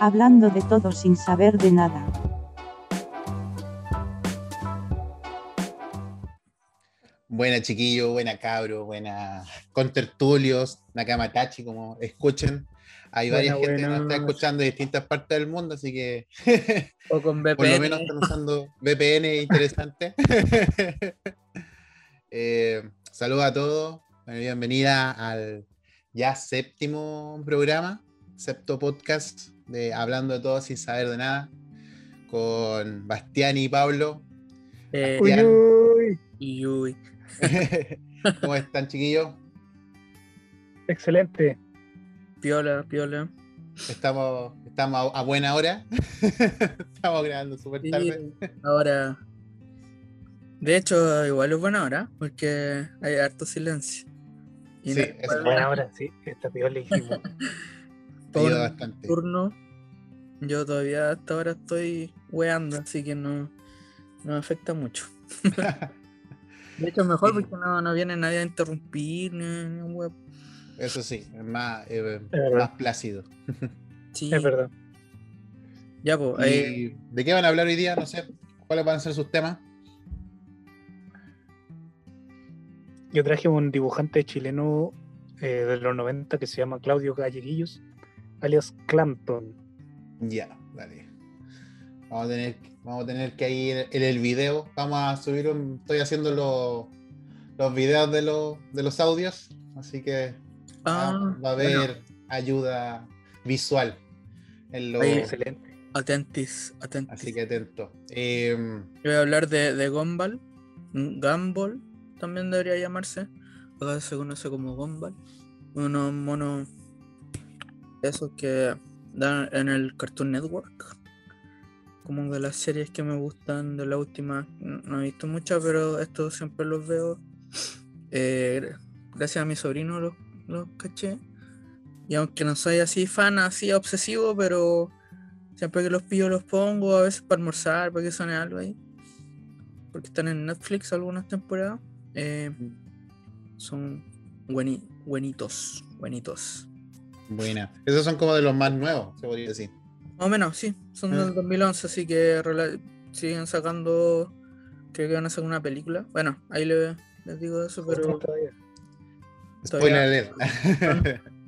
hablando de todo sin saber de nada. Buena chiquillo, buena cabro, buena contertulios, Nakamatachi, como escuchen. Hay varias gente que nos está escuchando de distintas partes del mundo, así que o con VPN. por lo menos están usando VPN interesante. eh, saludos a todos, bienvenida al ya séptimo programa, septo podcast de Hablando de todo sin saber de nada, con Bastián y Pablo. Eh, Bastián, y uy. ¿Cómo están, chiquillos? Excelente. Piola, piola. Estamos, estamos a, a buena hora. estamos grabando súper Sí, tarde. ahora. De hecho, igual es buena hora, porque hay harto silencio. Y Sí, no- es para Bueno, ahora sí, esta peor le dijimos. bastante. turno, yo todavía hasta ahora estoy weando, así que no, no me afecta mucho. De hecho, mejor porque no, no viene nadie a interrumpir, un web. Eso sí, es más, eh, más plácido. Sí, Es verdad. ya, pues. eh, ¿Y ¿De qué van a hablar hoy día? No sé. ¿Cuáles van a ser sus temas? Yo traje un dibujante chileno eh, de los 90 que se llama Claudio Galleguillos, alias Clampton. Ya, dale. Vamos a tener, vamos a tener que ir en el video. Vamos a subir un. Estoy haciendo los, los videos de los, de los audios. Así que ah, va, va a bueno, haber ayuda visual en los. Ahí, Excelente. atentis, atentis. Así que atento. Eh, Yo voy a hablar de, de Gumball. mm, Gumball también debería llamarse. Acá se conoce como Gumball. Unos monos esos que dan en el Cartoon Network. Como de las series que me gustan de la última. No he visto muchas, pero estos siempre los veo. Eh, gracias a mi sobrino los, los caché. Y aunque no soy así fan, así obsesivo, pero siempre que los pillo los pongo, a veces para almorzar, para que suene algo ahí. Porque están en Netflix algunas temporadas. Eh, son bueni- buenitos, buenitos. Buena. Esos son como de los más nuevos, se podría decir. Más o menos, sí, son Ah. del 2011, así que siguen sacando, creo que van a sacar una película. Bueno, ahí le- les digo eso, pero Todavía. Spoiler alert.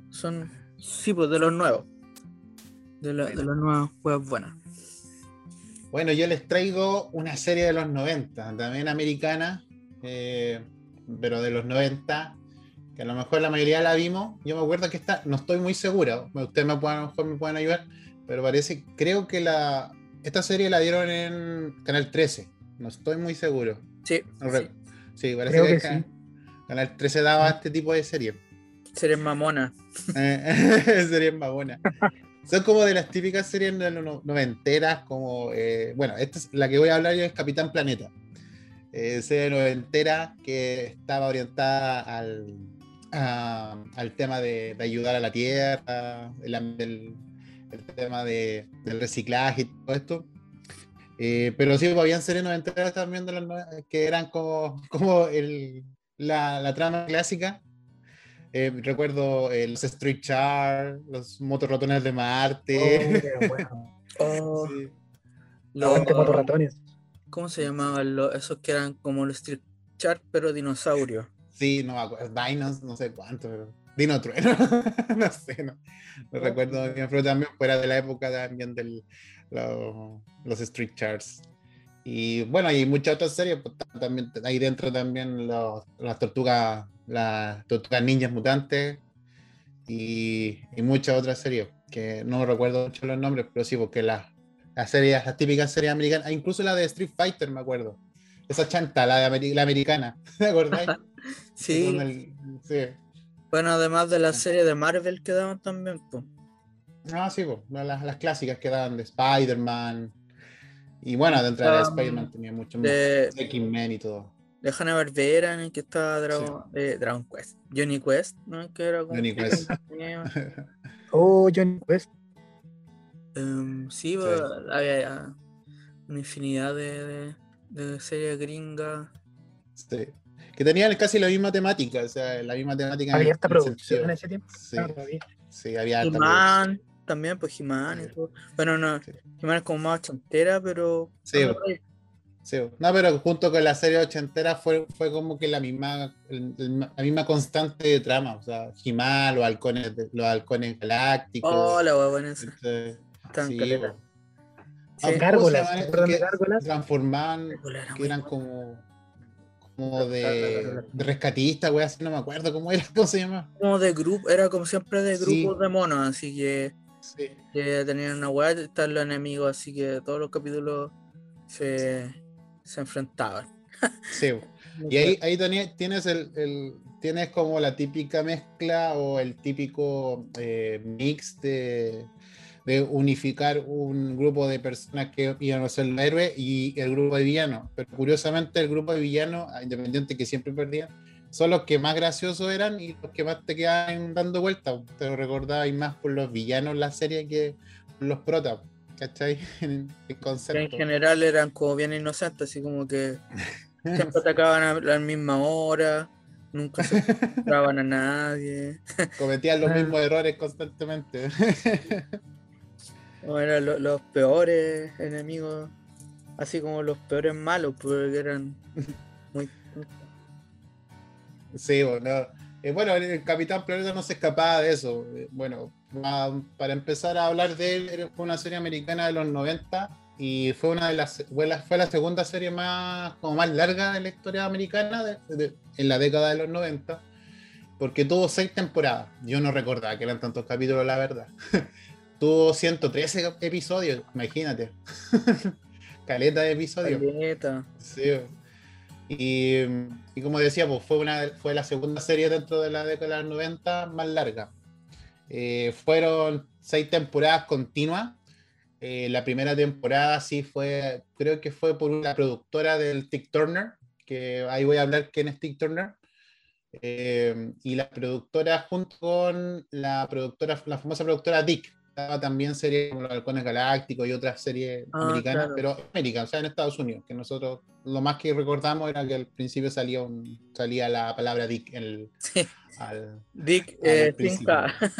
son, sí, pues de los nuevos. De, la- de Bueno. las nuevas juegas buenas. Bueno, yo les traigo una serie de los 90, también americana, eh, pero de los 90, que a lo mejor la mayoría la vimos. Yo me acuerdo que esta, no estoy muy seguro, ustedes me pueden, a lo mejor me pueden ayudar, pero parece, creo que la, esta serie la dieron en Canal 13, no estoy muy seguro. Sí, No sí. Sí, parece Creo que, que Can- Canal 13 daba este tipo de serie. series mamonas. Eh, series buenas. Son como de las típicas series de los no- noventeras, como, eh, bueno, esta es, la que voy a hablar yo es Capitán Planeta. Eh, serie noventera que estaba orientada al, a- al tema de, de ayudar a la tierra, el, el- el tema de- del reciclaje y todo esto. Eh, pero sí, pues, habían series noventeras también de nove- que eran como, como el, la, la trama clásica. Eh, recuerdo eh, los Street Char, los motorratones de Oh, Marte. qué bueno. Oh, Sí. los- Aguante motorratones. ¿Cómo se llamaban los, esos que eran como los Street Chart, pero dinosaurios? Sí, no me acuerdo. Dinos, no sé cuánto, pero. Dino Trueno. no sé, no, no recuerdo bien, pero también fuera de la época también de los Street Charts. Y bueno, hay muchas otras series, pues, ta- también ahí dentro también los- las tortugas, las tortugas ninjas mutantes y, y muchas otras series que no recuerdo mucho los nombres, pero sí, porque las las series, las típicas series americanas, incluso la de Street Fighter, me acuerdo. Esa chanta, la, de la americana, ¿te acordáis? Sí, Con el- sí. bueno, además de la serie de Marvel que daban también, pues. Ah, sí, pues, las, las clásicas que daban de Spider-Man. Y bueno, dentro de Spider-Man tenía mucho más. De, X-Men y todo. de Hanna Barbera, en el que estaba Dragon, eh, Dragon Quest. Johnny Quest, ¿no? Que era como. Johnny Quest. Oh, Johnny Quest. Em, sí, pues, había una infinidad de, de, de series gringas. Sí. Que tenían casi la misma temática, o sea, la misma temática. en Había el- esta producción en ese tiempo. Sí, todavía. sí, había He-Man, también, pues He-Man y todo. Bueno, no, Sí. He-Man es como más ochentera, pero. Sí, ahí. Sí, no, pero junto con la serie ochentera fue, fue como que la misma, la misma constante de trama. O sea, He-Man, los halcones, los halcones galácticos. Oh, la buena esa. este, Tan sí, caleta. po. Sí. Ah, ¿cómo se Gárgolas, transformaban, que eran como, como de, de rescatistas, güey, así no me acuerdo cómo era, cómo se llama. Como de grupo, era como siempre de Sí. grupos de monos, así que, Sí. que tenían una hueá y estaban los enemigos, así que todos los capítulos se, se enfrentaban. Sí, Y ahí, ahí tienes el, el- tienes como la típica mezcla o el típico eh, mix de, de unificar un grupo de personas que iban a ser los héroes y el grupo de villanos. Pero curiosamente el grupo de villanos, independiente que siempre perdían, son los que más graciosos eran y los que más te quedaban dando vueltas. Te lo recordabais más por los villanos en la serie que por los protas. ¿Cachai? En el Que en concepto. general eran como bien inocentes, así como que siempre atacaban a la misma hora, nunca se encontraban a nadie. Cometían los Ah. mismos errores constantemente. O eran lo- los peores enemigos, así como los peores malos, porque eran muy. Sí, bueno, eh, bueno, el Capitán Planeta no se escapaba de eso. Eh, Bueno, para empezar a hablar de él, fue una serie americana de los 90 y fue una de las fue la, fue la segunda serie más como más larga de la historia americana de- en la década de los 90 porque tuvo seis temporadas. Yo no recordaba que eran tantos capítulos, la verdad. tuvo 113 episodios, imagínate. Caleta de episodios. caleta. Sí. Y, y como decía, pues fue, una, fue la segunda serie dentro de la década de los 90 más larga. Eh, fueron seis temporadas continuas. Eh, la primera temporada sí fue, creo que fue por una productora del Tick Turner, que ahí voy a hablar quién es Tick Turner. Eh, y la productora junto con la productora, la famosa productora Dick, también series como Los Halcones Galácticos y otras series Ah, americanas, claro. pero América, o sea, en Estados Unidos, que nosotros lo más que recordamos era que al principio salía, un, salía la palabra Dick el, Sí. al, Dick al eh, principio. 5K.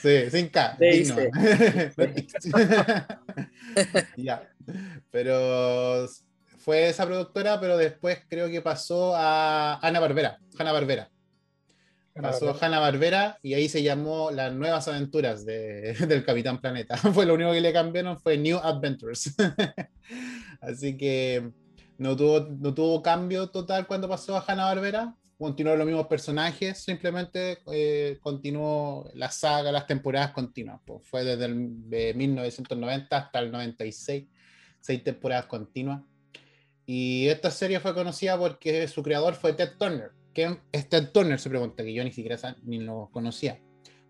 Sí, sin K. Dick no. ya. Pero fue esa productora, pero después creo que pasó a Ana Barbera. Hanna Barbera. Pasó a Hanna Barbera y ahí se llamó Las Nuevas Aventuras de- del Capitán Planeta. fue lo único que le cambiaron, fue New Adventures. Así que no tuvo, no tuvo cambio total cuando pasó a Hanna Barbera. Continuaron los mismos personajes, simplemente eh, continuó la saga, las temporadas continuas. pues. Fue desde el de 1990 hasta el 96, seis temporadas continuas. Y esta serie fue conocida porque su creador fue Ted Turner. ¿Quién es Ted Turner? Se pregunta, que yo ni siquiera ni lo conocía.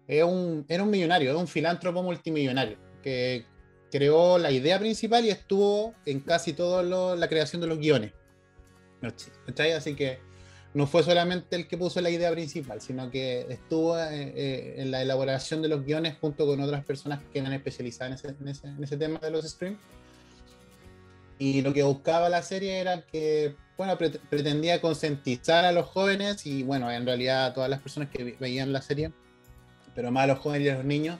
Es un, era un millonario, es un filántropo multimillonario que creó la idea principal y estuvo en casi toda la creación de los guiones. Así que no fue solamente el que puso la idea principal, sino que estuvo eh, eh, en la elaboración de los guiones junto con otras personas que eran especializadas en ese, en ese- en ese tema de los streams. Y lo que buscaba la serie era que, bueno, pre- pretendía concientizar a los jóvenes y, bueno, en realidad a todas las personas que ve- veían la serie, pero más a los jóvenes y a los niños,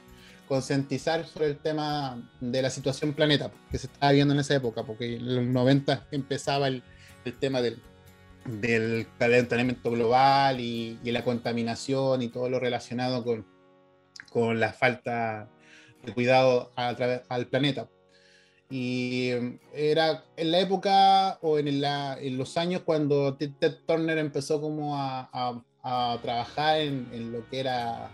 concientizar sobre el tema de la situación planeta que se estaba viendo en esa época, porque en los 90 empezaba el, tema del, del calentamiento global y, la contaminación y todo lo relacionado con, con la falta de cuidado al planeta. Y era en la época o en, la- los años cuando Ted Turner empezó como a, trabajar en, lo que era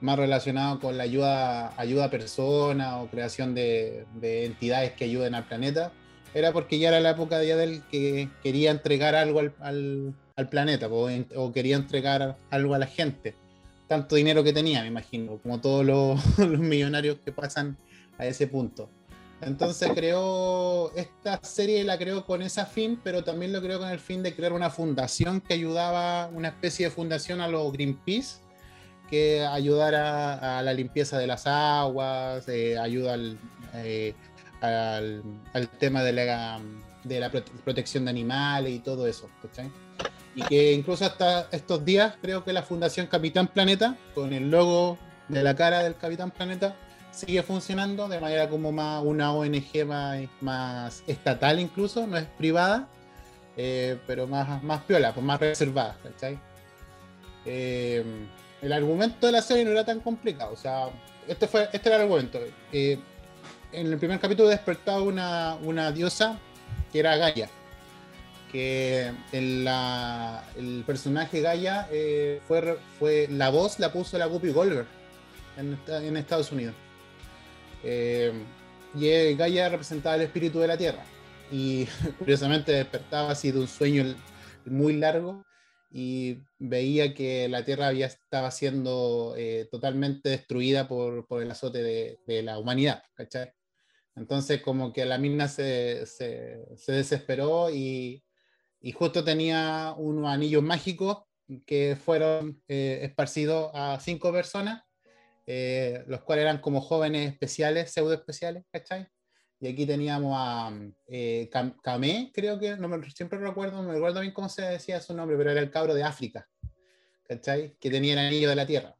más relacionado con la ayuda, ayuda a personas o creación de, de entidades que ayuden al planeta, era porque ya era la época ya del que quería entregar algo al, planeta o quería entregar algo a la gente. Tanto dinero que tenía, me imagino, como todos los millonarios que pasan a ese punto. Entonces creó, esta serie la creó con ese fin, pero también lo creó con el fin de crear una fundación que ayudaba, una especie de fundación a los Greenpeace, que ayudara a la limpieza de las aguas, eh, ayuda al, eh, al, al tema de la, de la prote- protección de animales y todo eso. ¿cachai? Y que incluso hasta estos días creo que la Fundación Capitán Planeta, con el logo de la cara del Capitán Planeta, sigue funcionando de manera como más una ONG más, más estatal incluso, no es privada, eh, pero más, más piola, pues más reservada, ¿cachai? Eh, el argumento de la serie no era tan complicado, o sea, este, fue, este era el argumento. Eh, en el primer capítulo despertaba una, una diosa que era Gaia, que el, el personaje Gaia fue, fue la voz la puso la Guppy Goldberg en, en Estados Unidos. Eh, y Gaia representaba el espíritu de la Tierra. Y curiosamente despertaba así de un sueño muy largo y veía que la Tierra había estaba siendo eh, totalmente destruida por, el azote de, la humanidad. Entonces como que la mina se desesperó y, y, justo tenía unos anillos mágicos que fueron eh, esparcidos a cinco personas eh, los cuales eran como jóvenes especiales, pseudo especiales, ¿cachai? Y aquí teníamos a eh, Kamé, creo que, no me, siempre recuerdo, no me recuerdo bien cómo se decía su nombre, pero era el cabro de África, ¿cachai? Que tenía el anillo de la tierra.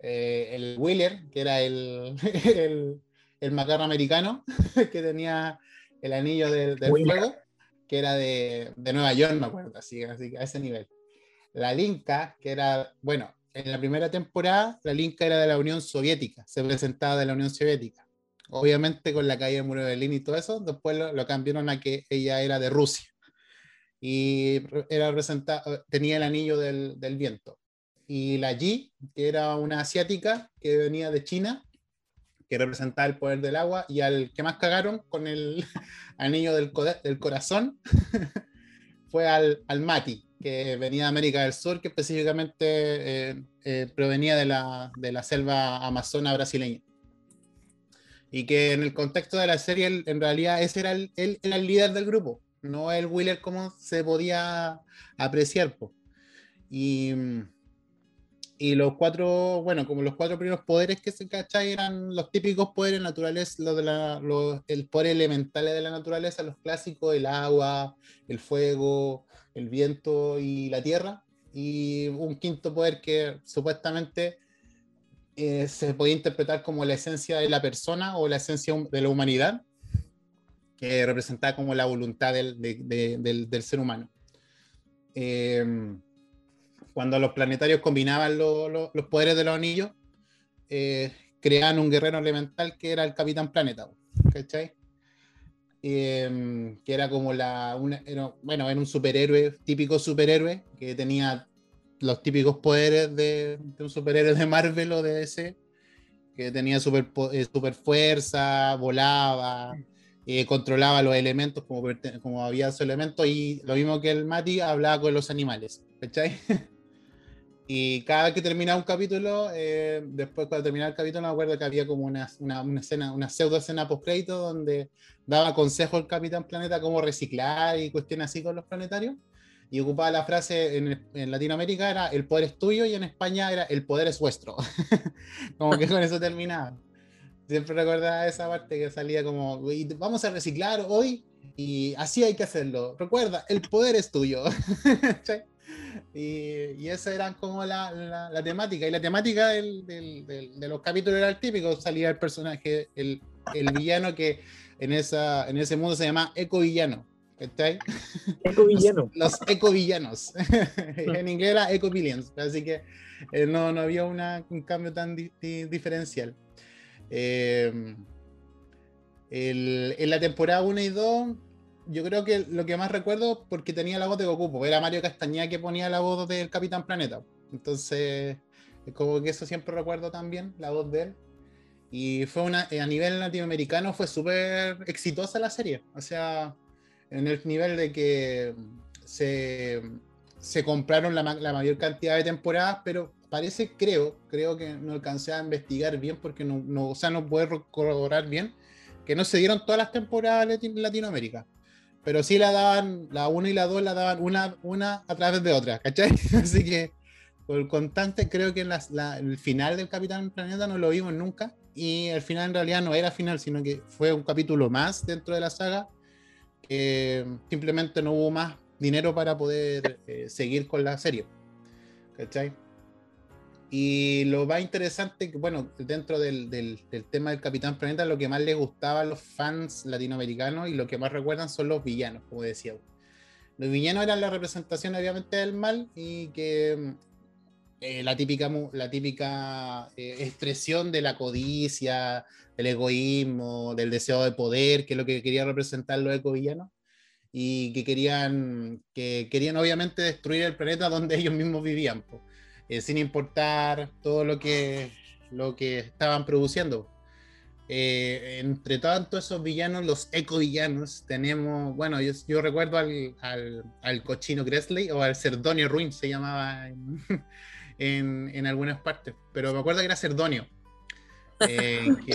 Eh, el Wheeler, que era el, el, el macarro americano, que tenía el anillo del, del fuego, que era de, de, Nueva York, me acuerdo, así, así a ese nivel. La Linka, que era, bueno, en la primera temporada, la Linka era de la Unión Soviética, se presentaba de la Unión Soviética. Obviamente con la caída del muro de Berlín y todo eso, después lo, lo, cambiaron a que ella era de Rusia. Y era tenía el anillo del, del, viento. Y la Yi, que era una asiática que venía de China, que representaba el poder del agua, y al que más cagaron con el anillo del, del corazón, fue al, al Mati, que venía de América del Sur, que específicamente eh, eh, provenía de la, de la, selva amazona brasileña. Y que en el contexto de la serie, en realidad, ese era el, él era el líder del grupo, no el Wheeler como se podía apreciar. Po. Y, y los cuatro, bueno, como los cuatro primeros poderes que se cachai eran los típicos poderes naturales, los de la, los, el poder elemental de la naturaleza, los clásicos, el agua, el fuego, el viento y la tierra, y un quinto poder que supuestamente eh, se podía interpretar como la esencia de la persona o la esencia de la humanidad, que representaba como la voluntad del, de, de, del, ser humano. Eh, cuando los planetarios combinaban lo, los poderes de los anillos, eh, creaban un guerrero elemental que era el Capitán Planeta, ¿cachai? Eh, que era como la, una, bueno, era un superhéroe, típico superhéroe, que tenía los típicos poderes de, un superhéroe de Marvel o de DC, que tenía super, eh, super fuerza, volaba, eh, controlaba los elementos como, como había su elemento, y lo mismo que el Mati, hablaba con los animales, ¿cachai? Y cada vez que terminaba un capítulo, eh, después cuando terminaba el capítulo, me acuerdo que había como una, una, una escena, una pseudo escena post-crédito donde daba consejo al Capitán Planeta cómo reciclar y cuestiones así con los planetarios. Y ocupaba la frase en, en Latinoamérica era el poder es tuyo y en España era el poder es vuestro. como que con eso terminaba. Siempre recordaba esa parte que salía como, vamos a reciclar hoy y así hay que hacerlo. Recuerda, el poder es tuyo. Y, y esa era como la, la, la, temática. Y la temática del, del, del, de los capítulos era el típico. Salía el personaje, el, el villano que en, esa, en ese mundo se llama eco-villano. ¿Está Eco-villano. Los, los eco-villanos. en inglés era eco-villains. Así que eh, no, no había una, un cambio tan di, di, diferencial. Eh, el, en la temporada 1 y 2 yo creo que lo que más recuerdo, porque tenía la voz de Goku, porque era Mario Castañeda que ponía la voz del Capitán Planeta. Entonces, como que eso siempre recuerdo también, la voz de él. Y fue una, a nivel latinoamericano fue súper exitosa la serie. O sea, en el nivel de que se, se compraron la, la, mayor cantidad de temporadas, pero parece, creo, creo que no alcancé a investigar bien porque no, no o sea, no puedo corroborar bien que no se dieron todas las temporadas en Latinoamérica pero sí la daban, la 1 y la 2 la daban una, una a través de otra, ¿cachai? Así que por el constante creo que en la, la, el final del Capitán Planeta no lo vimos nunca y el final en realidad no era final, sino que fue un capítulo más dentro de la saga que simplemente no hubo más dinero para poder eh, seguir con la serie, ¿cachai? Y lo más interesante, bueno, dentro del, del, del, tema del Capitán Planeta, lo que más les gustaba a los fans latinoamericanos y lo que más recuerdan son los villanos, como decía. Los villanos eran la representación, obviamente, del mal y que eh, la típica, la típica eh, expresión de la codicia, del egoísmo, del deseo de poder, que es lo que quería representar los ecovillanos y que querían, que querían obviamente destruir el planeta donde ellos mismos vivían. Eh, sin importar todo lo que, lo que estaban produciendo. Eh, entre tanto esos villanos, los eco-villanos, tenemos, bueno, yo, yo recuerdo al, al, al, cochino Gresley o al Cerdonio Ruin, se llamaba en, en, en, algunas partes, pero me acuerdo que era Cerdonio. Eh, que,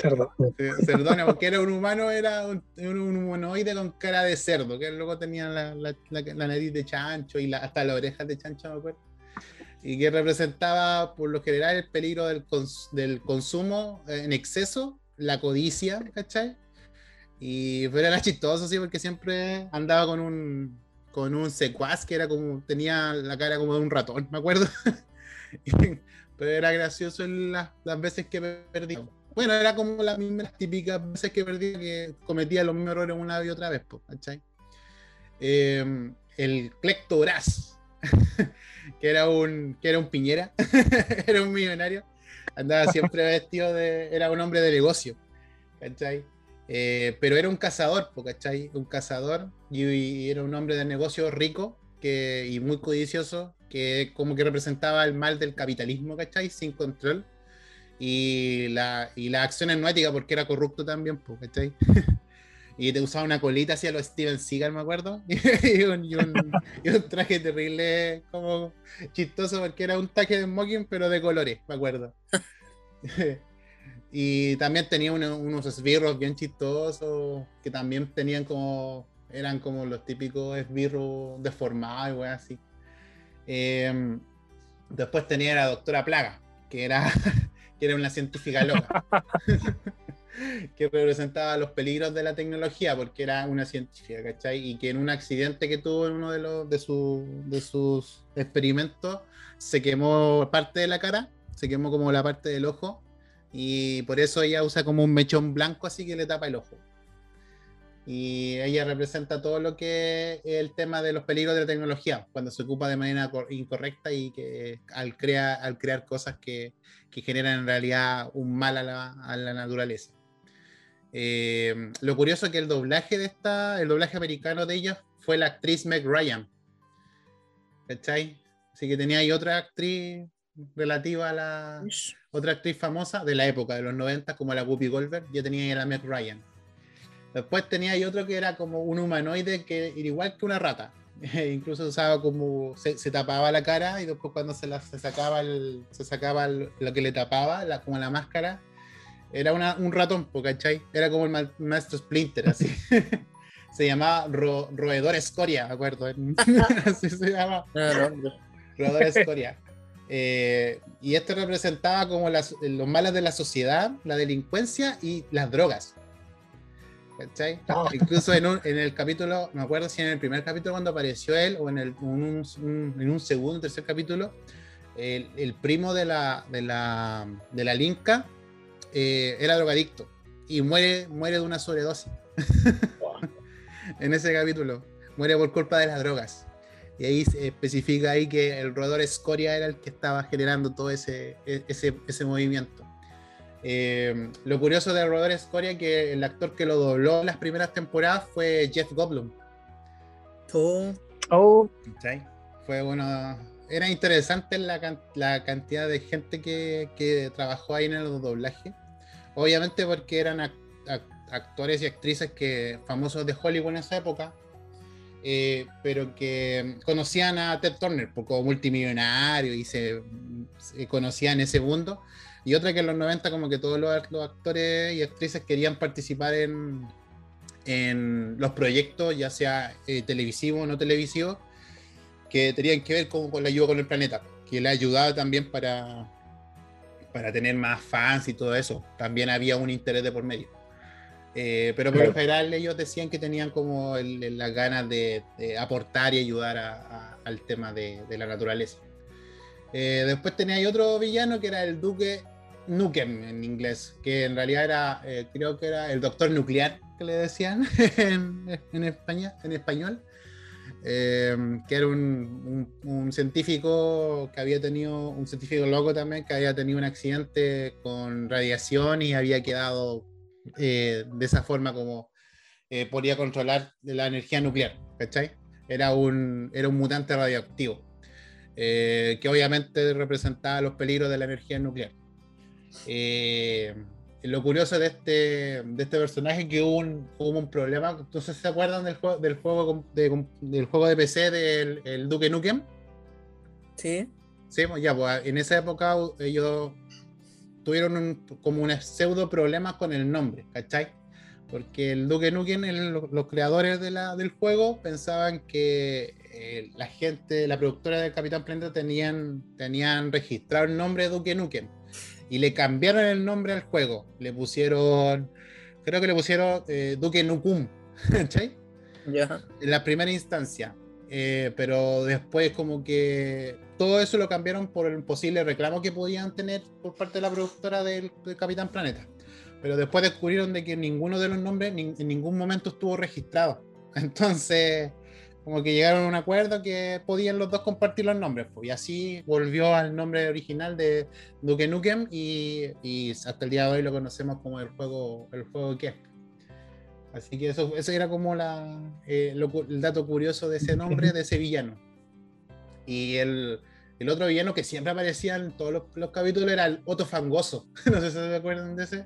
Cerdonio, porque era un humano, era un, un, humanoide con cara de cerdo, que luego tenía la, la, la, la nariz de chancho y hasta las orejas de chancho, me acuerdo y que representaba por lo general el peligro del, cons del consumo en exceso, la codicia, ¿cachai? Y pero era chistoso, sí, porque siempre andaba con un, con un secuaz que era como, tenía la cara como de un ratón, me acuerdo. pero era gracioso en las, las veces que perdía. Bueno, era como las mismas típicas veces que perdía que cometía los mismos errores una y otra vez, ¿cachai? Eh, el Clectobras que era un, que era un piñera, era un millonario, andaba siempre vestido de, era un hombre de negocio, ¿cachai? Eh, pero era un cazador, ¿cachai? Un cazador y, y, era un hombre de negocio rico que, y muy codicioso, que como que representaba el mal del capitalismo, ¿cachai? Sin control. Y, la, y las acciones no éticas porque era corrupto también, ¿cachai? y te usaba una colita hacia los Steven Seagal, me acuerdo, y, un, traje terrible, como chistoso, porque era un traje de smoking, pero de colores, me acuerdo. y también tenía uno, unos esbirros bien chistosos, que también tenían como, eran como los típicos esbirros deformados, y así. Eh, después tenía la doctora Plaga, que era, que era una científica loca que representaba los peligros de la tecnología, porque era una científica, ¿cachai? Y que en un accidente que tuvo en uno de, los, de, su, de sus experimentos, se quemó parte de la cara, se quemó como la parte del ojo, y por eso ella usa como un mechón blanco así que le tapa el ojo. Y ella representa todo lo que es el tema de los peligros de la tecnología, cuando se ocupa de manera incorrecta y que al, crea, al crear cosas que, que generan en realidad un mal a la, a la naturaleza. Eh, lo curioso es que el doblaje de esta, el doblaje americano de ella fue la actriz Meg Ryan. ¿Cachai? Así que tenía ahí otra actriz relativa a la. Otra actriz famosa de la época, de los 90, como la Whoopi Goldberg. Yo tenía ahí a la Meg Ryan. Después tenía ahí otro que era como un humanoide que era igual que una rata. Incluso usaba como. Se, se, tapaba la cara y después cuando se, la, se sacaba, el, se sacaba el, lo que le tapaba, la, como la máscara era una, un ratón, ¿cachai? Era como el maestro Splinter, así. se llamaba Ro, Roedor Escoria, ¿de acuerdo? así se llama. Roedor Escoria. Eh, y esto representaba como las, los males de la sociedad, la delincuencia y las drogas. ¿Cachai? Oh. Incluso en, un, en, el capítulo, me acuerdo si en el primer capítulo cuando apareció él, o en, el, un, un, en un segundo, tercer capítulo, el, el primo de la, de la, de la Linka eh, era drogadicto y muere, muere de una sobredosis. en ese capítulo. Muere por culpa de las drogas. Y ahí se especifica ahí que el roedor escoria era el que estaba generando todo ese, e, ese, ese movimiento. Eh, lo curioso del roedor escoria es que el actor que lo dobló en las primeras temporadas fue Jeff Goldblum. Oh. Oh. Fue bueno. Era interesante la, la cantidad de gente que, que, trabajó ahí en el doblaje. Obviamente porque eran actores y actrices que famosos de Hollywood en esa época, eh, pero que conocían a Ted Turner como multimillonario y se, se, conocían ese mundo. Y otra que en los 90 como que todos los, los actores y actrices querían participar en, en los proyectos, ya sea eh, televisivo o no televisivo, que tenían que ver con, con la ayuda con el planeta, que le ayudaba también para, para tener más fans y todo eso. También había un interés de por medio. Eh, pero por lo general ellos decían que tenían como el, el, las ganas de, de, aportar y ayudar a, a, al tema de, de la naturaleza. Eh, después tenía otro villano que era el Duque Nukem en inglés, que en realidad era, eh, creo que era el Doctor Nuclear, que le decían en, España, en español. Eh, que era un, un, científico que había tenido, un científico loco también, que había tenido un accidente con radiación y había quedado de esa forma como podía controlar la energía nuclear, ¿cachai? Era un, era un mutante radioactivo. Eh, que obviamente representaba los peligros de la energía nuclear. Eh, lo curioso de este, de este personaje es que hubo un, hubo un problema. Entonces, ¿se acuerdan del juego, del juego, de, del juego de PC del el Duke Nukem? Sí. Sí, pues ya, pues en esa época ellos tuvieron como un pseudo problemas con el nombre, ¿cachai? Porque el Duke Nukem, los creadores de la, del juego, pensaban que eh, la gente, la productora del Capitán Planeta tenían, tenían registrado el nombre de Duke Nukem y le cambiaron el nombre al juego. Le pusieron, creo que le pusieron eh, Duke Nukum, ¿cachai? En la primera instancia. Eh, pero después como que todo eso lo cambiaron por el posible reclamo que podían tener por parte de la productora del, Capitán Planeta. Pero después descubrieron de que ninguno de los nombres en ningún momento estuvo registrado. Entonces como que llegaron a un acuerdo que podían los dos compartir los nombres. Pues, y así volvió al nombre original de Duke Nukem y, y, hasta el día de hoy lo conocemos como el juego, el juego que Así que eso, eso era como la, eh, el dato curioso de ese nombre, de ese villano. Y el, el otro villano que siempre aparecía en todos los, los capítulos era el Otto Fangoso. no sé si se acuerdan de ese.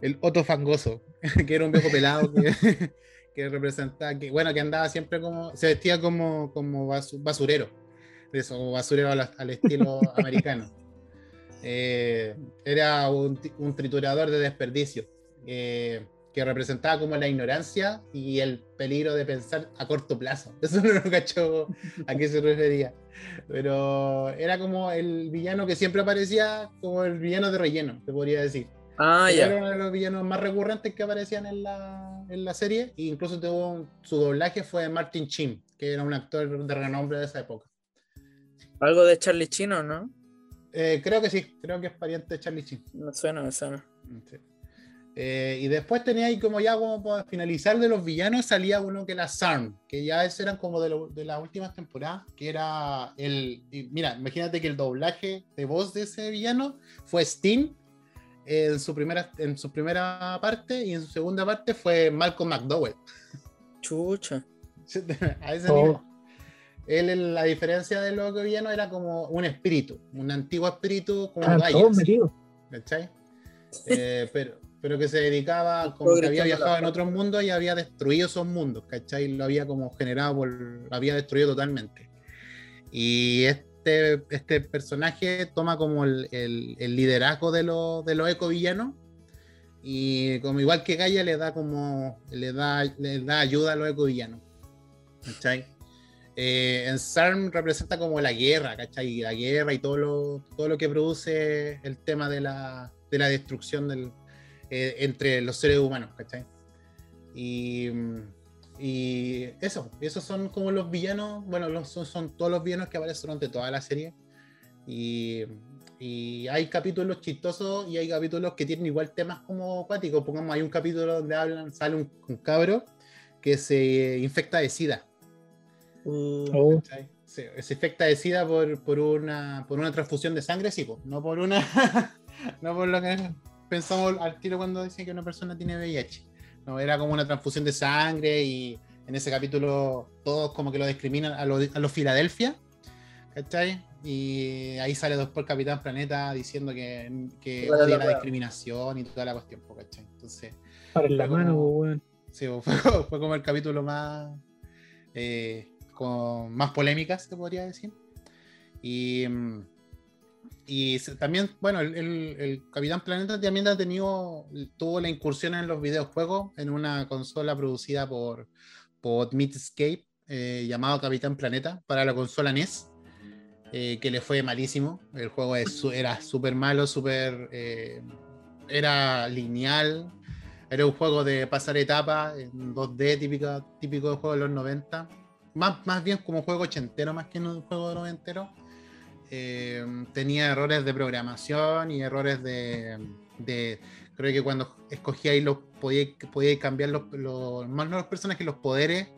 El Otto Fangoso, que era un viejo pelado que, que representaba, que bueno, que andaba siempre como, se vestía como, como basurero, eso, como basurero al, estilo americano. Eh, era un, un, triturador de desperdicio, eh, que representaba como la ignorancia y el peligro de pensar a corto plazo. Eso no lo cachó a qué se refería. Pero era como el villano que siempre aparecía como el villano de relleno, te podría decir. Ah, ya. Era uno de los villanos más recurrentes que aparecían en la, en la serie. E incluso tuvo su doblaje fue Martin Chin, que era un actor de renombre de esa época. Algo de Charlie Chino, ¿no? Eh, creo que sí, creo que es pariente de Charlie Chin. Me suena, me suena. Eh, y después tenía ahí como ya como para finalizar de los villanos salía uno que era Sarn, que ya esos eran como de, de las últimas temporadas, que era el... Mira, imagínate que el doblaje de voz de ese villano fue Sting en su primera, en su primera parte y en su segunda parte fue Malcolm McDowell. Chucha. A ese nivel. Oh. Él, la diferencia de lo que vino era como un espíritu, un antiguo espíritu como ah, ¿Cachai? Eh, pero, pero que se dedicaba, como que había viajado en otros mundos y había destruido esos mundos, ¿cachai? Lo había como generado, por, lo había destruido totalmente. Y este este, este, personaje toma como el, liderazgo de, los de los ecovillanos y como igual que Gaia le da como le da, le da ayuda a los ecovillanos. ¿Cachai? Eh, en SARM representa como la guerra, ¿cachai? La guerra y todo lo, todo lo que produce el tema de la, de la destrucción del, eh, entre los seres humanos, ¿cachai? Y y eso, esos son como los villanos, bueno, los, son, todos los villanos que aparecen durante toda la serie. Y, y, hay capítulos chistosos y hay capítulos que tienen igual temas como acuáticos. Pongamos, hay un capítulo donde hablan, sale un, cabro que se infecta de sida. Uh, oh. se, infecta de sida por, por, una, por una transfusión de sangre, sí, no por una. no por lo que pensamos al tiro cuando dicen que una persona tiene VIH. No, era como una transfusión de sangre y en ese capítulo todos como que lo discriminan a los a Filadelfia, ¿cachai? Y ahí sale después Capitán Planeta diciendo que, que odia la, discriminación y toda la cuestión, ¿cachai? Entonces. Para la mano, bueno. Sí, fue, como el capítulo más. Eh, con más polémicas, se podría decir. Y. Y también, bueno, el, Capitán Planeta también ha tenido, tuvo la incursión en los videojuegos en una consola producida por, por eh, llamado Capitán Planeta para la consola NES, eh, que le fue malísimo. El juego era súper malo, súper. Eh, era lineal. Era un juego de pasar etapas en 2D, típico, de juego de los 90. Más, más bien como juego ochentero, más que un juego noventero eh, tenía errores de programación y errores de, creo que cuando escogíais los podíais, podíais cambiar los, los más no los personajes los poderes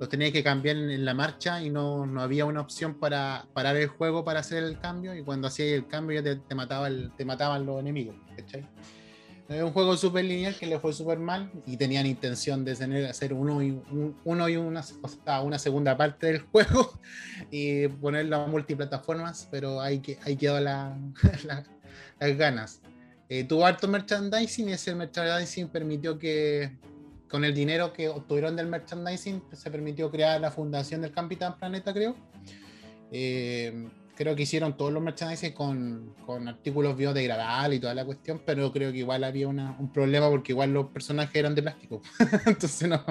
los teníais que cambiar en, la marcha y no, no había una opción para parar el juego para hacer el cambio y cuando hacías el cambio ya te, te mataba te mataban los enemigos ¿cachai? Es un juego súper lineal que le fue súper mal y tenían intención de tener, hacer uno y, un- uno y una, o sea, una segunda parte del juego y ponerlo a multiplataformas, pero ahí, que, ahí quedó la, la- las ganas. Eh, tuvo harto merchandising y ese merchandising permitió que, con el dinero que obtuvieron del merchandising, se permitió crear la fundación del Capitán Planeta, creo. Eh, creo que hicieron todos los merchandising con, con artículos biodegradables y toda la cuestión, pero creo que igual había una- un problema porque igual los personajes eran de plástico. Entonces no,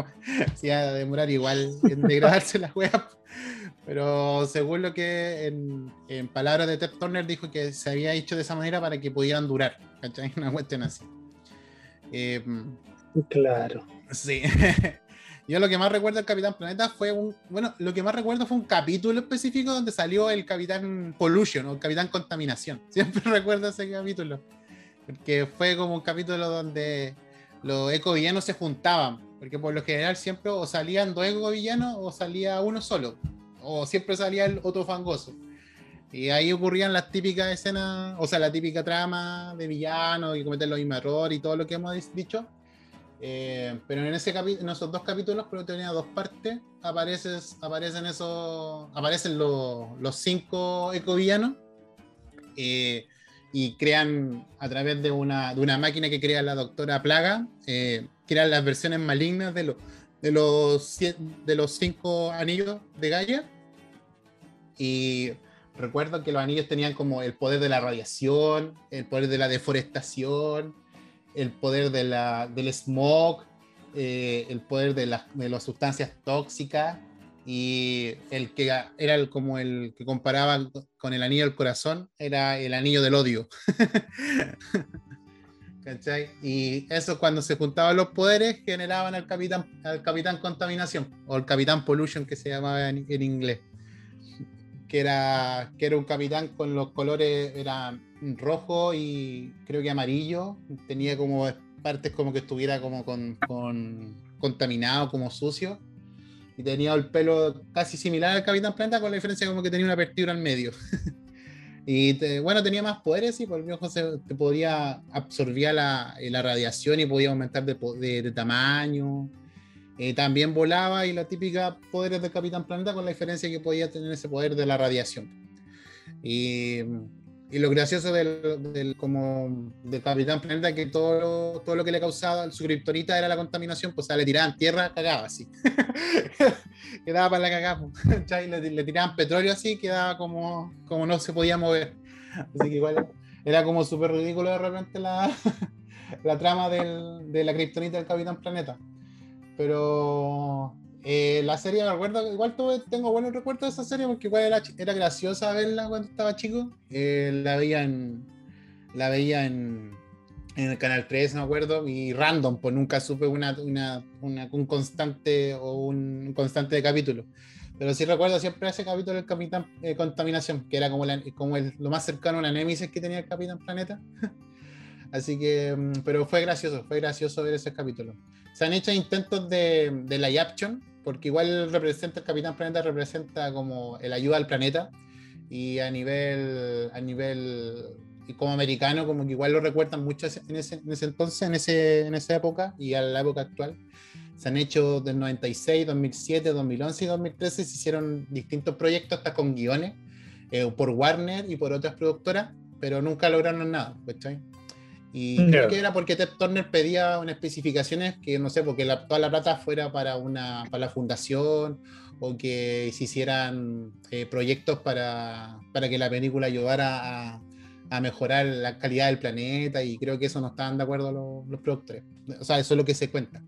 se iba a demorar igual en degradarse la wea. Pero según lo que en, en palabras de Ted Turner dijo que se había hecho de esa manera para que pudieran durar. ¿Cachai? Una cuestión así. Eh, Claro. Sí. Yo lo que más recuerdo del Capitán Planeta fue un. Bueno, lo que más recuerdo fue un capítulo específico donde salió el Capitán Pollution o el Capitán Contaminación. Siempre recuerdo ese capítulo. Porque fue como un capítulo donde los ecovillanos se juntaban. Porque por lo general siempre o salían dos ecovillanos o salía uno solo. O siempre salía el otro fangoso. Y ahí ocurrían las típicas escenas, o sea, la típica trama de villanos y cometer los mismos errores y todo lo que hemos dicho. Eh, pero en, esos dos capítulos, pero tenía dos partes, aparecen esos, aparecen los, cinco ecovillanos eh, y crean a través de una, máquina que crea la doctora Plaga, eh, crean las versiones malignas de, los de los cinco anillos de Gaia. Y recuerdo que los anillos tenían como el poder de la radiación, el poder de la deforestación, el poder de la, del smog, eh, el poder de, las- de las sustancias tóxicas y el que era el, como el que comparaba con el anillo del corazón era el anillo del odio. ¿Cachai? Y eso cuando se juntaban los poderes generaban al capitán, al capitán contaminación o el capitán pollution que se llamaba en, en inglés. Que era, que era un capitán con los colores, era rojo y creo que amarillo. Tenía como partes como que estuviera como con, con- contaminado, como sucio. Y tenía el pelo casi similar al Capitán Planeta, con la diferencia como que tenía una apertura al medio. y te- bueno, tenía más poderes y por el viejo se te podía absorbía la, eh, la radiación y podía aumentar de- de tamaño. Eh, también volaba y la típica poderes del Capitán Planeta con la diferencia que podía tener ese poder de la radiación. Y, y lo gracioso del, como, del Capitán Planeta que todo lo, todo lo que le causaba su kriptonita era la contaminación, pues o sea, le tiraban tierra, cagaba así. quedaba para la cagada. Le, le tiraban petróleo así, quedaba como, como no se podía mover. Así que igual era como súper ridículo de repente la, la trama del- de la kriptonita del Capitán Planeta. Pero eh, la serie, me recuerdo, igual tuve- tengo buenos recuerdos de esa serie porque igual era, era graciosa verla cuando estaba chico. Eh, la veía en. La veía en, en el canal 3, me acuerdo, y random, pues nunca supe una, una, una- un constante o un, constante de capítulo. Pero sí recuerdo siempre ese capítulo del Capitán eh, Contaminación, que era como, la- como el- lo más cercano a una Nemesis que tenía el Capitán Planeta. Así que, mm, pero fue gracioso, fue gracioso ver ese capítulo. Se han hecho intentos de, de live action, porque igual representa, el Capitán Planeta representa como el ayuda al planeta, y a nivel, a nivel y como americano, como que igual lo recuerdan mucho en ese, en ese entonces, en, ese, en esa época y a la época actual. Se han hecho del 96, 2007, 2011 y 2013, se hicieron distintos proyectos hasta con guiones eh, por Warner y por otras productoras, pero nunca lograron nada, ¿cachai? Y Ya. creo que era porque Ted Turner pedía unas especificaciones que, no sé, porque la- toda la plata fuera para, una, para la fundación o que se hicieran eh, proyectos para, para que la película ayudara a, a mejorar la calidad del planeta y creo que eso no estaban de acuerdo los, los productores. O sea, eso es lo que se cuenta.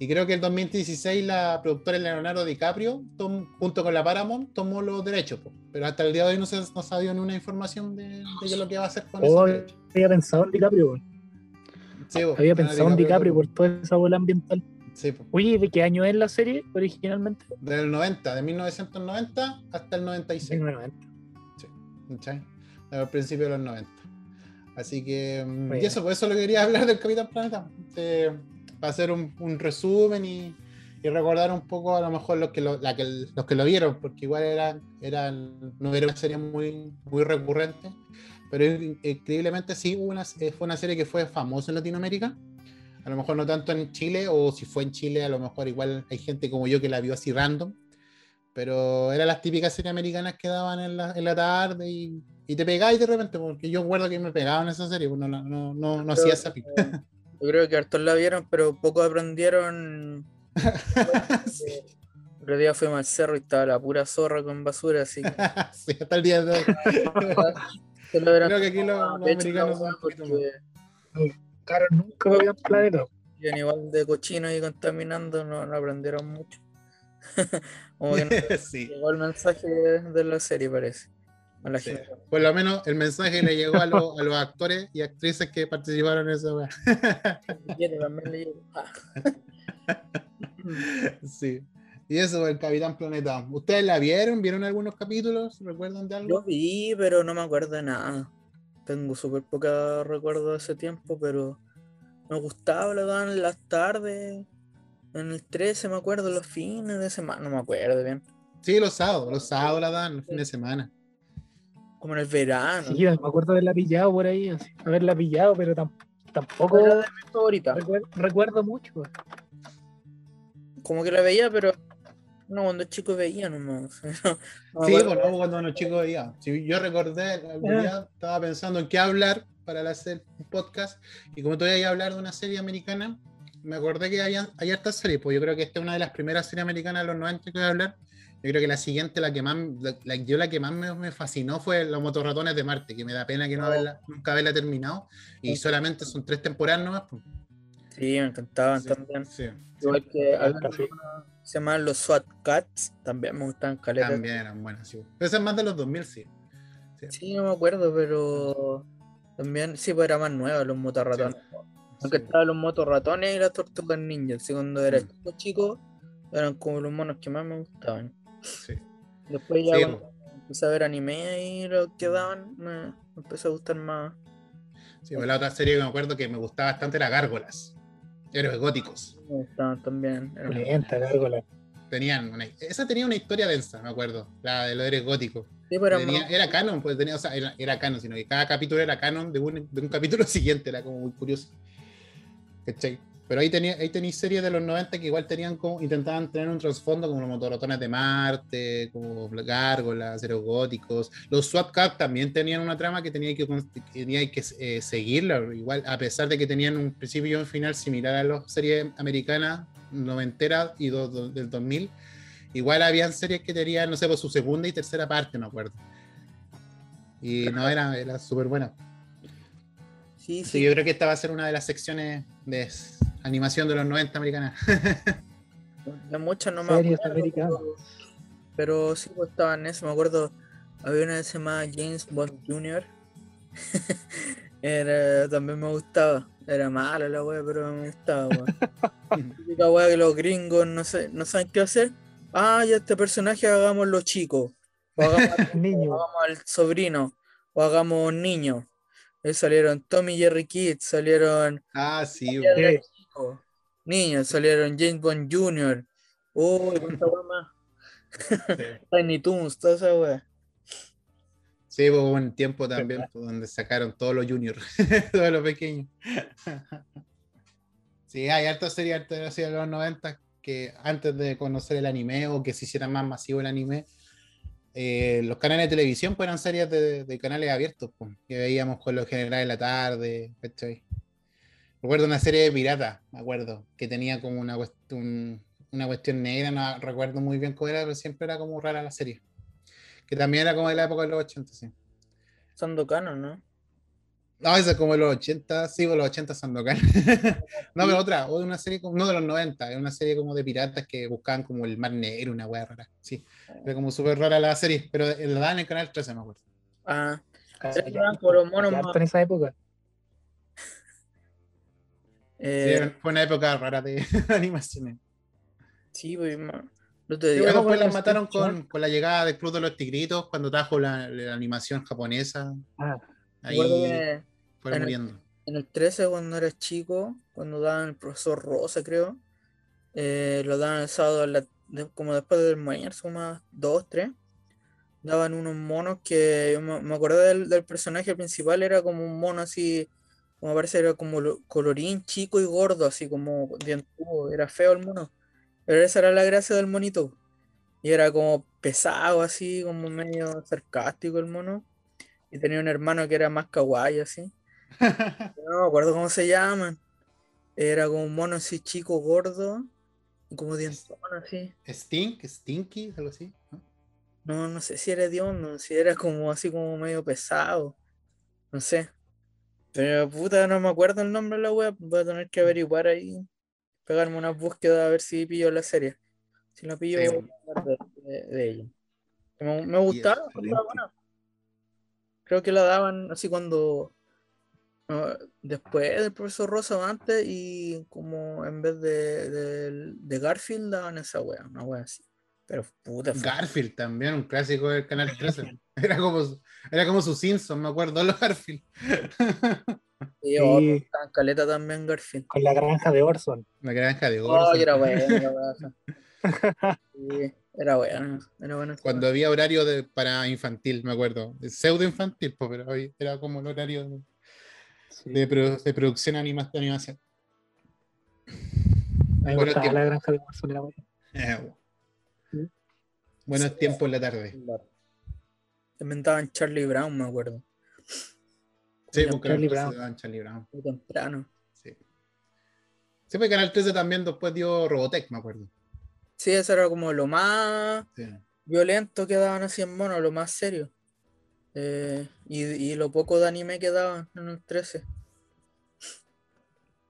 Y creo que en 2016 la productora Leonardo DiCaprio, tom- junto con la Paramount, tomó los derechos. po. Pero hasta el día de hoy no se no ha dado ni una información de, de qué es lo que va a hacer con Oh, derechos. había pensado en DiCaprio. Sí, po, había pensado en DiCaprio por toda esa bola ambiental. Sí. Oye, ¿de qué año es la serie originalmente? Del 90, de 1990 hasta el 96. 1990. ¿cachai? Al principio de los 90. Así que, mm, y eso, por eso lo quería hablar del Capitán Planeta. eh, para hacer un, un resumen y, y recordar un poco a lo mejor los que lo, la que- los que lo vieron, porque igual eran, eran, no era una serie muy, muy recurrente, pero in- increíblemente sí una, eh, fue una serie que fue famosa en Latinoamérica. A lo mejor no tanto en Chile, o si fue en Chile, a lo mejor igual hay gente como yo que la vio así random. Pero eran las típicas series americanas que daban en la, en la tarde y, y te pegáis de repente, porque yo recuerdo que me pegaban esa serie, pues no, no, no, no hacía esa pica. Yo creo que hartos la vieron, pero pocos aprendieron. El otro día fuimos al cerro y estaba la pura zorra con basura, así que sí, hasta el día de hoy. se lo verán Creo que aquí los, los americanos son porque Claro, nunca había planeta. viven igual de cochinos y contaminando, no, no aprendieron mucho. Como que no sí, llegó el mensaje de la serie, parece. A la sí. gente. Por lo menos el mensaje le llegó a, los- a los actores y actrices que participaron en esa weá. Ah. Sí. Y eso, el Capitán Planeta. ¿Ustedes la vieron? ¿Vieron algunos capítulos? ¿Recuerdan de Yo algo? vi, pero no me acuerdo de nada. Tengo súper poca recuerdo de ese tiempo, pero me gustaba, lo daban en las tardes. En el 13 me acuerdo, los fines de semana, no me acuerdo bien. Sí, los sábados. Los sábados la dan, los fines de semana. Como en el verano. Sí, me acuerdo de haberla pillado por ahí, así, haberla pillado, pero tam- tampoco Era de mi favorita. recuer- recuerdo mucho. Como que la veía, pero no, cuando chico veía nomás. No Sí, bueno, cuando unos chicos veían. Sí, yo recordé, algún Ah. día estaba pensando en qué hablar para hacer un podcast. Y como todavía iba a hablar de una serie americana, me acordé que había, hay hartas series. Pues yo creo que esta es una de las primeras series americanas de los 90 que voy a hablar. Yo creo que la siguiente, la que más, la, la- yo la que más me, me fascinó fue Los motorratones de Marte, que me da pena que no Oh. haberla, nunca haberla terminado. Y solamente son tres temporadas nomás. Sí, me encantaban Sí, también. sí, Igual que se llamaban los SWAT Cats, también me gustaban caletas. también eran buenas. Sí. Pero esa es más de los 2000, sí. Sí, no me acuerdo, pero también sí, pues era más nueva los motorratones. Aunque estaban los motorratones y las tortugas ninja. Así cuando era Mm. chico, chico, eran como los monos que más me gustaban. Sí. Después ya Sí, cuando empecé a ver anime y lo que daban, me empezó a gustar más. Sí, pues la otra serie que me acuerdo que me gustaba bastante era Gárgolas. Héroes góticos. Me gustaban también. Lenta. Tenían una- esa tenía una historia densa, me acuerdo. La de los héroes góticos. Sí, pero eran Tenía- más- era canon, pues tenía, o sea, era, era canon, sino que cada capítulo era canon de un, de un capítulo siguiente, era como muy curioso. ¿Cachai? Pero ahí tenía, ahí tenéis series de los 90 que igual tenían como, intentaban tener un trasfondo como los motorratones de Marte, como Gárgolas, héroes góticos. Los SWAT Cats también tenían una trama que tenía que, tenía que eh, seguirla, igual, a pesar de que tenían un principio y un final similar a las series americanas noventeras y do- do- del 2000. Igual habían series que tenían, no sé, por su segunda y tercera parte, me acuerdo. Y no, era, era súper buena. Sí, Sí, sí. yo creo que esta va a ser una de las secciones de animación de los 90 americanas. De muchas no me acuerdo, pero- Pero sí, pues estaba en eso. Me acuerdo, había una que se llamaba James Bond Jr. Era, también me gustaba. Era mala la wea, pero me gustaba. Típica wea que los gringos no, sé, no saben qué hacer. Ah, ya este personaje hagámoslo chico. O hagamos, al- Niño. o hagamos al sobrino. O hagamos un niño. Ahí salieron Tommy Jerry Kids, salieron ah, sí. Ya Niños, salieron James Bond Jr. Uy, cuánta más. Tiny Toons, toda esa wea. Sí, hubo un tiempo también donde sacaron todos los juniors, todos los pequeños. Sí, hay hartas así de los 90 que antes de conocer el anime o que se hiciera más masivo el anime, eh, los canales de televisión pues, eran series de, de canales abiertos, pues, que veíamos con los generales en la tarde, ¿cachai? Recuerdo una serie de piratas, me acuerdo, que tenía como una, cuest- un- una cuestión negra, no recuerdo muy bien cómo era, pero siempre era como rara la serie. Que también era como de la época de los 80, sí. Sandokan, ¿no? No, esa es como de los 80, sí, pues los 80 Sandokan. no, pero otra, o de una serie, como, no de los 90, es una serie como de piratas que buscaban como el mar negro, una wea rara. Sí, era como súper rara la serie, pero la daban en el canal 13, me acuerdo. Ah, Ah, eran como los monos ya más- En esa época. Eh, fue una época rara de animaciones. sí, pues, Sí, día- bueno, me después las mataron con, con la llegada del Club de los Tigritos, cuando trajo la, la animación japonesa. Ah, Ahí que fue en el- en el 13, cuando era chico, cuando daban el profesor Rosa, creo, eh, lo daban el sábado, en la- de- como después del almuerzo, a 2, 3, daban unos monos que yo me, me acordé del, del personaje principal, era como un mono así, como parece, era como lo- colorín chico y gordo, así como dientudo, era feo el mono, pero esa era la gracia del monito, y era como pesado, así, como medio sarcástico el mono, y tenía un hermano que era más kawaii, así. No me acuerdo cómo se llaman. Era como un mono así chico, gordo, y como dientón así. Stink, Stinky, algo así. ¿no? No, no sé si era hediondo, si era como así como medio pesado. No sé. Pero puta, no me acuerdo el nombre de la web. Voy a tener que averiguar ahí. Pegarme una búsqueda a ver si pillo la serie. Si la pillo, Sí. voy a hablar de, de- ella. Me, me gustaba. Creo que la daban así cuando. no, después del profesor Rosa antes y como en vez de, de, de Garfield daban esa wea, una wea así. Pero puta, fue- Garfield también, un clásico del Canal 13. Era como, su- era como su Simpson, me acuerdo, los Garfield. Sí, oh, Sí. estaban caleta también Garfield. con la granja de Orson. La granja de Oh, oro. era bueno, era bueno. Sí, era bueno, era bueno. Cuando había horario de, para infantil, me acuerdo. Pseudo infantil, pero hoy era como el horario de, Sí. de produ- de producción anima- de animación. Me Bueno, la granja de Orson. Era buena. Eh. Buenos tiempos en la tarde. Inventaban Charlie Brown, me acuerdo. Sí, porque Charlie Canal 13 Brown. daban Charlie Brown. Muy temprano. Sí. Sí, porque Canal 13 también después dio Robotech, me acuerdo. Sí, eso era como lo más Sí. violento que daban así en mono, lo más serio. Eh, y, y lo poco de anime que daban en el 13.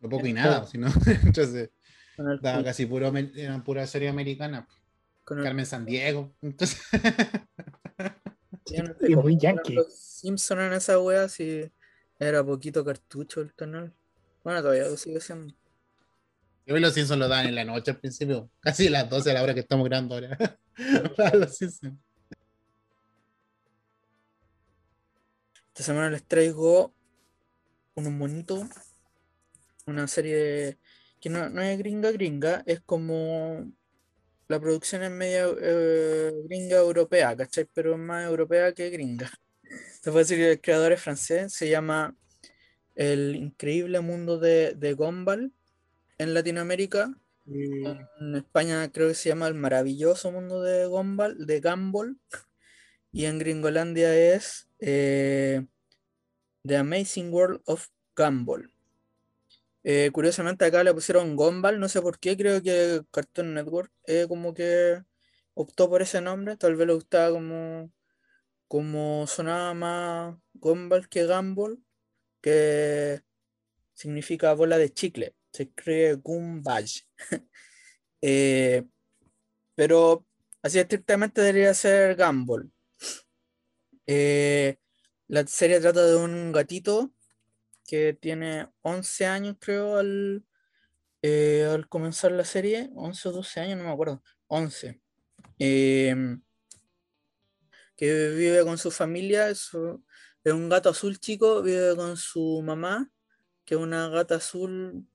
Lo poco y nada, sino entonces daba casi puro, eran pura serie americana. Con el- Carmen San Diego. Entonces, muy yankee. Los Simpson en esa wea, sí. Era poquito cartucho el canal. Bueno, todavía lo sigue siendo. yo vi los Simpsons lo daban en la noche al principio. Casi a las 12 a la hora que estamos grabando ahora. Los Simpsons. Esta semana les traigo unos monitos. Una serie que no, no es gringa gringa, es como la producción es media eh, gringa europea, ¿cachai? Pero es más europea que gringa. Se puede decir que el creador es francés, se llama El increíble mundo de, de Gumball en Latinoamérica. Y En España creo que se llama El maravilloso mundo de Gumball, de Gumball. Y en Gringolandia es eh, The Amazing World of Gumball. Eh, curiosamente acá le pusieron Gumball, no sé por qué, creo que Cartoon Network eh, como que optó por ese nombre, tal vez le gustaba como, como sonaba más Gumball que Gumball, que significa bola de chicle, se escribe Gumball. Eh, pero así estrictamente debería ser Gumball. Eh, la serie trata de un gatito que tiene 11 años, creo, al, eh, al comenzar la serie. 11 o 12 años, no me acuerdo. 11. Em, que vive con su familia. Es, un gato azul chico, vive con su mamá, que es una gata azul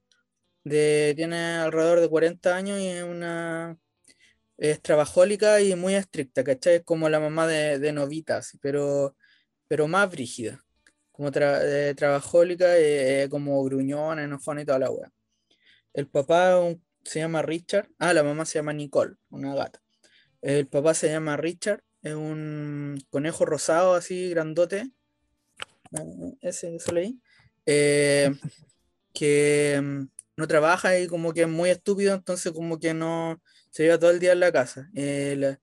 de, tiene alrededor de 40 años y es una es trabajólica y muy estricta, ¿cachai? Es como la mamá de, de Novita, así, pero, pero más brígida. Como tra- eh, trabajólica, eh, como gruñona, enojona y toda la wea. El papá se llama Richard. Ah, la mamá se llama Nicole, una gata. El papá se llama Richard, es un conejo rosado así, grandote. eh, Ese, ese leí. Que mm, no trabaja y como que es muy estúpido, entonces como que no se lleva todo el día en la casa. Eh,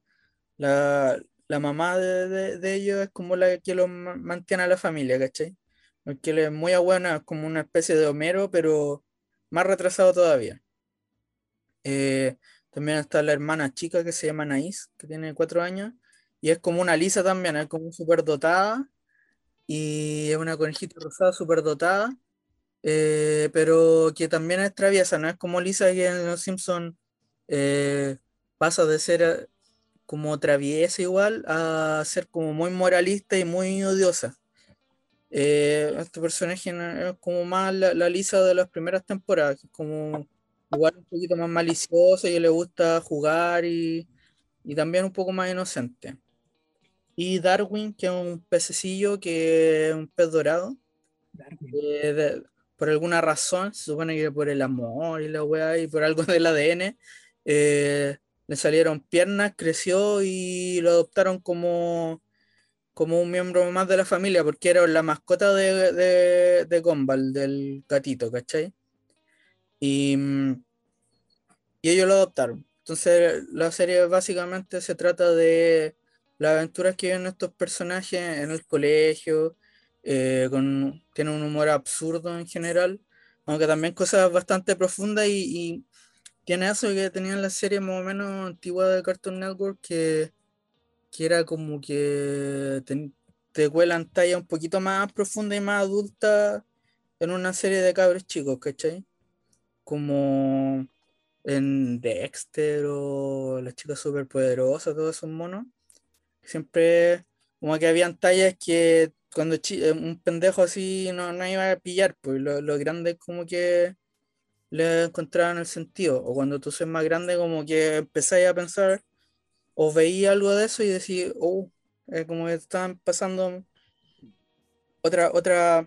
la- la mamá de, de- de ellos es como la que lo ma- mantiene a la familia, ¿cachai? Porque él es muy buena, es como una especie de Homero, pero más retrasado todavía. Eh, también está la hermana chica que se llama Anaís, que tiene cuatro años, y es como una Lisa también, es como súper dotada, y es una conejita rosada súper dotada, eh, pero que también es traviesa, no es como Lisa que en Los Simpsons eh, pasa de ser como traviesa igual a ser como muy moralista y muy odiosa. Eh, este personaje es como más la, la Lisa de las primeras temporadas, como igual un poquito más maliciosa y le gusta jugar y, y también un poco más inocente. Y Darwin, que es un pececillo, que es un pez dorado, eh, de- por alguna razón, se supone que por el amor y la weá y por algo del ADN, eh, le salieron piernas, creció y lo adoptaron como, como un miembro más de la familia, porque era la mascota de, de, de Gumball, del gatito, ¿cachai? Y, y ellos lo adoptaron. Entonces, la serie básicamente se trata de las aventuras que viven estos personajes en el colegio, eh, con, tiene un humor absurdo en general, aunque también cosas bastante profundas y, y tiene eso que tenían las series más o menos antiguas de Cartoon Network que, que era como que te, te cuelan talla un poquito más profunda y más adulta en una serie de cabros chicos, ¿cachai? Como en Dexter o Las chicas superpoderosas, todos esos monos. Siempre como que habían tallas que cuando eh, un pendejo así no, no iba a pillar, pues lo, lo grande como que le encontraban el sentido. O cuando tú sos más grande, como que empezáis a pensar o veía algo de eso y decís, oh, eh, como que estaban pasando otra, otra,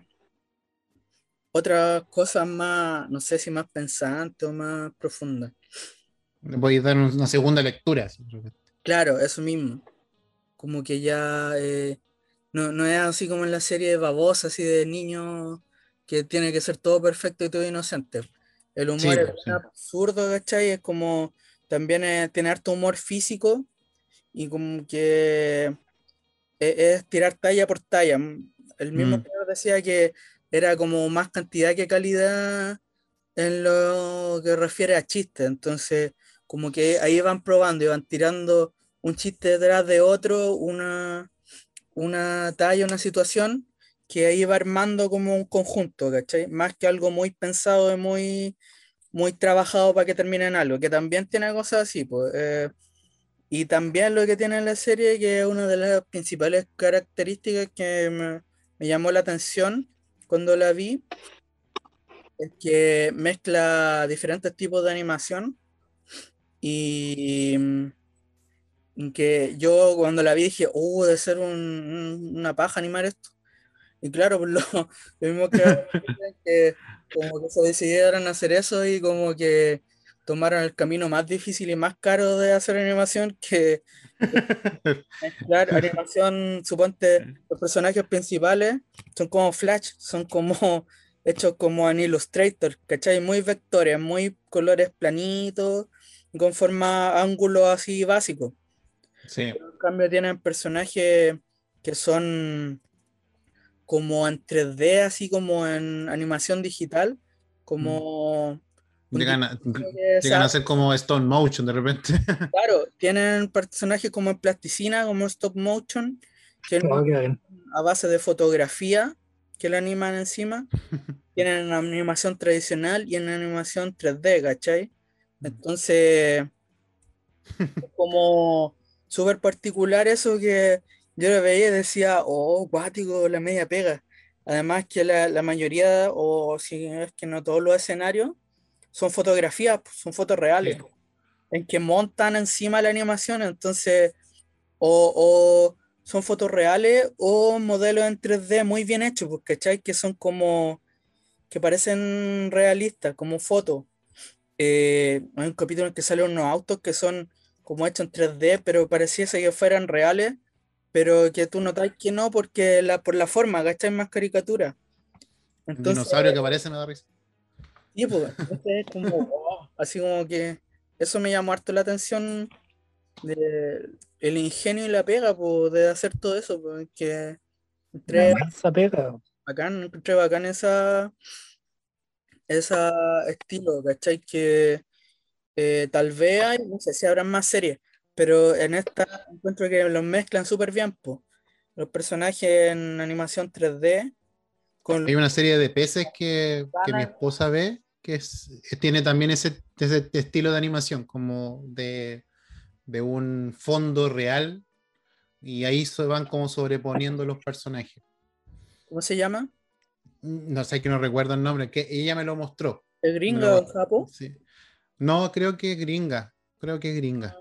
otras cosas más, no sé si más pensantes o más profundas. Le podéis dar un- una segunda lectura. Claro, eso mismo. Como que ya eh, no, no es así como en la serie de babosa, así de niño que tiene que ser todo perfecto y todo inocente. El humor Sí, es pues, sí. absurdo, ¿cachai? Es como también es- tiene harto humor físico y como que es, es tirar talla por talla. El mismo Mm. decía que era como más cantidad que calidad en lo que refiere a chistes. Entonces, como que ahí van probando y van tirando un chiste detrás de otro, una, una talla, una situación, que ahí va armando como un conjunto, ¿cachai? Más que algo muy pensado y muy, muy trabajado para que termine en algo, que también tiene cosas así, pues. eh, y también lo que tiene la serie, que es una de las principales características que me, me llamó la atención cuando la vi, es que mezcla diferentes tipos de animación y que yo cuando la vi dije, oh, debe ser un- una paja animar esto. Y claro, pues lo, lo mismo que, que como que se decidieron hacer eso y como que tomaron el camino más difícil y más caro de hacer animación que mezclar animación, suponte, los personajes principales son como Flash, son como hechos como en Illustrator, ¿cachai? Muy vectores, muy colores planitos, con forma ángulos así básicos. Sí. En cambio tienen personajes que son como en 3D, así como en animación digital, como... un Llegan a, llegan a ser como stone motion de repente. Claro, tienen personajes como en plasticina, como stop motion, que Oh, a base de fotografía que lo animan encima. Tienen animación tradicional y en animación 3D, ¿cachai? Entonces, es como súper particular eso que yo lo veía y decía, oh, guático, la media pega. Además que la, la mayoría, o si es que no todos los escenarios, son fotografías, pues, son fotos reales, en que montan encima la animación, entonces, o, o son fotos reales o modelos en 3D muy bien hechos, pues, ¿cachai? Que son como, que parecen realistas, como fotos. Eh, hay un capítulo en que salen unos autos que son como hechos en 3D, pero pareciese que fueran reales, pero que tú notas que no, porque la, por la forma, ¿cachai? Más caricatura. Entonces, dinosaurio que aparece me da risa. Sí, pues, entonces es como, oh, así como que eso me llamó harto la atención de el ingenio y la pega, pues, de hacer todo eso, pues, que entré Una mansa pega. bacán, encontré bacán esa, esa estilo, ¿cachai? Que eh, tal vez hay, no sé si habrán más series, pero en esta encuentro que los mezclan súper bien, pues. Los personajes en animación 3D con Hay una serie de peces que, que mi esposa ve que es- tiene también ese, ese estilo de animación, como de de un fondo real y ahí se van como sobreponiendo los personajes. ¿Cómo se llama? No sé que no recuerdo el nombre, que ella me lo mostró. ¿Es Me gringo japo? Sí. No, creo que es gringa. Creo que es gringa.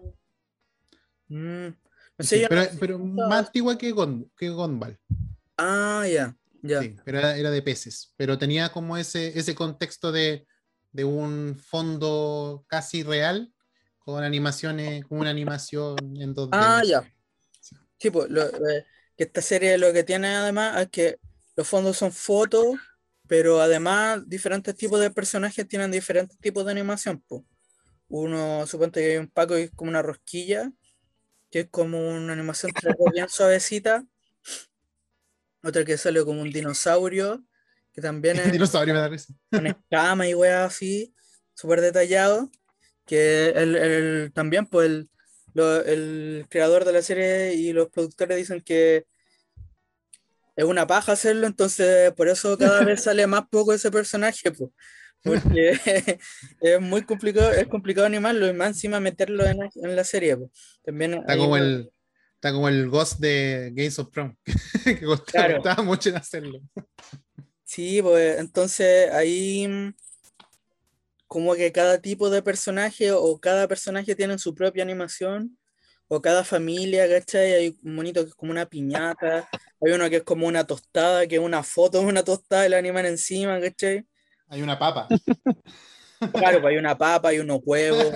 Mm, no sé, pero, no- pero más antigua que, Gon, que Gonbal. Ah, ya, ya. Sí, pero era, era de peces. Pero tenía como ese, ese contexto de, de un fondo casi real con animaciones, con una animación en 2D. Ah, ya. Sí, pues, lo- eh, que esta serie lo que tiene además es que los fondos son fotos, pero además diferentes tipos de personajes tienen diferentes tipos de animación, pues. Uno, suponte que hay un Paco que es como una rosquilla, que es como una animación 3D bien suavecita. Otra que sale como un dinosaurio, que también es Dinosaurio me da risa. con escamas y weas así, súper detallado. Que el, el- también, pues, el, lo- el creador de la serie y los productores dicen que es una paja hacerlo, entonces por eso cada vez sale más poco ese personaje, pues. Porque es muy complicado, es complicado animarlo y más encima meterlo en, la- en la serie, pues. También Está como el, está como el Ghost de Games of Thrones, que costaba, Claro. costaba mucho en hacerlo. Sí, pues entonces ahí como que cada tipo de personaje o cada personaje tiene su propia animación o cada familia, ¿cachai? Hay un monito que es como una piñata, hay uno que es como una tostada, que es una foto de una tostada y la animan encima, ¿cachai? Hay una papa. Claro, pues hay una papa, hay unos huevos,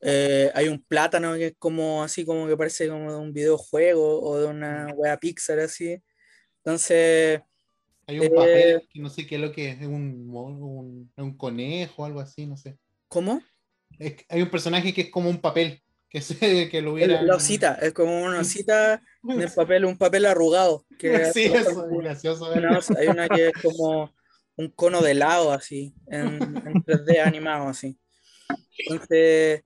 eh, hay un plátano que es como así como que parece como de un videojuego o de una wea Pixar así. Entonces... Hay un Eh, papel que no sé qué es lo que es, es un, un, un conejo, algo así, no sé. ¿Cómo? Es hay un personaje que es como un papel, que, se, que lo hubiera. El- La osita, es como una osita de papel, un papel arrugado. Que Sí, eso es gracioso. una hay una que es como un cono de helado así, en, en 3D animado así. Entonces,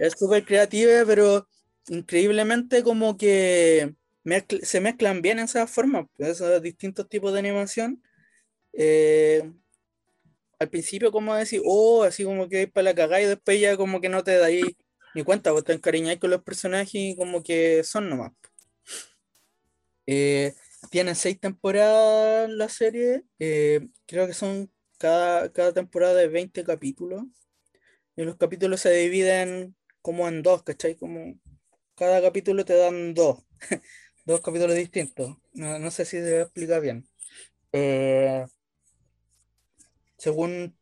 es súper creativa, pero increíblemente como que mezcl- se mezclan bien esas formas, esos distintos tipos de animación. Eh, al principio como decir, oh, así como que para la cagada y después ya como que no te dais ni cuenta, vos te encariñáis con los personajes y como que son nomás. Eh, tiene seis temporadas la serie, eh, creo que son cada, cada temporada de 20 capítulos. Y los capítulos se dividen como en dos, ¿cachai? Como cada capítulo te dan dos, dos capítulos distintos. No, no sé si se explica bien. Eh, según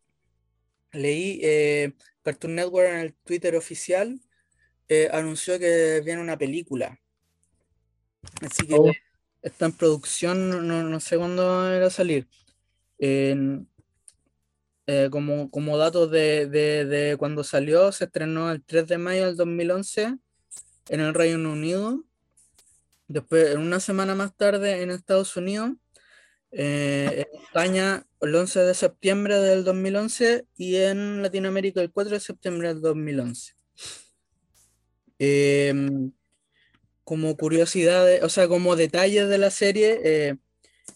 leí, eh, Cartoon Network en el Twitter oficial eh, anunció que viene una película. Así que Oh. Está en producción, no, no sé cuándo va a salir. En- eh, como, como datos de, de, de cuando salió, se estrenó el 3 de mayo del 2011 en el Reino Unido. Después, una semana más tarde, en Estados Unidos. eh, en España, el 11 de septiembre del 2011 y en Latinoamérica el 4 de septiembre del 2011. Em, como curiosidades, o sea, como detalles de la serie, eh,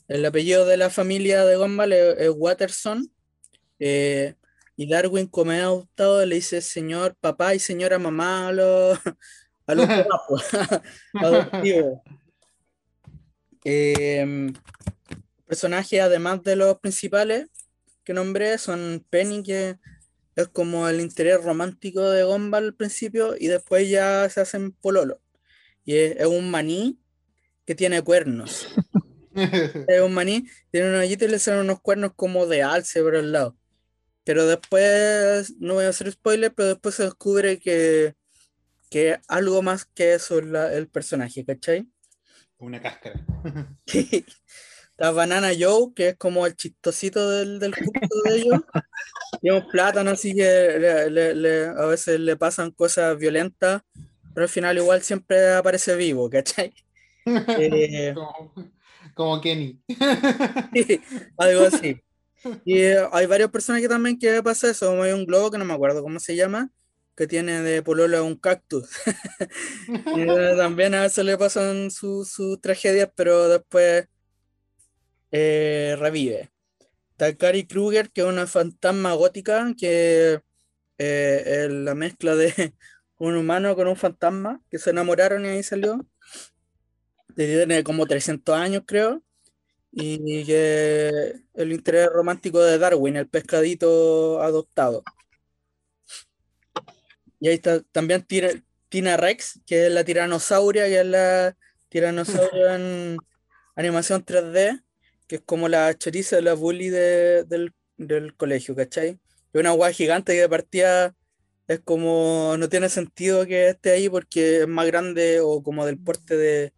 el apellido de la familia de Gumball es, es Watterson. eh, y Darwin, como es adoptado, le dice señor papá y señora mamá a los, a los pues, adoptivos. Em, personajes, además de los principales que nombré, son Penny, que es como el interés romántico de Gumball al principio, y después ya se hacen pololo. Y es, es un maní que tiene cuernos. Es un maní, tiene una ollita y le salen unos cuernos como de alce por el lado. Pero después, no voy a hacer spoiler, pero después se descubre que, que algo más que eso es la- el personaje, ¿cachai? Una cáscara. Está Banana Joe, que es como el chistosito del, del culto de ellos. Y un plátano, así que le- le- le- a veces le pasan cosas violentas, pero al final igual siempre aparece vivo, ¿cachai? Eh, como, como Kenny. algo así. Y eh, hay varios personajes también que pasa eso, hay un globo que no me acuerdo cómo se llama, que tiene de pololo un cactus. Eh, también a veces le pasan su- sus tragedias, pero después eh, revive. Cary Kruger, que es una fantasma gótica, que eh, es la mezcla de un humano con un fantasma que se enamoraron y ahí salió. Tiene como 300 años, creo. Y que el interés romántico de Darwin, el pescadito adoptado. Y ahí está también Tina Rex, que es la tiranosauria, que es la tiranosauria en animación 3D, que es como la choriza, la bully del, del colegio, ¿cachai? Es una guay gigante que de partida es como, no tiene sentido que esté ahí porque es más grande o como del porte de,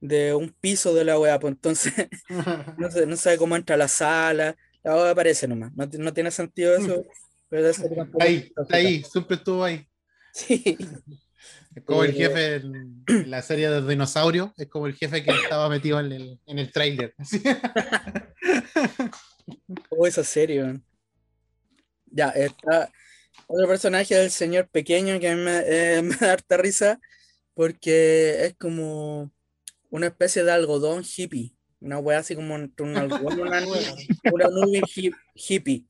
de un piso de la weá, pues entonces no, sé, no sabe cómo entra a la sala, la weá aparece nomás, no, no, tiene sentido eso. Pero ahí, está ahí, siempre estuvo ahí. Sí. Es como el jefe en la serie de dinosaurio, es como el jefe que estaba metido en el, en el trailer. oh, esa serie, Ya, está otro personaje del señor pequeño que a mí me, eh, me da harta risa porque es como una especie de algodón hippie. Una wea así como un algodón, una nube, una nube hippie.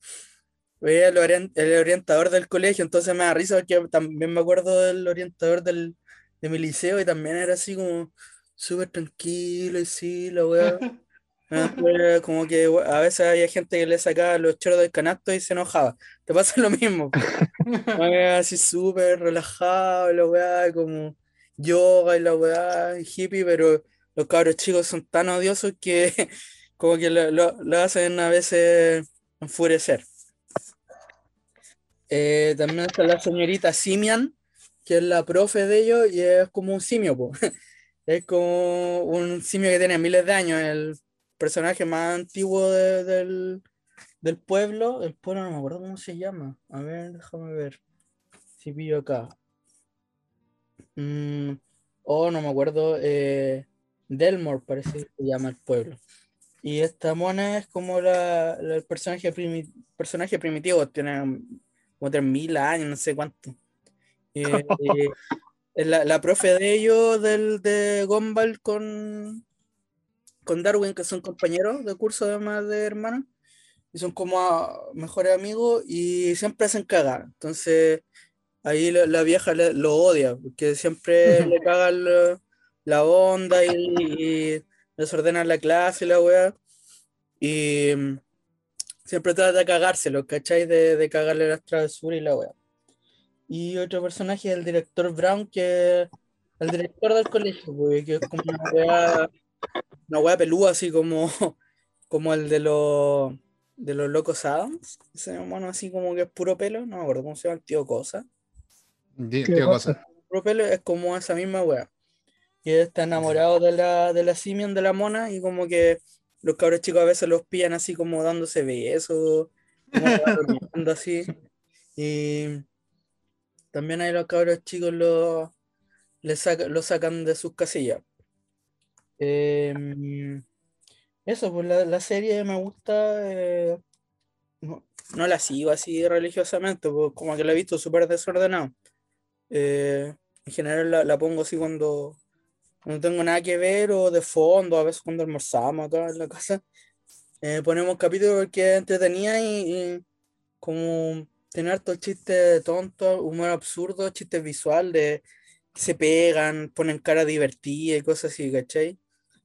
El, el, orientador del colegio, entonces me da risa porque también me acuerdo del orientador del, de mi liceo y también era así como súper tranquilo y sí, la wea. Ah, pues, como que a veces había gente que le sacaba los choros del canasto y se enojaba. Te pasa lo mismo. así súper relajado, la weá, como yoga y la weá, hippie, pero los cabros chicos son tan odiosos que como que lo, hacen a veces enfurecer. Eh, también está la señorita Simian, que es la profe de ellos y es como un simio, es como un simio que tiene miles de años, el personaje más antiguo del, pueblo. El pueblo no me acuerdo cómo se llama. A ver, déjame ver. Si pillo acá. Mm, oh, no me acuerdo. Eh, Delmore parece que se llama el pueblo. Y esta mona es como la, el personaje, personaje primitivo. Tiene como 3.000 años, no sé cuánto. Eh, eh, la, la, profe de ellos, del, de Gumball con, con Darwin, que son compañeros de curso además de hermanos, y son como mejores amigos y siempre hacen cagar. Entonces, ahí la, vieja lo odia, porque siempre le cagan la, onda y, desordenan la clase y la weá. Y mm, siempre trata de cagárselo, ¿cachai? De, de cagarle las travesuras y la weá. Y otro personaje es el director Brown, que el director del colegio, que es como una weá una hueá pelúa así como, como el de los de los locos Adams, ese mono así como que es puro pelo, no me acuerdo cómo se llama el tío Cosa. Tío Cosa. Puro pelo es como esa misma wea. Y está enamorado de la, de la simian de la mona y como que los cabros chicos a veces los pillan así como dándose besos, como así. Y también hay los cabros chicos lo, le lo sacan de sus casillas. Em, eso, pues la, serie me gusta. Eh, no, la sigo así religiosamente, pues como que la he visto súper desordenado. Eh, en general la, pongo así cuando no tengo nada que ver o de fondo, a veces cuando almorzamos acá en la casa. Eh, ponemos capítulos porque entretenía y, y como tener estos chistes tontos, humor absurdo, chistes visual de que se pegan, ponen cara divertida y cosas así, ¿cachai?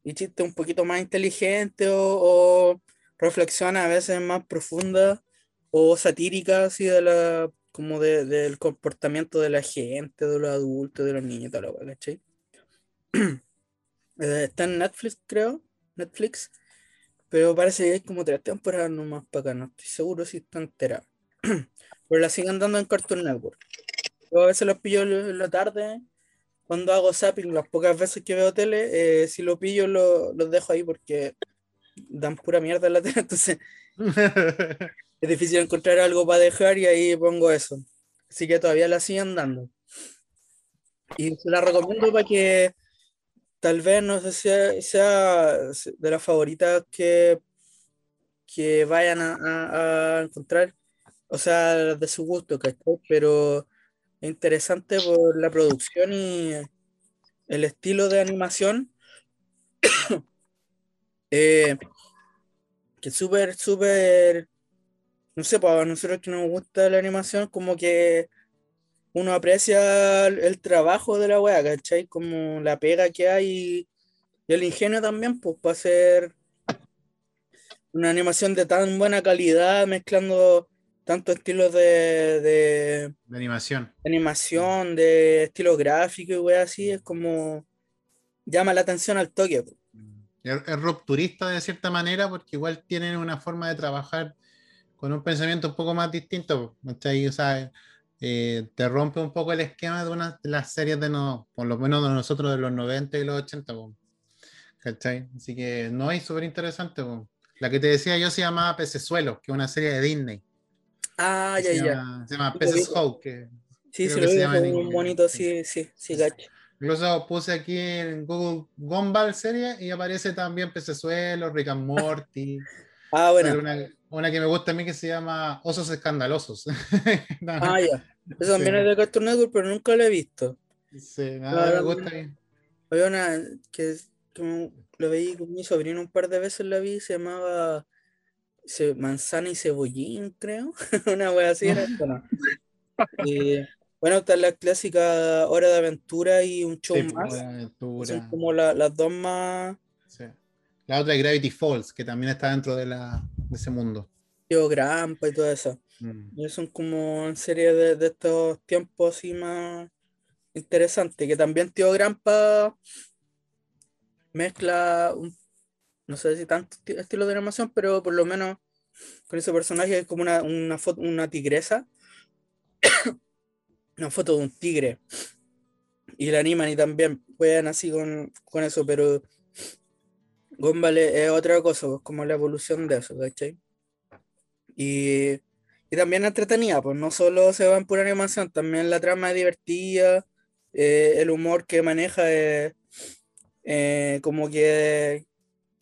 Y chistes un poquito más inteligentes o, reflexiones a veces más profundas o satíricas así de la como de, del comportamiento de la gente, de los adultos, de los niños, tal lo ¿cachai? Eh, está en Netflix, creo, Netflix, pero parece que hay como tres temporadas nomás para acá, no estoy seguro si está entera. pero la siguen dando en Cartoon Network. Yo a veces los pillo en la tarde cuando hago zapping, las pocas veces que veo tele, eh, si lo pillo los dejo ahí porque dan pura mierda en la tele, entonces es difícil encontrar algo para dejar y ahí pongo eso. Así que todavía la siguen dando. Y se la recomiendo para que tal vez no sé si sea, de las favoritas que, que vayan a, encontrar, o sea, de su gusto, Pero interesante por la producción y el estilo de animación. eh, que súper, súper, no sé, para nosotros que nos gusta la animación, como que uno aprecia el, trabajo de la wea, ¿cachai? Como la pega que hay y el ingenio también, pues, para hacer una animación de tan buena calidad, mezclando tantos estilos de, de De animación. animación, de estilo gráfico y wea así, es como llama la atención al toque. pues. Es, es rupturista de cierta manera porque igual tienen una forma de trabajar con un pensamiento un poco más distinto. ¿cachai? O sea, eh, te rompe un poco el esquema de una de las series de no, por lo menos de nosotros de los 90 y los 80. po. ¿Cachai? Así que no es súper interesante. La que te decía yo se llamaba Pecesuelos, que es una serie de Disney. Ah, ya, se, ya. llama, se llama Peces. Hope, que Sí, que lo se llama inglés, bonito, sí. sí, sí, cacho. Incluso puse aquí en Google Gumball serie y aparece también Pecesuelos, Rick and Morty. Ah, bueno. Una, una que me gusta a mí que se llama Osos Escandalosos. No, Ah, ya. Eso también Sí. es de Cartoon Network, pero nunca lo he visto. sí, nada, me gusta. bien. Había una que, que lo veí con mi sobrino un par de veces, la vi, se llamaba ce- Manzana y Cebollín, creo. una wea así era. Bueno, Y, bueno, está la clásica Hora de Aventura y un show Sí, más. Son como la- las dos más sí. La otra es Gravity Falls, que también está dentro de, la, de ese mundo. Tío Grampa y todo eso. Mm. Son como en serie de, de estos tiempos así más interesantes. Que también Tío Grampa mezcla, un- no sé si tanto esti- estilo de animación, pero por lo menos con ese personaje es como una, una foto, una tigresa. una foto de un tigre. Y la animan y también juegan así con, con eso, pero Gumball es, es otra cosa, pues como la evolución de eso, ¿cachai? Y, y también entretenida, pues no solo se va en pura animación, también la trama es divertida, eh, el humor que maneja es eh, como que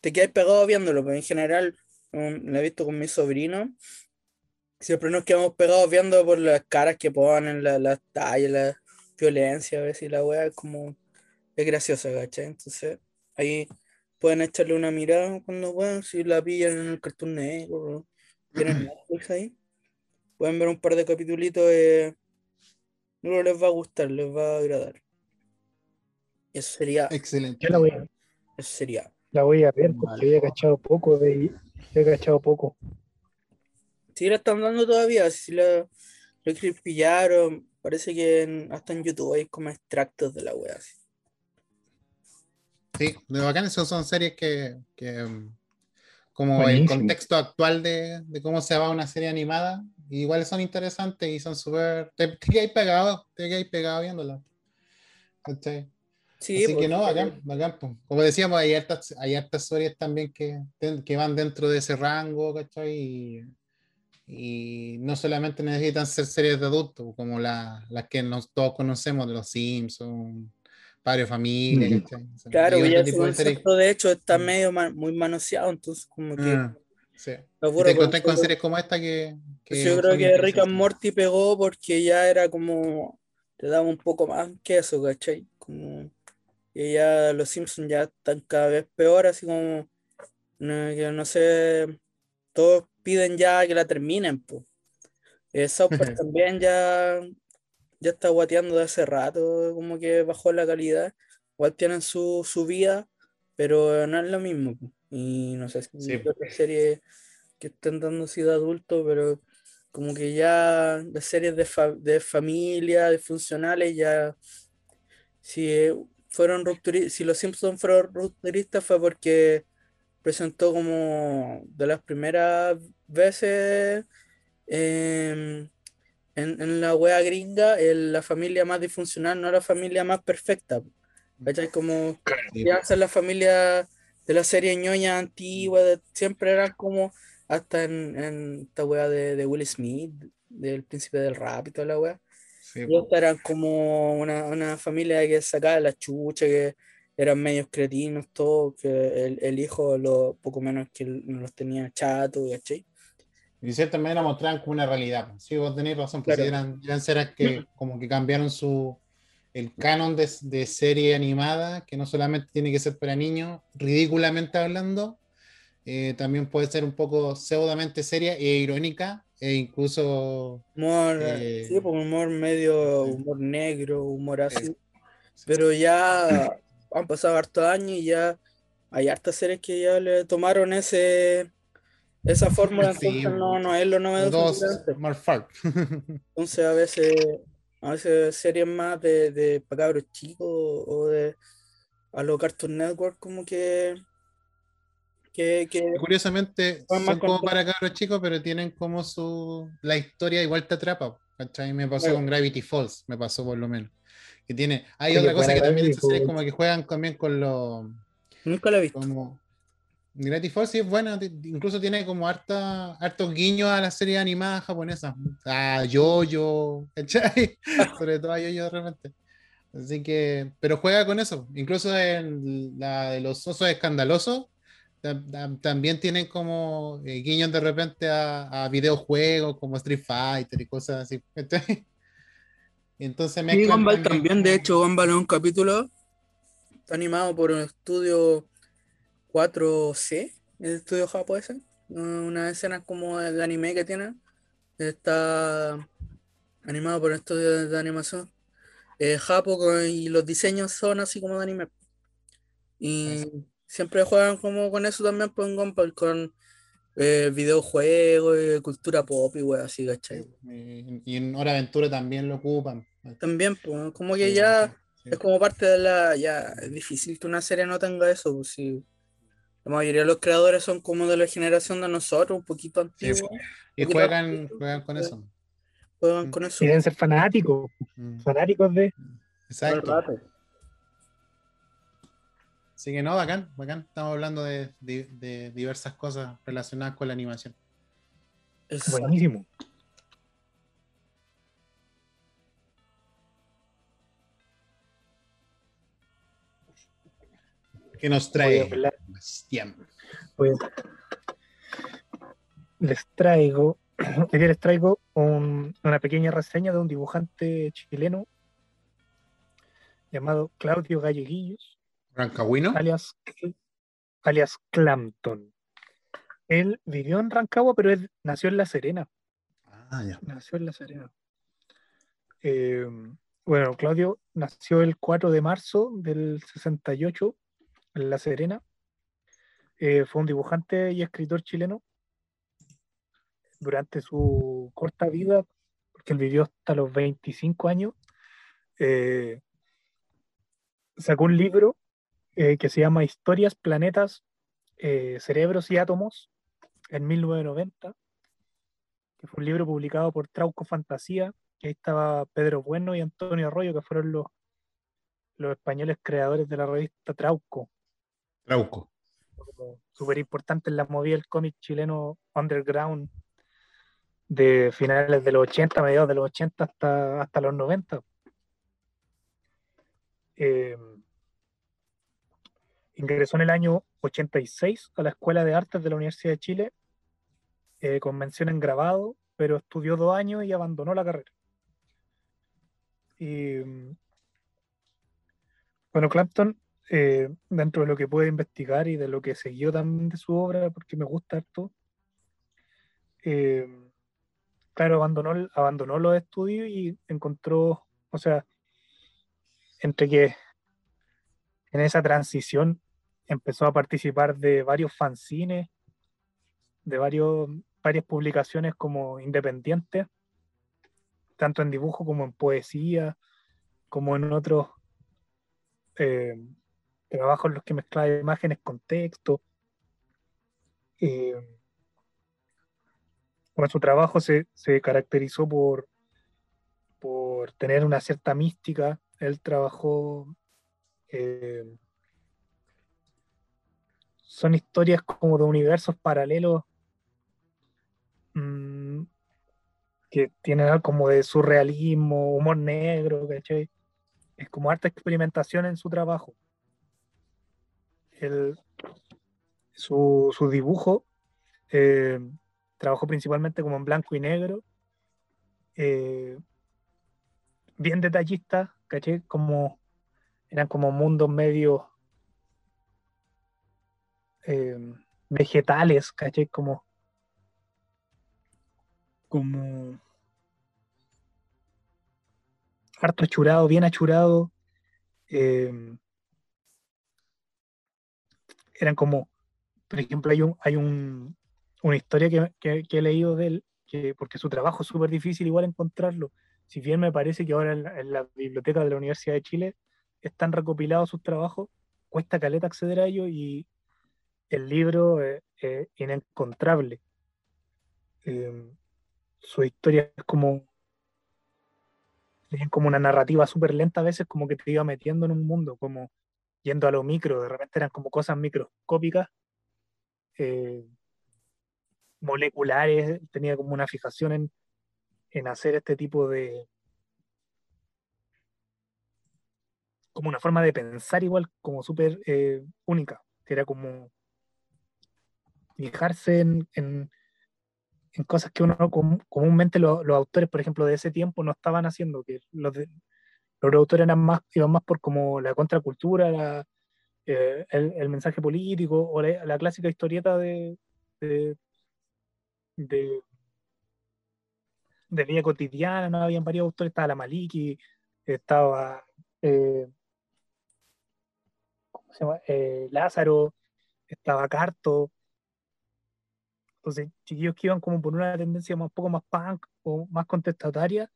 te quedas pegado viéndolo, pero en general um, lo he visto con mis sobrinos, siempre nos quedamos pegados viendo por las caras que ponen, la- las tallas, la violencia, a veces la wea es como, es graciosa, ¿cachai? Entonces ahí pueden echarle una mirada cuando puedan, si la pillan en el Cartoon Network, tienen Netflix ahí, pueden ver un par de capítulos, eh, que les va a gustar, les va a agradar. Eso sería, Excelente. La eso sería. La voy a ver porque había cachado poco de he cachado poco. Sí, la están dando todavía, si la, lo que pillaron, parece que en- hasta en YouTube hay como extractos de la wea. así. Sí, de bacán, esas son series que, que, mm, como el Buenísimo. contexto actual de, de cómo se va una serie animada, igual son interesantes y son súper... Te, te quedas pegado, te quedas pegado viéndolas. ¿Cachai? Sí, Así que no, porque- bacán, bacán, po. Como decíamos, hay hartas, hay hartas series también que, que van dentro de ese rango, ¿cachai? Y, y no solamente necesitan ser series de adultos, como la- las que nos, todos conocemos, de los Simpsons, Padre de Familia. ¿cachai? O sea, Claro, otro ya tipo de de hecho está Mm. medio ma- muy manoseado, entonces como que Ah, sí. Y te encontrás con series como esta que. que Pues yo creo que Rick and. Morty pegó porque ya era como, te daba un poco más que eso, ¿cachai? Como que ya los Simpsons ya están cada vez peor, así como, no, que no sé, todos piden ya que la terminen, pues. South Park también ya, ya está guateando de hace rato, como que bajó la calidad. Igual tienen su, su vida, pero no es lo mismo. po. Y no sé si Sí. otras series que están dando así de adulto, pero como que ya las series de, fa- de familia, de funcionales, ya si eh, fueron rupturistas, si los Simpsons fueron rupturistas fue porque presentó como de las primeras veces em, en, en la wea gringa el- la familia más disfuncional, no la familia más perfecta. ¿Cachai? Como ya ser la familia de la serie ñoña antigua, de- siempre eran como hasta en, en esta wea de, de Will Smith, del príncipe del rap y toda la wea. Sí, Y eran como una, una familia que sacaba la chucha, que eran medios cretinos, todos, que el, el hijo lo poco menos que los tenía chato, ¿cachai? Y de cierta manera mostraban como una realidad. Sí, vos tenés razón, pues Claro. eran, eran series que como que cambiaron su el canon de, de serie animada, que no solamente tiene que ser para niños, ridículamente hablando, eh, también puede ser un poco pseudamente seria e irónica, e incluso. Humor, Eh, sí, pues humor medio, humor negro, humor así. sí. Pero ya han pasado hartos años y ya hay hartas series que ya le tomaron ese esa fórmula, Sí, entonces no, no es lo novedoso. Entonces a veces, a veces series más de, de para cabros chicos o de a los Cartoon Network como que que, que Curiosamente, Son son como para cabros chicos, pero tienen como su. La historia igual te atrapa. ¿cachai? Me pasó Claro. con Gravity Falls, me pasó por lo menos. Que tiene. Hay Oye, otra cosa que también Falls. como que juegan también con los. nunca la he visto. Como... Gravity Falls sí es buena, incluso tiene como harta, hartos guiños a las series animadas japonesas. A Yo-Yo, ¿cachai? Sobre todo a Yo-Yo de repente. Así que, pero juega con eso. Incluso en la de los osos escandalosos, también tienen como eh, guiños de repente a, a videojuegos como Street Fighter y cosas así. Entonces Sí, mezclan Gumball también, de hecho, Gumball es un capítulo está animado por un estudio 4C, el estudio japonés. Una escena como de anime que tiene. Está animado por un estudio de animación eh, japo con- y los diseños son así como de anime. Y siempre juegan como con eso también pues, en Gumball, con eh, videojuegos, eh, cultura pop y weas así, ¿cachai? Y, y en Hora Aventura también lo ocupan. También, pues, como que Sí, ya sí. es como parte de la. Ya, es difícil que una serie no tenga eso, pues si la mayoría de los creadores son como de la generación de nosotros, un poquito Sí, antiguos, Y juegan, juegan con eh, eso. juegan con eso. Deben ser fanáticos, Mm, fanáticos de. Exacto. Así que no, bacán, bacán. Estamos hablando de, de- de diversas cosas relacionadas con la animación. Exacto. Buenísimo. ¿Qué nos trae? Bastián? pues, les traigo, hoy les traigo un- una pequeña reseña de un dibujante chileno llamado Claudio Galleguillos, ¿Rancagüino? alias, alias Clampton. Él vivió en Rancagua, pero él nació en La Serena. Ah, ya. Nació en La Serena. Eh, bueno, Claudio nació el 4 de marzo del 68 en La Serena. Eh, fue un dibujante y escritor chileno. Durante su corta vida, porque él vivió hasta los 25 años, eh, sacó un libro eh, que se llama Historias, Planetas, eh, Cerebros y Átomos en 1990 que fue un libro publicado por Trauco Fantasía, que ahí estaba Pedro Bueno y Antonio Arroyo, que fueron los, los españoles creadores de la revista Trauco, Trauco. súper importante en la movida del cómic chileno underground de finales de los 80, mediados de los 80 hasta, hasta los 90. Eh, ingresó en el año 86 a la Escuela de Artes de la Universidad de Chile eh, con mención en grabado, pero estudió dos años y abandonó la carrera. Y, mm, bueno, Clapton, eh, dentro de lo que puede investigar y de lo que siguió también de su obra, porque me gusta harto, eh, claro, abandonó, abandonó los estudios y encontró, o sea, entre que en esa transición empezó a participar de varios fanzines, de varios, varias publicaciones como independientes, tanto en dibujo como en poesía, como en otros eh, trabajos en los que mezclaba imágenes con texto. Eh, bueno, su trabajo se, se caracterizó por, por tener una cierta mística. Él trabajó eh, son historias como de universos paralelos mm, que tienen algo como de surrealismo, humor negro, ¿cachai? Es como harta experimentación en su trabajo. El- su, su dibujo eh, trabajó principalmente como en blanco y negro, eh, bien detallista, ¿cachai? Como eran como mundos medio eh, vegetales, ¿cachai? Como, como harto achurado, bien achurado. eh, eran como, por ejemplo, hay un, hay un, una historia que, que- he leído de él, que, porque su trabajo es súper difícil igual encontrarlo. Si bien me parece que ahora en la, en la biblioteca de la Universidad de Chile están recopilados sus trabajos, cuesta caleta acceder a ellos y el libro es inencontrable. Eh, su historia es como, es como una narrativa súper lenta a veces, como que te iba metiendo en un mundo, como yendo a lo micro, de repente eran como cosas microscópicas, eh, moleculares, tenía como una fijación en, en hacer este tipo de... como una forma de pensar igual, como súper eh, única, que era como fijarse en, en, en cosas que uno com- comúnmente lo- los autores, por ejemplo, de ese tiempo no estaban haciendo, que los, de- los autores eran más, iban más por como la contracultura, eh, el, mensaje político o la, clásica historieta de, de, de, vida cotidiana, ¿no? Habían varios autores, estaba la Maliki, estaba eh. Eh, Lázaro, estaba Carto. Entonces, chiquillos que iban como por una tendencia más, un poco más punk o más contestataria,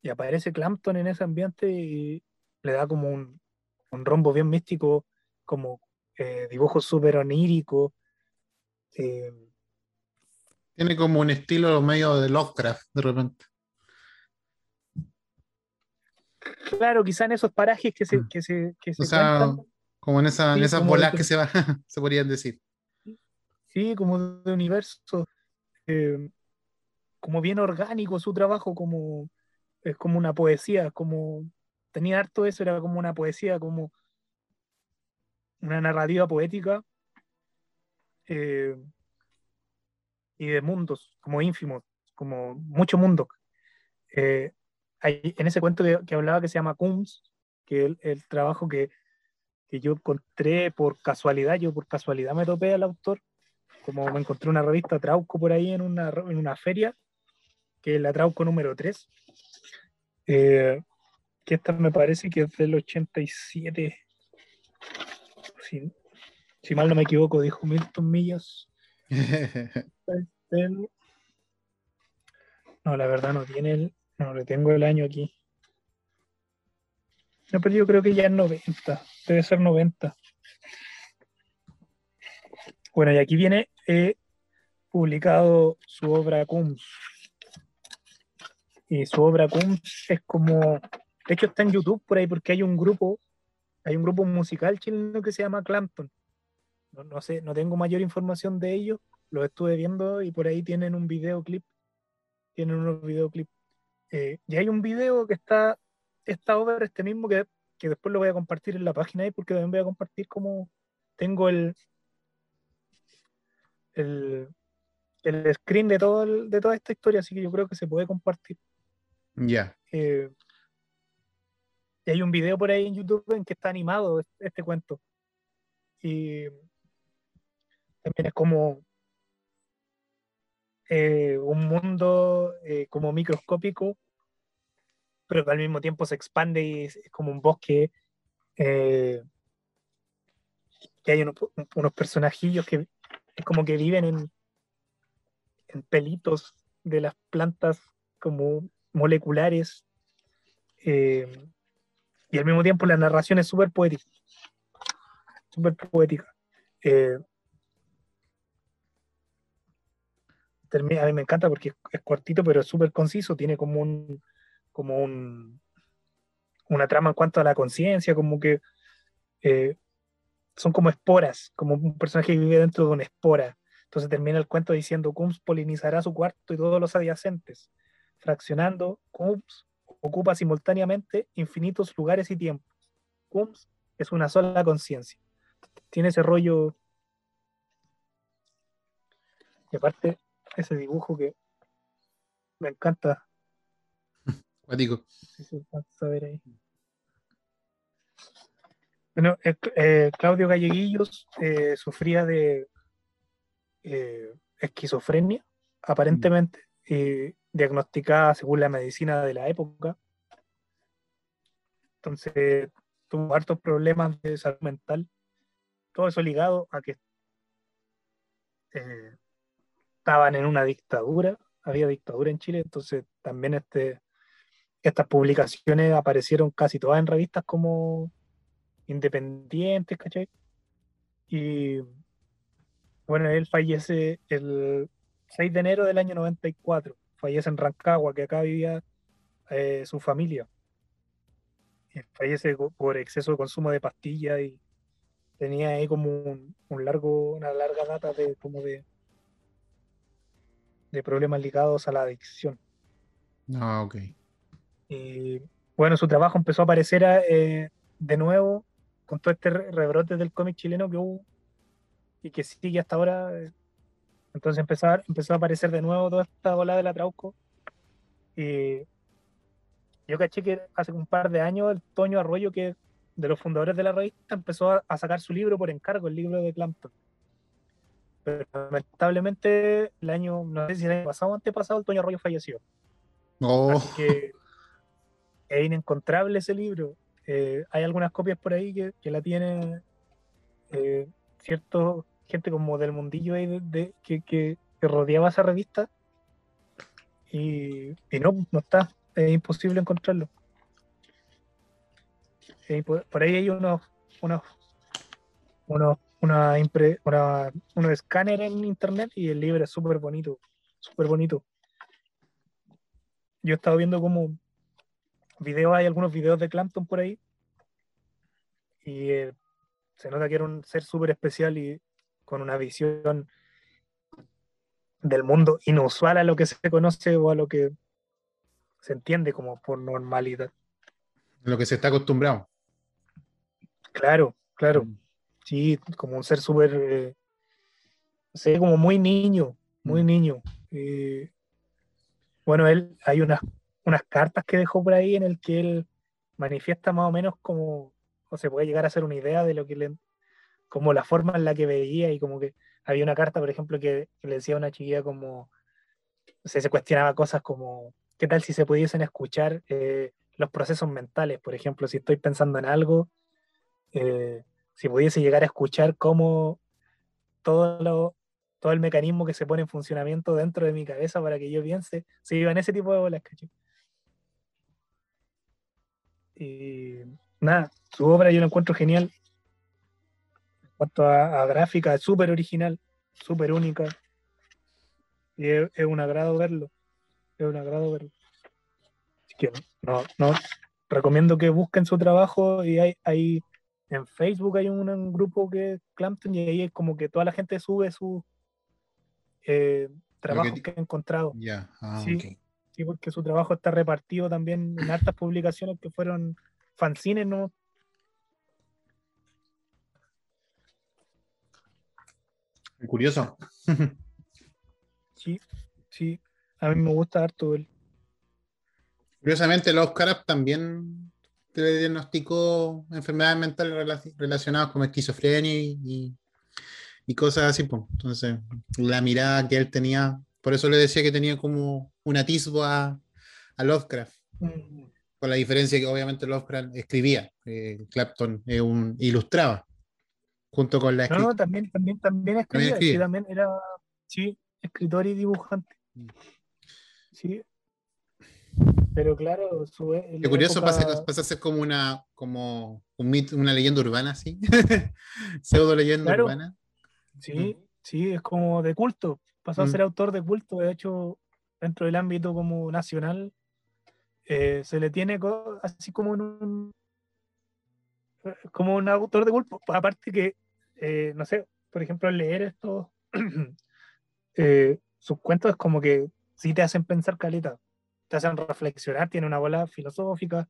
y aparece Clampton en ese ambiente y le da como un, un rombo bien místico, como eh, dibujos súper oníricos. eh, Tiene como un estilo medio de Lovecraft de repente. claro, quizá en esos parajes que se, Mm. que se, que se O sea, como en, esa, en Sí, esas como bolas que se van, se podrían decir. Sí, como de universo, eh, como bien orgánico su trabajo, como es como una poesía, como tenía harto eso, era como una poesía, como una narrativa poética eh, y de mundos, como ínfimos, como mucho mundo. Eh, hay- en ese cuento que, que hablaba que se llama Kums, que el, el trabajo que, que yo encontré por casualidad, yo por casualidad me topé al autor, como me encontré una revista Trauco por ahí en una, en una feria, que es la Trauco número 3, eh, que esta me parece que es del 87, si, si mal no me equivoco, dijo Milton Millas. No, la verdad no tiene el. No, le tengo el año aquí. No, pero yo creo que ya es 90. Debe ser 90. Bueno, y aquí viene eh, publicado su obra Kums. Y su obra Kums es como. De hecho, está en YouTube por ahí porque hay un grupo. Hay un grupo musical chileno que se llama Clampton. No, no sé, no tengo mayor información de ellos. Los estuve viendo y por ahí tienen un videoclip. Tienen unos videoclips. Eh, y hay un video que está esta obra, este mismo, que, que después lo voy a compartir en la página ahí, porque también voy a compartir como tengo el, el, el screen de, todo el- de toda esta historia, así que yo creo que se puede compartir. ya. Eh, y hay un video por ahí en YouTube en que está animado este, este cuento. Y también es como eh, un mundo eh, como microscópico, pero que al mismo tiempo se expande y es, es como un bosque. eh, que hay unos, unos personajillos que es como que viven en, en pelitos de las plantas como moleculares. eh, y al mismo tiempo la narración es súper poética. Súper poética. Eh, a mí me encanta porque es, es cortito, pero es súper conciso. Tiene como un, como un, una trama en cuanto a la conciencia, como que eh, son como esporas, como un personaje que vive dentro de una espora. Entonces termina el cuento diciendo, Kums polinizará su cuarto y todos los adyacentes. Fraccionando, Kums ocupa simultáneamente infinitos lugares y tiempos. Kums es una sola conciencia. Tiene ese rollo. Y aparte, ese dibujo que me encanta. Cuático. ahí. Bueno, eh, eh, Claudio Galleguillos eh, sufría de, esquizofrenia, aparentemente, diagnosticada según la medicina de la época. Entonces, tuvo hartos problemas de salud mental, todo eso ligado a que estaban en una dictadura, había dictadura en Chile, entonces también este, estas publicaciones aparecieron casi todas en revistas como independientes, ¿cachai? Y bueno, él fallece el 6 de enero del año 94, fallece en Rancagua, que acá vivía eh, su familia. Y fallece por exceso de consumo de pastillas y tenía ahí como un, largo, una larga data de como de, de problemas ligados a la adicción. Ah, ok. Y bueno, su trabajo empezó a aparecer eh, de nuevo con todo este rebrote del cómic chileno que hubo y que sigue hasta ahora. Eh, entonces empezó a, empezó a aparecer de nuevo toda esta ola de la Trauco. Y yo caché que hace un par de años el Toño Arroyo, que de los fundadores de la revista, empezó a, sacar su libro por encargo, el libro de Clampton. Pero lamentablemente el año, no sé si el año pasado o antepasado, el Toño Arroyo falleció. No. Así que es inencontrable ese libro. Eh, hay algunas copias por ahí que, la tiene eh, cierto gente como del mundillo ahí de, que, que, rodeaba esa revista y, no, no está, es imposible encontrarlo. Y por, ahí hay unos, unos, unos, una unos escáneres en internet y el libro es súper bonito, súper bonito. Yo he estado viendo como videos, hay algunos videos de Clampton por ahí y eh, se nota que era un ser súper especial y con una visión del mundo inusual a lo que se conoce o a lo que se entiende como por normalidad. Lo que se está acostumbrado. Claro, claro. Mm. Sí, como un ser súper, eh, como muy niño, muy mm. niño. Eh, bueno, él, hay unas, unas cartas que dejó por ahí en el que él manifiesta más o menos como, o se puede llegar a hacer una idea de lo que le, como la forma en la que veía y como que había una carta, por ejemplo, que, le decía a una chiquilla como, se cuestionaba cosas como, ¿qué tal si se pudiesen escuchar eh, los procesos mentales? Por ejemplo, si estoy pensando en algo, eh, si pudiese llegar a escuchar cómo todo, lo, todo el mecanismo que se pone en funcionamiento dentro de mi cabeza para que yo piense, se iba en ese tipo de bolas, ¿cachai? Y nada, su obra yo la encuentro genial. En cuanto a, gráfica, es súper original, súper única. Y es, un agrado verlo. Es un agrado verlo. Así que no, no, recomiendo que busquen su trabajo y hay, hay en Facebook hay un, grupo que es Clampton y ahí es como que toda la gente sube su eh, trabajo que, ha encontrado. Ah, sí, sí, porque su trabajo está repartido también en hartas publicaciones que fueron fanzines, ¿no? Curioso. sí, sí. A mí me gusta harto él. Curiosamente, los Oscar también te diagnosticó enfermedades mentales relacionadas con esquizofrenia y, cosas así. Pues. Entonces, la mirada que él tenía, por eso le decía que tenía como un atisbo a, Lovecraft. Mm. Con la diferencia que obviamente Lovecraft escribía, eh, Clapton un, ilustraba junto con la escritura. No, también, también, también escribía, Sí, también era sí, escritor y dibujante. Mm. Sí, pero claro, su, Qué curioso pasa, pasa, a ser como una, como un mito, una leyenda urbana, así. Pseudo leyenda urbana. Sí, mm. sí, es como de culto. Pasó a mm. ser autor de culto. De hecho, dentro del ámbito como nacional, eh, se le tiene así como un como un autor de culto. Aparte que, eh, no sé, por ejemplo, leer esto, eh, sus cuentos es como que sí te hacen pensar caleta te hacen reflexionar, tiene una bola filosófica.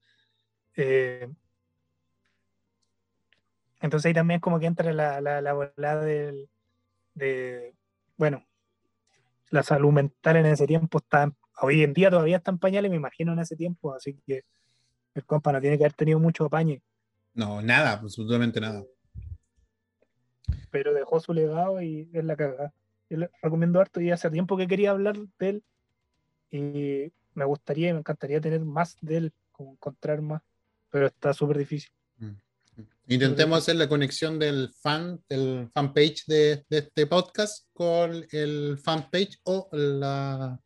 Entonces ahí también como que entra la, la, bola del, de, bueno, la salud mental en ese tiempo está, hoy en día todavía está en pañales, me imagino en ese tiempo, así que el compa no tiene que haber tenido mucho apañe. No, nada, absolutamente nada. Pero dejó su legado y es la cagada. Yo le recomiendo harto y hace tiempo que quería hablar de él. Y me gustaría y me encantaría tener más de él, como encontrar más. Pero está súper difícil. Intentemos hacer la conexión del fan, del fanpage de, de este podcast con el fanpage o la,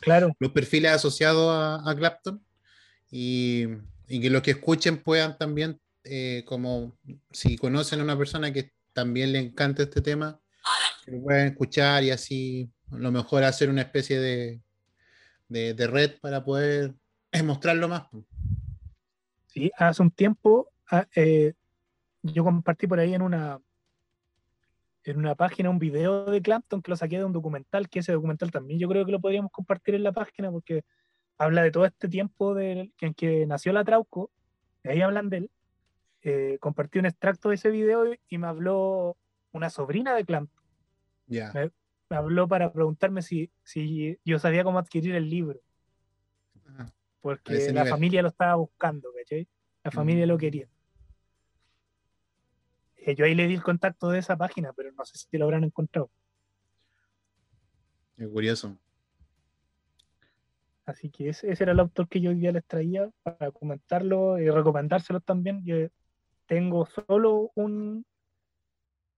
Claro, los perfiles asociados a, a Clapton. Y, y que los que escuchen puedan también, eh, como si conocen a una persona que también le encanta este tema, que lo puedan escuchar y así a lo mejor hacer una especie de, de, de red para poder mostrarlo más. sí, hace un tiempo ah, eh, yo compartí por ahí en una en una página un video de Clapton que lo saqué de un documental, que ese documental también yo creo que lo podríamos compartir en la página porque habla de todo este tiempo que, en que nació la Trauco, y ahí hablan de él. Eh, compartí un extracto de ese video y, y me habló una sobrina de Clapton. Me, me habló para preguntarme si, si yo sabía cómo adquirir el libro, Ah, porque la nivel. familia lo estaba buscando, ¿cachai? La familia lo Mm. quería. Eh, yo ahí le di el contacto de esa página, pero no sé si lo habrán encontrado. Qué curioso. Así que ese, ese era el autor que yo hoy día les traía para comentarlo y recomendárselos también. Yo tengo solo un,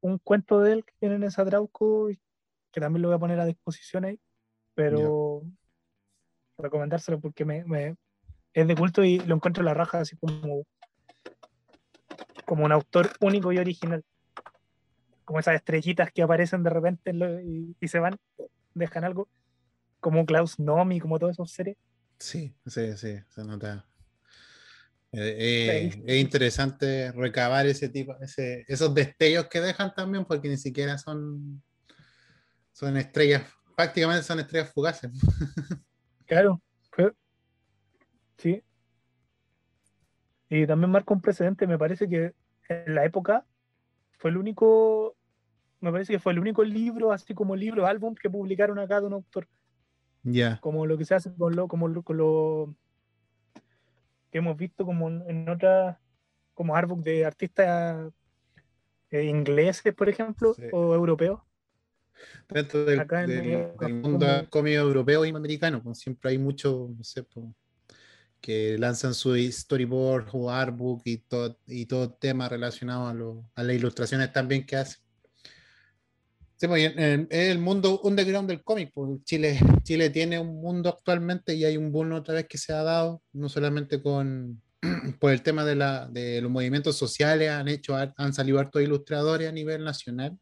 un cuento de él que tiene en y que también lo voy a poner a disposición ahí, pero recomendárselo porque me, me- es de culto y lo encuentro en la raja así como, como un autor único y original. Como esas estrellitas que aparecen de repente lo- y, y se van, dejan algo como Klaus Nomi, como todas esas series. Sí, sí, sí, se nota. Eh, eh, es interesante recabar ese tipo, ese, esos destellos que dejan también, porque ni siquiera son, son estrellas, prácticamente son estrellas fugaces. Claro, sí. Y también marca un precedente, me parece que en la época fue el único, me parece que fue el único libro, así como libro, álbum que publicaron acá de un autor, Ya, como lo que se hace con lo, como lo, con lo que hemos visto como en, otras, como artbook de artistas eh, ingleses, por ejemplo, Sí. o europeos. dentro del, Acá en del- México, del mundo como- del cómic europeo y americano, pues siempre hay muchos, no sé, pues, que lanzan su storyboard o artbook y todo, y todo tema relacionado a, lo- a las ilustraciones también que hace. Sí, pues, en- en- es el mundo underground del cómic. pues, Chile, Chile tiene un mundo actualmente y hay un boom otra vez que se ha dado, no solamente con por el tema de, la, de los movimientos sociales, han hecho, han salido hartos ilustradores a nivel nacional.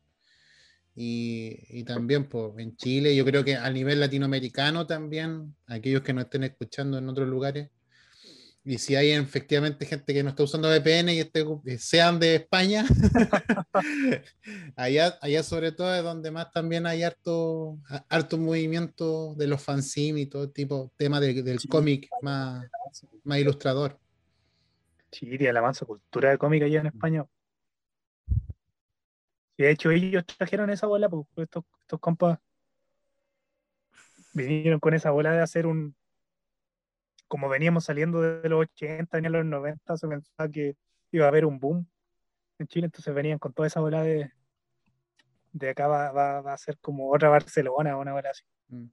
Y, y también pues, en Chile, yo creo que a nivel latinoamericano también, aquellos que nos estén escuchando en otros lugares, y si hay efectivamente gente que no está usando VPN y este, sean de España, allá, allá sobre todo es donde más también hay harto, harto movimiento de los fanzines y todo tipo, tema de- del Sí. cómic más, más ilustrador. Sí, de la mansa cultura de cómica allá en España. Y de hecho ellos trajeron esa bola, pues estos, estos compas vinieron con esa bola de hacer un, como veníamos saliendo de los 80, ni a los 90, se pensaba que iba a haber un boom en Chile, entonces venían con toda esa bola de, de acá va, va- va a ser como otra Barcelona, una bola así. Mm.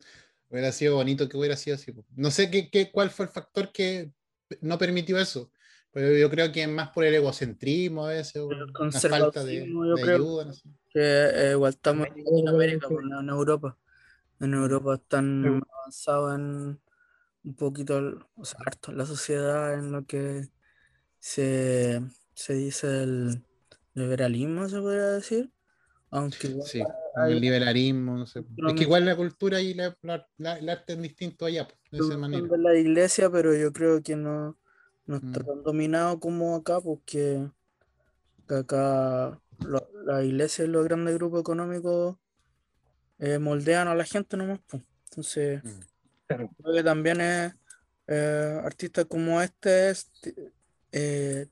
Hubiera sido bonito que hubiera sido así. No sé qué, qué- cuál fue el factor que no permitió eso, pero yo creo que es más por el egocentrismo a veces, una falta de, yo de creo. ayuda. no sé. Que eh, igual estamos en sí. pues, no en Europa. En Europa están Sí. avanzados en un poquito, o sea, harto la sociedad, en lo que se, se dice el liberalismo, se podría decir. Aunque igual Sí, hay- el liberalismo, no sé. Es que igual la cultura y la, la- la- el arte es distinto allá, po, de esa manera. de la iglesia, pero yo creo que no, no está Mm. tan dominado como acá, porque que acá lo- la iglesia y los grandes grupos económicos eh, moldean a la gente nomás. pues. Entonces, Mm. Claro. creo que también es eh, artistas como este es, eh,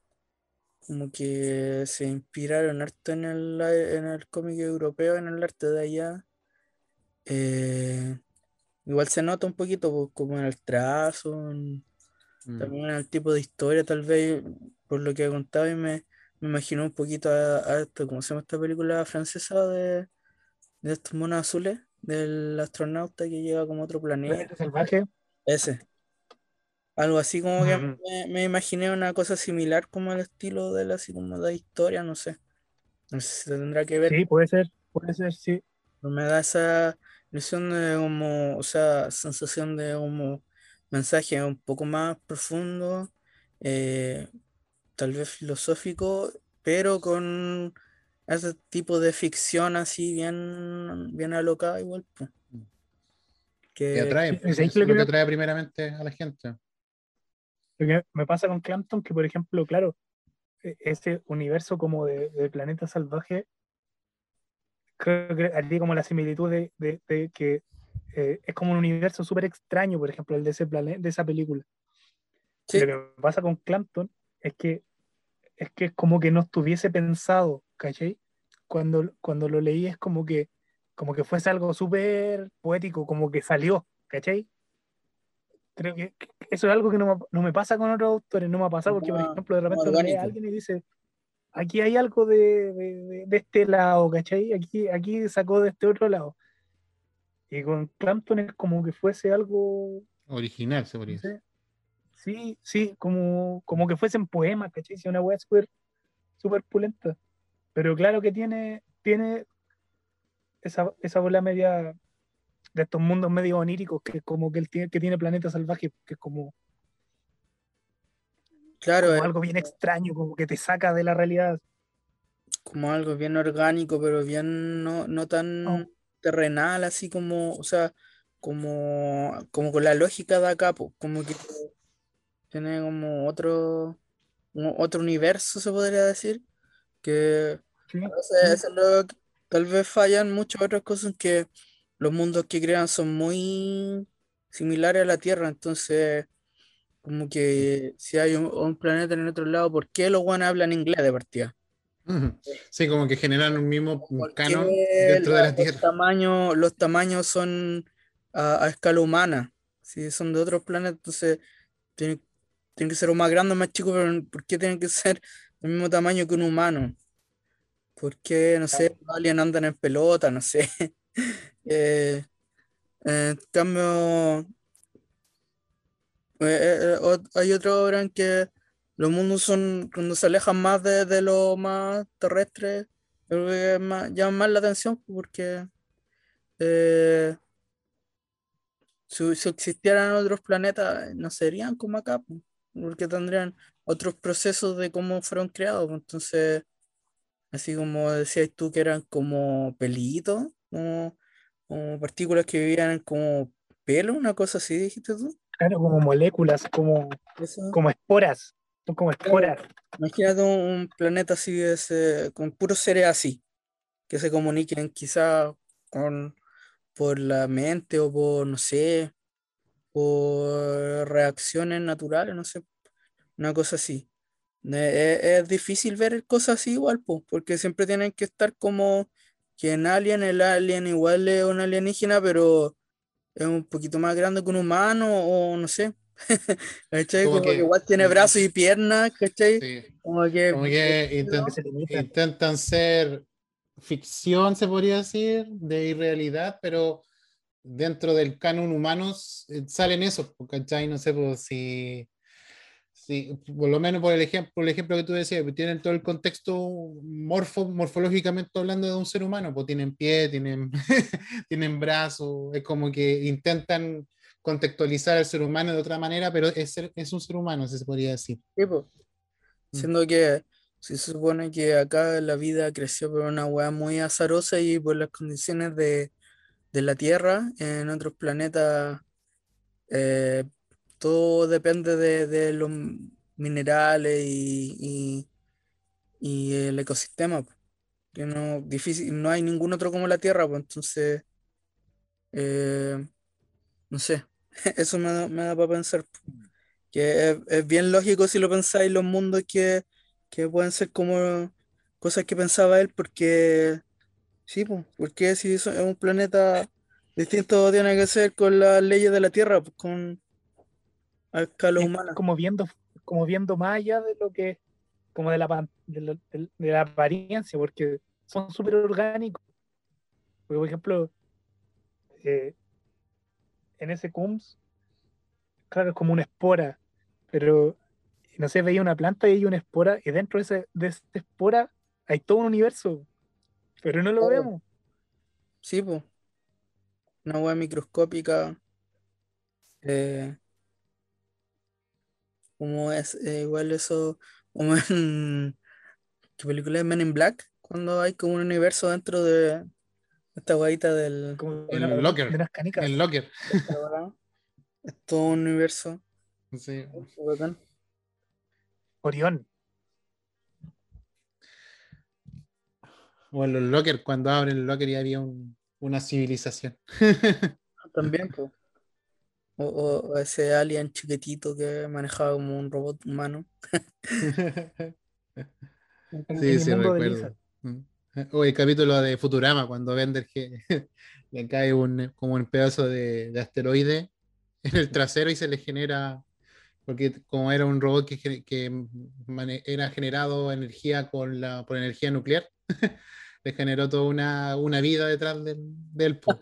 como que se inspiraron harto en el, en el cómic europeo, en el arte de allá. Eh, igual se nota un poquito pues, como en el trazo, en- Mm. también en el tipo de historia, tal vez por lo que contaba y me, me imaginó un poquito a, a esto, ¿cómo se llama esta película francesa de de estos monos azules, del astronauta que llega como a otro planeta. Planeta salvaje. Ese. Algo así como que Mm. me, me imaginé una cosa similar como el estilo de la, así como de historia, no sé. No sé si tendrá que ver, Sí, puede ser, puede ser, sí. pero me da esa impresión de como, o sea, sensación de como mensaje un poco más profundo, eh, tal vez filosófico, pero con ese tipo de ficción así bien, bien alocada igual, pues. Que Que, atrae, pues, es lo que- que atrae primeramente a la gente. Lo que me pasa con Clampton, que por ejemplo, claro, e- ese universo como de, de planeta salvaje, creo que haría como la similitud de, de- de que eh, es como un universo súper extraño, por ejemplo, el de, ese plane- de esa película. Sí, Lo que me pasa con Clampton es que es que es como que no estuviese pensado, ¿cachai? Cuando, cuando lo leí es como que como que fuese algo súper poético, como que salió, ¿cachai? Creo que eso es algo que no me, no me pasa con otros autores, no me ha pasado porque, por ejemplo, de repente alguien y dice, aquí hay algo de, de- de- de este lado, ¿cachai? Aquí, aquí sacó de este otro lado. Y con Clampton es como que fuese algo Original, se podría decir. Sí, sí, como, como que fuesen poemas, ¿cachai? Sí, una weá súper súper pulenta. Pero claro que tiene, tiene esa, esa bola media de estos mundos medio oníricos, que es como que, él tiene, que tiene Planeta Salvaje, que es como, claro, como es algo bien extraño, como que te saca de la realidad. como algo bien orgánico, pero bien no, no tan terrenal, así como, o sea, como, como con la lógica de acá, como que tiene como otro, como otro universo, se podría decir, que Sí, lo tal vez fallan muchas otras cosas que los mundos que crean son muy similares a la Tierra, entonces como que si hay un, un planeta en el otro lado, ¿por qué los guanes hablan inglés de partida? Sí, como que generan un mismo un ¿Por canon dentro de la- los Tierra. tamaños, los tamaños son a, a escala humana? Si son de otros planetas, entonces tienen, tienen que ser o más grandes o más chicos, pero ¿por qué tienen que ser del mismo tamaño que un humano? ¿Por qué, no sé, los aliens andan en pelota? No sé. Eh, en cambio, eh, eh, eh, hay otra obra en que los mundos son, cuando se alejan más de, de lo más terrestre, creo que más- llaman más la atención porque eh, si, si existieran otros planetas, no serían como acá, po, porque tendrían otros procesos de cómo fueron creados. po. Entonces, así como decías tú que eran como pelitos, como, como partículas que vivían como pelo, una cosa así, dijiste tú. claro, como moléculas, como, Eso. como esporas. Como esporas. Imagínate un, planeta así, de ese- con puros seres así, que se comuniquen quizá con, por la mente o por, no sé, por reacciones naturales, no sé, una cosa así. Es, es difícil ver cosas así igual, pues, porque siempre tienen que estar como que en Alien, el alien igual es un alienígena, pero es un poquito más grande que un humano, o no sé. ¿Cachai? Como Como que que- igual tiene brazos y piernas, ¿cachai? Sí. Como que, Como que intent- intentan ser ficción, se podría decir, de irrealidad, pero dentro del canon humanos eh, salen esos, ¿cachai? No sé pues, si, si, por lo menos por el ejemplo, por el ejemplo que tú decías, pues, tienen todo el contexto morfo, morfológicamente hablando de un ser humano, pues tienen pie, tienen, tienen brazos, es como que intentan contextualizar al ser humano de otra manera, pero es, ser- es un ser humano, se podría decir. Sí, po. Mm. Siendo que si se supone que acá la vida creció por una weá muy azarosa y por las condiciones de, de la Tierra, en otros planetas eh, todo depende de, de los minerales y, y- y el ecosistema. Que no, difícil, no hay ningún otro como la Tierra, pues entonces, eh, no sé, eso me da, me da para pensar. po que es, es bien lógico si lo pensáis los mundos que, que pueden ser como cosas que pensaba él, porque sí, pues, porque si es un planeta distinto tiene que ser con las leyes de la Tierra, pues, con a escala es humana. como viendo, como viendo más allá de lo que, como de la, de la, de la apariencia, porque son súper orgánicos. Porque, por ejemplo, eh, en ese CUMS, claro, es como una espora, pero no sé, veía una planta y hay una espora, y dentro de, ese, de esa espora hay todo un universo, pero no lo Oh. vemos. Sí, pues. Una hueá microscópica. eh, como es eh, igual eso, como en ¿qué película es Men in Black? Cuando hay como un universo dentro de esta guaita del Como El de locker. de canicas. El locker. es todo un universo. Sí. Orión. O en los lockers, cuando abren el locker ya había un- una civilización. También, pues. O, o- ese alien chiquitito que manejaba como un robot humano. Sí, sí, recuerdo. Mm. O el capítulo de Futurama, cuando Bender que le cae un, como un pedazo de, de asteroide en el trasero y se le genera, porque como era un robot que, que mane- era generado energía con la, por energía nuclear, le generó toda una, una vida detrás del, del po.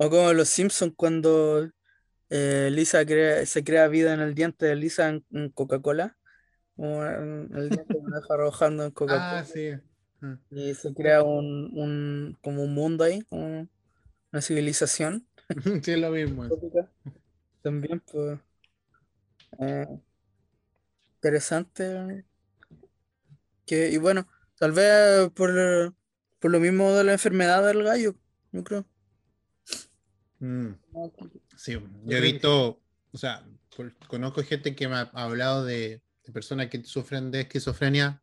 O como los Simpsons cuando eh, Lisa crea- se crea vida en el diente de Lisa en, en Coca-Cola. El diente que deja arrojando en Coca-Cola. Ah, sí. Ah. Y se crea un, un- como un mundo ahí, como una civilización Sí, es lo mismo. También, pues. eh, interesante. Que, y bueno, tal vez por, por lo mismo de la enfermedad del gallo, yo creo. Mm. Sí, yo he visto, o sea, con- conozco gente que me ha hablado de, de personas que sufren de esquizofrenia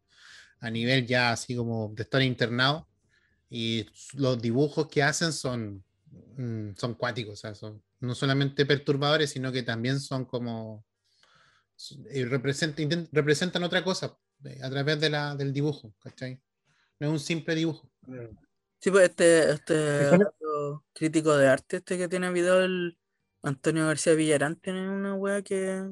a nivel ya así como de estar internado y los dibujos que hacen son, mm, son cuáticos, o sea, son no solamente perturbadores, sino que también son como, y represent- intent- representan otra cosa eh, a través de la, del dibujo, ¿cachai? No es un simple dibujo. Sí, pues este, este crítico de arte, este que tiene video, el Antonio García Villarán, tiene una wea que.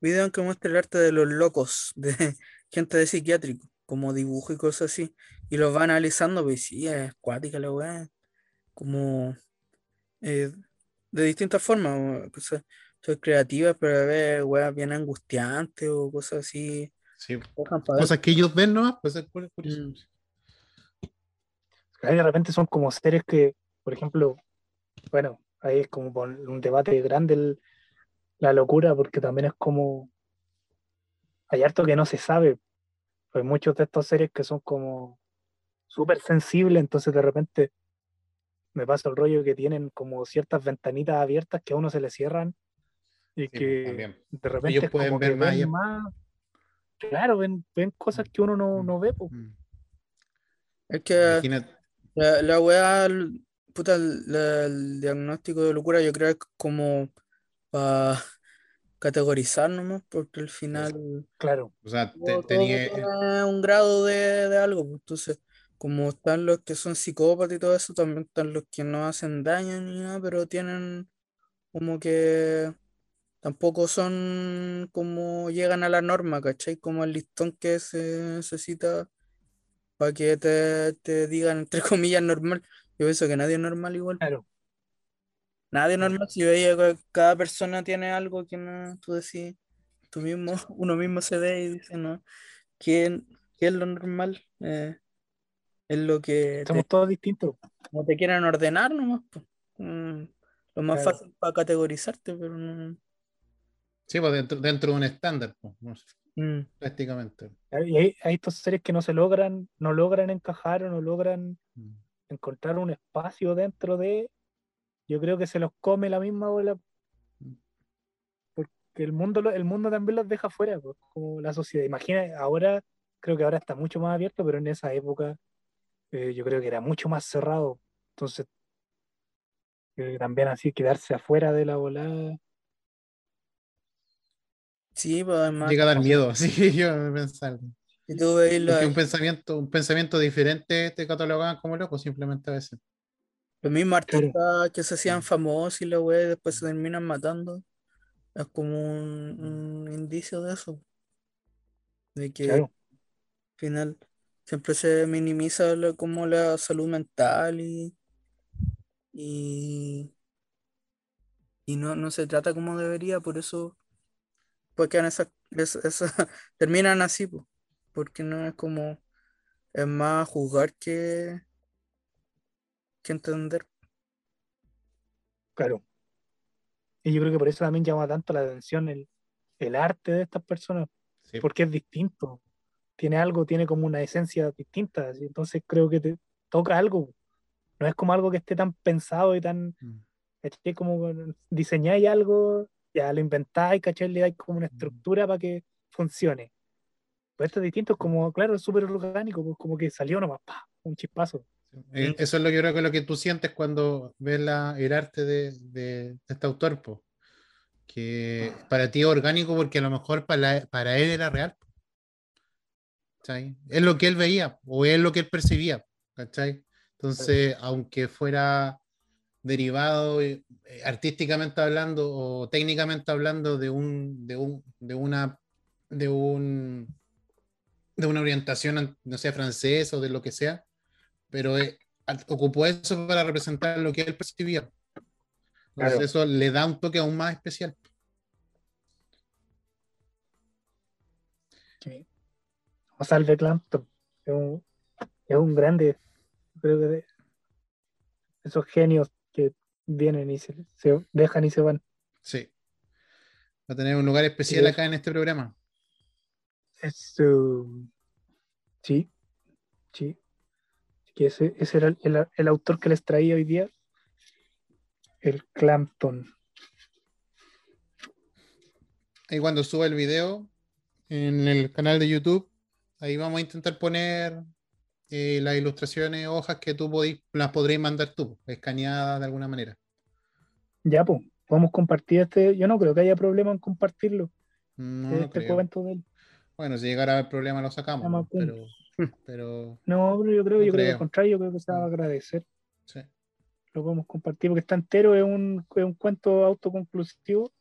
Video en que muestra el arte de los locos, de gente de psiquiátrico, como dibujo y cosas así. Y los va analizando, pues sí, es cuática la wea. Como. eh, de distintas formas, cosas son creativas, pero a veces weas bien angustiantes o cosas así. Sí, ver. cosas que ellos ven nomás, pues es cur- curioso. Mm. Ahí de repente son como seres que, por ejemplo, bueno, ahí es como por un debate grande el- la locura, porque también es como, hay harto que no se sabe. Hay muchos de estos seres que son como súper sensibles, entonces de repente me pasa el rollo que tienen como ciertas ventanitas abiertas que a uno se le cierran y pues, que también. de repente Ellos es pueden como ver que más ven allá. más, claro, ven, ven cosas que uno no, Mm. no ve. po. Mm. Es que. Imagínate, La, la weá, puta, el, el diagnóstico de locura yo creo que es como para categorizar nomás, porque al final Claro, o sea, te- tenía, un grado de, de algo, pues, entonces como están los que son psicópatas y todo eso, también están los que no hacen daño ni nada, pero tienen como que tampoco son como llegan a la norma, ¿cachai? Como el listón que se necesita para que te, te digan, entre comillas, normal. Yo pienso que nadie es normal igual. claro. Nadie es normal. Si veía que cada persona tiene algo que no, tú decís, tú mismo, uno mismo se ve y dice, no, ¿qué, qué es lo normal? Eh, es lo que te, Somos todos distintos. como te quieran ordenar nomás. Mm, lo más Claro. fácil para categorizarte, pero no. sí, pues dentro, dentro de un estándar, pues, no sé, mm, prácticamente. Y hay, hay estos seres que no se logran, no logran encajar o no logran Mm. Encontrar un espacio dentro de, yo creo que se los come la misma bola. Porque el mundo, lo- el mundo también los deja fuera, pues, como la sociedad. Imagina, ahora, creo que ahora está mucho más abierto, pero en esa época eh, yo creo que era mucho más cerrado. Entonces, creo que también así quedarse afuera de la volada. Sí, pues además, Llega a dar miedo, sí, yo me tú veis la- Porque un pensamiento, un pensamiento diferente te catalogaban como loco, simplemente a veces. los mismos Claro. artistas que se hacían famosos y la wea y después se terminan matando, es como un, un indicio de eso. De que Claro. al final siempre se minimiza lo- como la salud mental y, y, y no, no se trata como debería, por eso pues quedan esas, es- esas- terminan así, pues, porque no es como, es más juzgar que, que entender. Claro. Y yo creo que por eso también llama tanto la atención el, el arte de estas personas, Sí. porque es distinto. Tiene algo, tiene como una esencia distinta. Entonces creo que te toca algo. No es como algo que esté tan pensado y tan, Mm. ¿cachai? Como diseñáis algo, ya lo inventáis, ¿cachai? Le dais como una estructura para que funcione. Pues esto es distinto, es como, claro, es súper orgánico, pues como que salió nomás, ¡pa! un chispazo. Eh, Eso es lo que yo creo que es lo que tú sientes cuando ves la, el arte de, de- de este autor, po. que para ti es orgánico porque a lo mejor para, para él era real. Es lo que él veía o es lo que él percibía. ¿cachai? Entonces, aunque fuera derivado eh, eh, artísticamente hablando o técnicamente hablando de un, de un, de una, de un, de una orientación, no sé, francesa o de lo que sea, pero eh, ocupó eso para representar lo que él percibía. Entonces, Claro. eso le da un toque aún más especial. O Salve Clampton, es un, es un grande, creo que de esos genios que vienen y se, se dejan y se van. Sí. Va a tener un lugar especial Sí. acá en este programa. Es, um, sí, sí. Que ese, ese era el, el- el autor que les traía hoy día, el Clampton. Y cuando suba el video en el canal de YouTube, ahí vamos a intentar poner eh, las ilustraciones, hojas que tú podís, las podréis mandar tú, escaneadas de alguna manera. Ya, pues, podemos compartir este. Yo no creo que haya problema en compartirlo, No, no este cuento de él. Bueno, si llegara a haber problema lo sacamos, ¿no? pero, pero No, pero yo creo, No yo creo que creo. al contrario, yo creo que se va a Mm. agradecer. sí. Lo podemos compartir porque está entero, es un, es un cuento autoconclusivo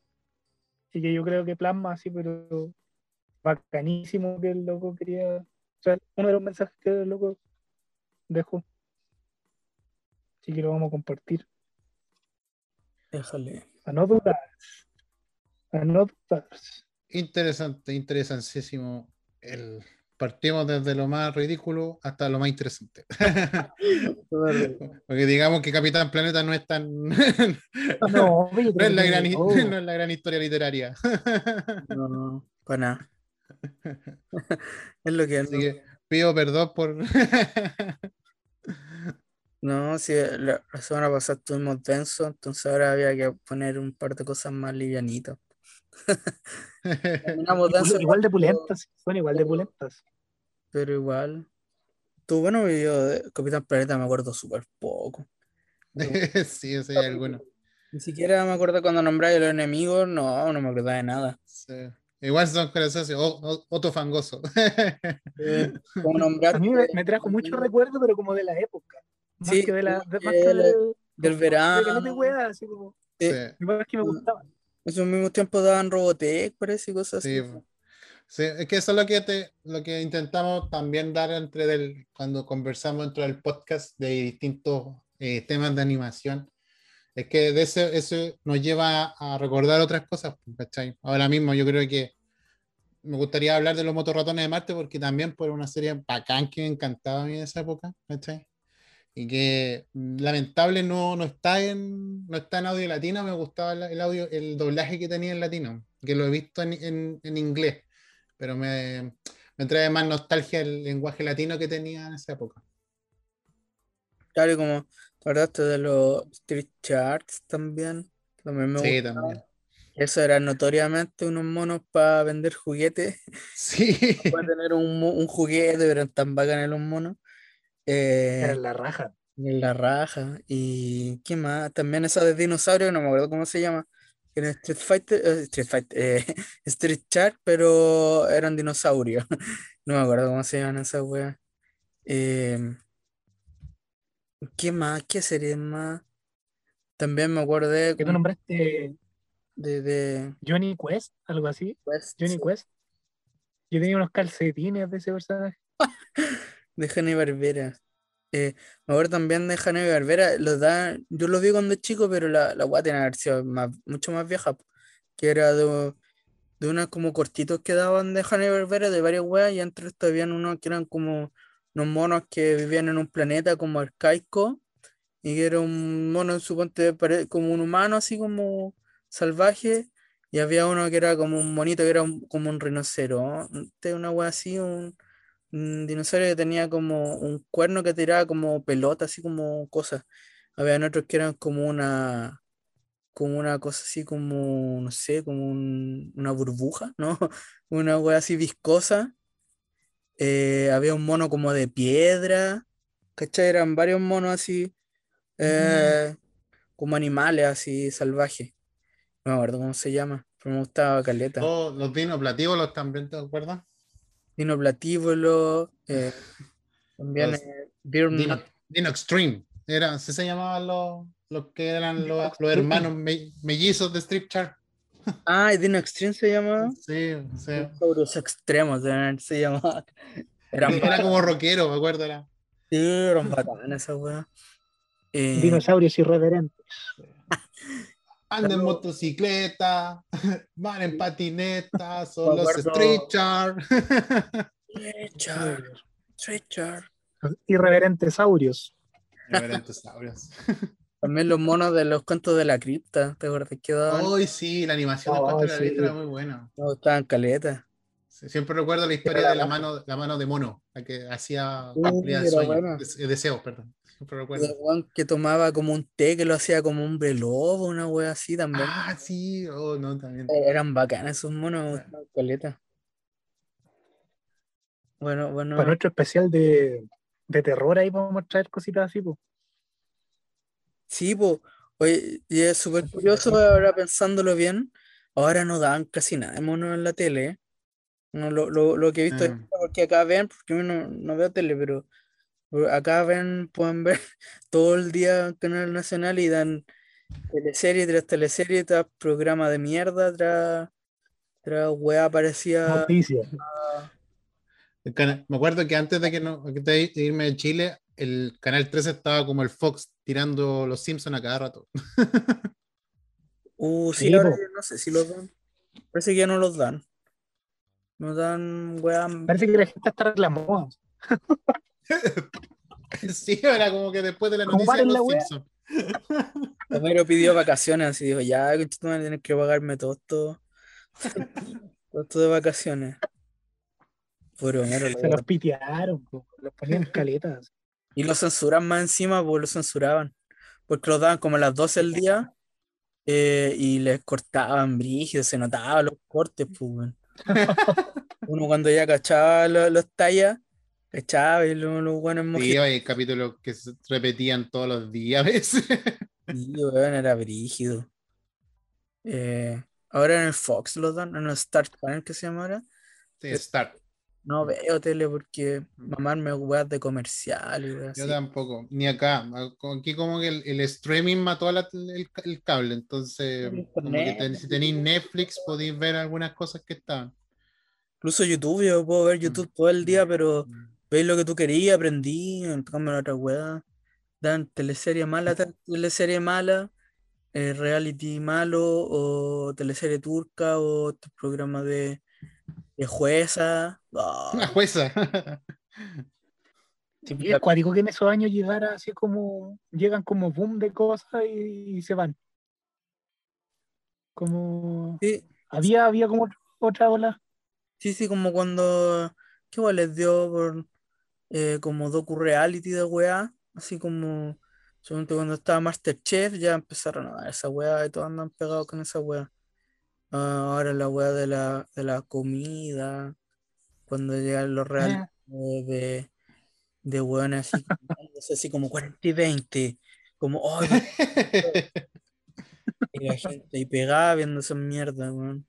y que yo creo que plasma así, pero bacanísimo que el loco quería. O sea, uno de los mensajes que el loco dejó. Así que lo vamos a compartir. Déjale. A no dudar. A no dudar. Interesante, interesantísimo. El, partimos desde lo más ridículo hasta lo más interesante. Porque digamos que Capitán Planeta no es tan. no No, es la gran, de hi- todo. no es la gran historia literaria. No, no, para nada. Es lo que Así que pido perdón por. No, si la, la semana pasada estuvimos densos, entonces ahora había que poner un par de cosas más livianitas. Terminamos Igual, igual de pulentas, son igual de pulentas. Pero igual. Tu bueno video de Capitán Planeta me acuerdo súper poco. sí, ese hay alguno. Ni siquiera me acuerdo cuando nombraba a los enemigos, no, no me acordaba de nada. Sí. Igual son o- Otto Fangoso. Nombraste A mí me, me trajo mucho recuerdo, pero como de la época. Más Sí, que de la. de- más el- que de, del de verano. caleta de weá, así como. Sí. Igual es que me gustaba. Esos mismos tiempos daban Robotech, parece, y cosas Sí, así. Sí, es que eso es lo que, te, lo que intentamos también dar entre del, cuando conversamos dentro del podcast de distintos eh, temas de animación. Es que de eso, eso nos lleva a recordar otras cosas, ¿cachai? Ahora mismo yo creo que me gustaría hablar de los motorratones de Marte porque también fue una serie bacán que me encantaba a mí en esa época, ¿cachai? Y que mm, lamentable no, no está en no está en audio latino, me gustaba el, audio, el doblaje que tenía en latino, que lo he visto en, en- en inglés, pero me, me trae más nostalgia el lenguaje latino que tenía en esa época. Claro, y como te acordaste de los Street Charts también. También me Sí, también. Eso eran notoriamente unos monos para vender juguetes. Sí, Para tener un, un juguete, pero eran tan bacanes los monos. Eh, Era la raja. en la raja. Y qué más, también esa de dinosaurio, no me acuerdo cómo se llama. Era Street Fighter, eh, Street Fighter, eh, Street Chart, pero eran dinosaurios. No me acuerdo cómo se llaman esas weas. Eh, ¿qué más? ¿Qué serie más? También me acordé Que tú nombraste de, de Johnny Quest, algo así. Quest, Johnny sí. Quest. Yo tenía unos calcetines de ese personaje. de Hanna Barbera. Eh, me también de Hanna Barbera, lo da, yo lo vi cuando chico, pero la, la weá tiene haber sido más, mucho más vieja, que era de, de unos como cortitos que daban de Hanna Barbera, de varias weas, y entre estos habían unos que eran como unos monos que vivían en un planeta como arcaico, y que era un mono, suponte, como un humano, así como salvaje, y había uno que era como un monito, que era un- como un rinoceronte, una wea así, un, un dinosaurio que tenía como un cuerno que tiraba como pelota, así como cosas. Habían otros que eran como una, como una cosa así como, no sé, como un- una burbuja, ¿no? Una wea así viscosa. Eh, había un mono como de piedra, ¿cachai? Eran varios monos así, eh, como animales así salvajes. No me acuerdo cómo se llama, pero me gustaba caleta. Oh, los dinos platívolos también, ¿te acuerdas? Dino Platíbulo, eh, también Los eh, Dino, Dino Extreme. Era, se llamaban los, los que eran los, los hermanos me- mellizos de Strip Chart. Ah, y Dino Extreme se llamaba. Sí, sí. Dinosaurios extremos se llamaba. Eran, Era como rockero, me acuerdo. Era. sí, eran bacanes esas weas. Eh, Dinosaurios irreverentes. Anda en motocicleta, van en patineta, son los Street Chart. Stretcher, Stretcher. Los irreverentes saurios. Reverentosaurios. También los monos de los cuentos de la cripta, ¿te acuerdas que daban? Hoy sí, la animación del Oh, cuento de la sí. Vista era muy buena. Me gustaban caleta. Sí, Siempre recuerdo la historia de la mano, la mano de mono, la que hacía sueños, buena. des- deseos, perdón. Siempre recuerdo. que tomaba como un té que lo hacía como un lobo, una wea así también. Ah, sí, oh, no, también. Eh, Eran bacanas esos monos, caleta. Bueno, bueno. Para nuestro especial de, de terror ahí vamos a traer cositas así, pues. Sí, pues, oye, y es súper curioso ahora pensándolo bien, ahora no dan casi nada de monos en la tele, ¿eh? No, lo, lo, lo que he visto es Mm. porque acá ven, porque yo no, no veo tele, pero acá ven, pueden ver todo el día Canal Nacional y dan teleserie tras teleserie, tras programa de mierda, tras, tras weá parecía Noticias. Me acuerdo que antes de que no de irme de Chile, el canal 13 estaba como el Fox tirando los Simpsons a cada rato. Uh, sí, ahora yo no sé si los dan. Parece que ya no los dan. No dan weá. Parece que la gente está reclamando. Sí, era como que después de la noticia de paren la los. Simpsons. Homero pidió vacaciones, así dijo, ya, tú a tener que pagarme todo esto, todo esto de vacaciones. Puro Homero, Se los pitearon, po. los ponían caletas. Y lo censuran más encima, pues lo censuraban. Porque los daban como a las 12 del día eh, y les cortaban brígido, se notaban los cortes, pues. Uno cuando ya cachaba lo- los tallas, cachaba y los, los buenos Sí, hay capítulos que se repetían todos los días a veces. Sí, weón, era brígido. Eh, ahora en el Fox los dan, en el Star Channel que se llama ahora. Sí, Star. No veo tele porque mamarme weas de comercial Yo tampoco, ni acá. Aquí como que el, el streaming mató la- el, el cable, entonces como que ten- si tenéis Netflix podéis ver algunas cosas que estaban. Incluso YouTube, yo puedo ver YouTube todo el día, pero veis lo que tú querías, aprendí, en cambio la otra wea. Dan teleserie mala, teleserie mala, eh, reality malo, o teleserie turca, o este programa de, de jueza. Ah, Una jueza. Y es cuático que en esos años llegara así como, llegan como boom de cosas y, y se van. Como, sí, había, había como otra ola. Sí, sí, como cuando, ¿qué igual les dio por eh, como docu reality de weá? Así como, según cuando estaba Masterchef ya empezaron a dar esa weá y todos andan pegados con esa weá. Ah, ahora la weá de la, de la comida, cuando llegan los reality Ah. de, de, weones así, así como 40 y 20, como, oh, y la gente ahí pegada viendo esa mierda, weón.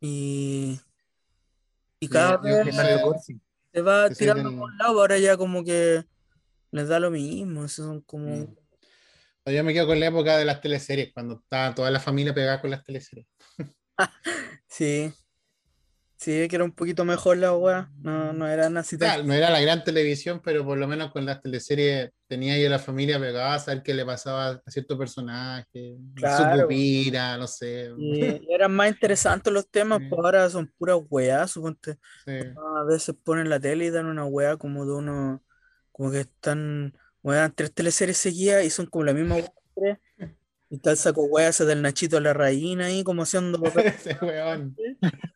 Y, y cada vez. Se va que tirando por un lado, ahora ya como que les da lo mismo, eso son como... Mm. Yo me quedo con la época de las teleseries, cuando estaba toda la familia pegada con las teleseries. Sí, Sí, que era un poquito mejor la weá. No, no eran así Claro, no era la gran televisión, pero por lo menos con las teleseries tenía ahí a la familia pegada a saber qué le pasaba a cierto personaje, Claro. su pupila, no sé. Y, eran más interesantes los temas, Sí. pues ahora son puras weas, suponte. Sí. A veces ponen la tele y dan una wea como de uno, como que están, wean, tres teleseries seguidas y son como la misma wea. Y el saco ese del Nachito la Reina ahí como haciendo. Ese weón.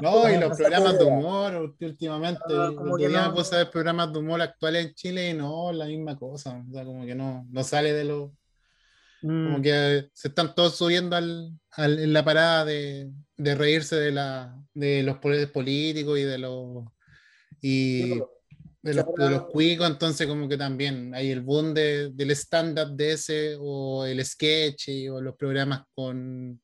No, y los programas de humor últimamente. Ah, como que no. a ver programas de humor actuales en Chile y no, la misma cosa. O sea, como que no, no sale de lo. Como Mm, que se están todos subiendo al, al- en la parada de, de reírse de, la, de los poderes políticos y de los. Y de los, de los cuicos, entonces como que también hay el boom de- del stand-up de ese o el sketch y- o los programas con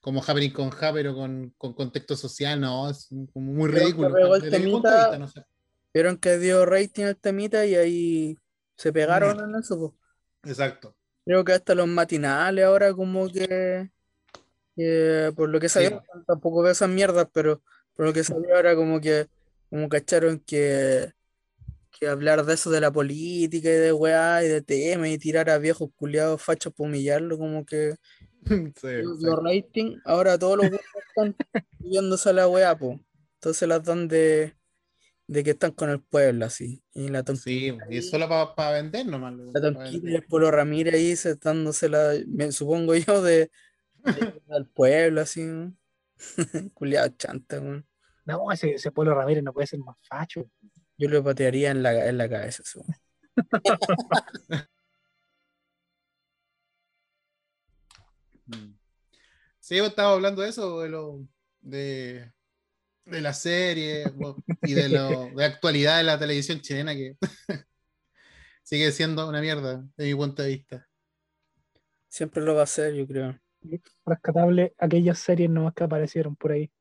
como Happening con Ja, pero con, con contexto social, no, es como muy ridículo. pegó el temita- vista, no sé. Vieron que dio rating al temita y ahí se pegaron Mm. en eso, pues. Exacto. Creo que hasta los matinales ahora como que, por lo que salió, tampoco veo esas mierdas, pero por lo que salió ahora como que como cacharon que, que hablar de eso de la política y de weá y de temas y tirar a viejos culiados fachos para humillarlo, como que Sí, los exacto. rating, ahora todos los weones están subiéndose a la weá, pues. Entonces las dan de, de que están con el pueblo así. Y la Sí, y es solo para vender nomás. la pa' tonquita y el Polo Ramírez ahí se dándosela, me supongo yo, de, de- al pueblo así. ¿no? Culiado chanta, weón. No, ese, ese Polo Ramírez no puede ser más facho. Yo le patearía en la, en la cabeza. Mm. Sí, yo estaba hablando de eso, de lo de, de la serie y de lo de actualidad de la televisión chilena que sigue siendo una mierda de mi punto de vista. Siempre lo va a hacer, yo creo. Rescatable aquellas series nomás que aparecieron por ahí.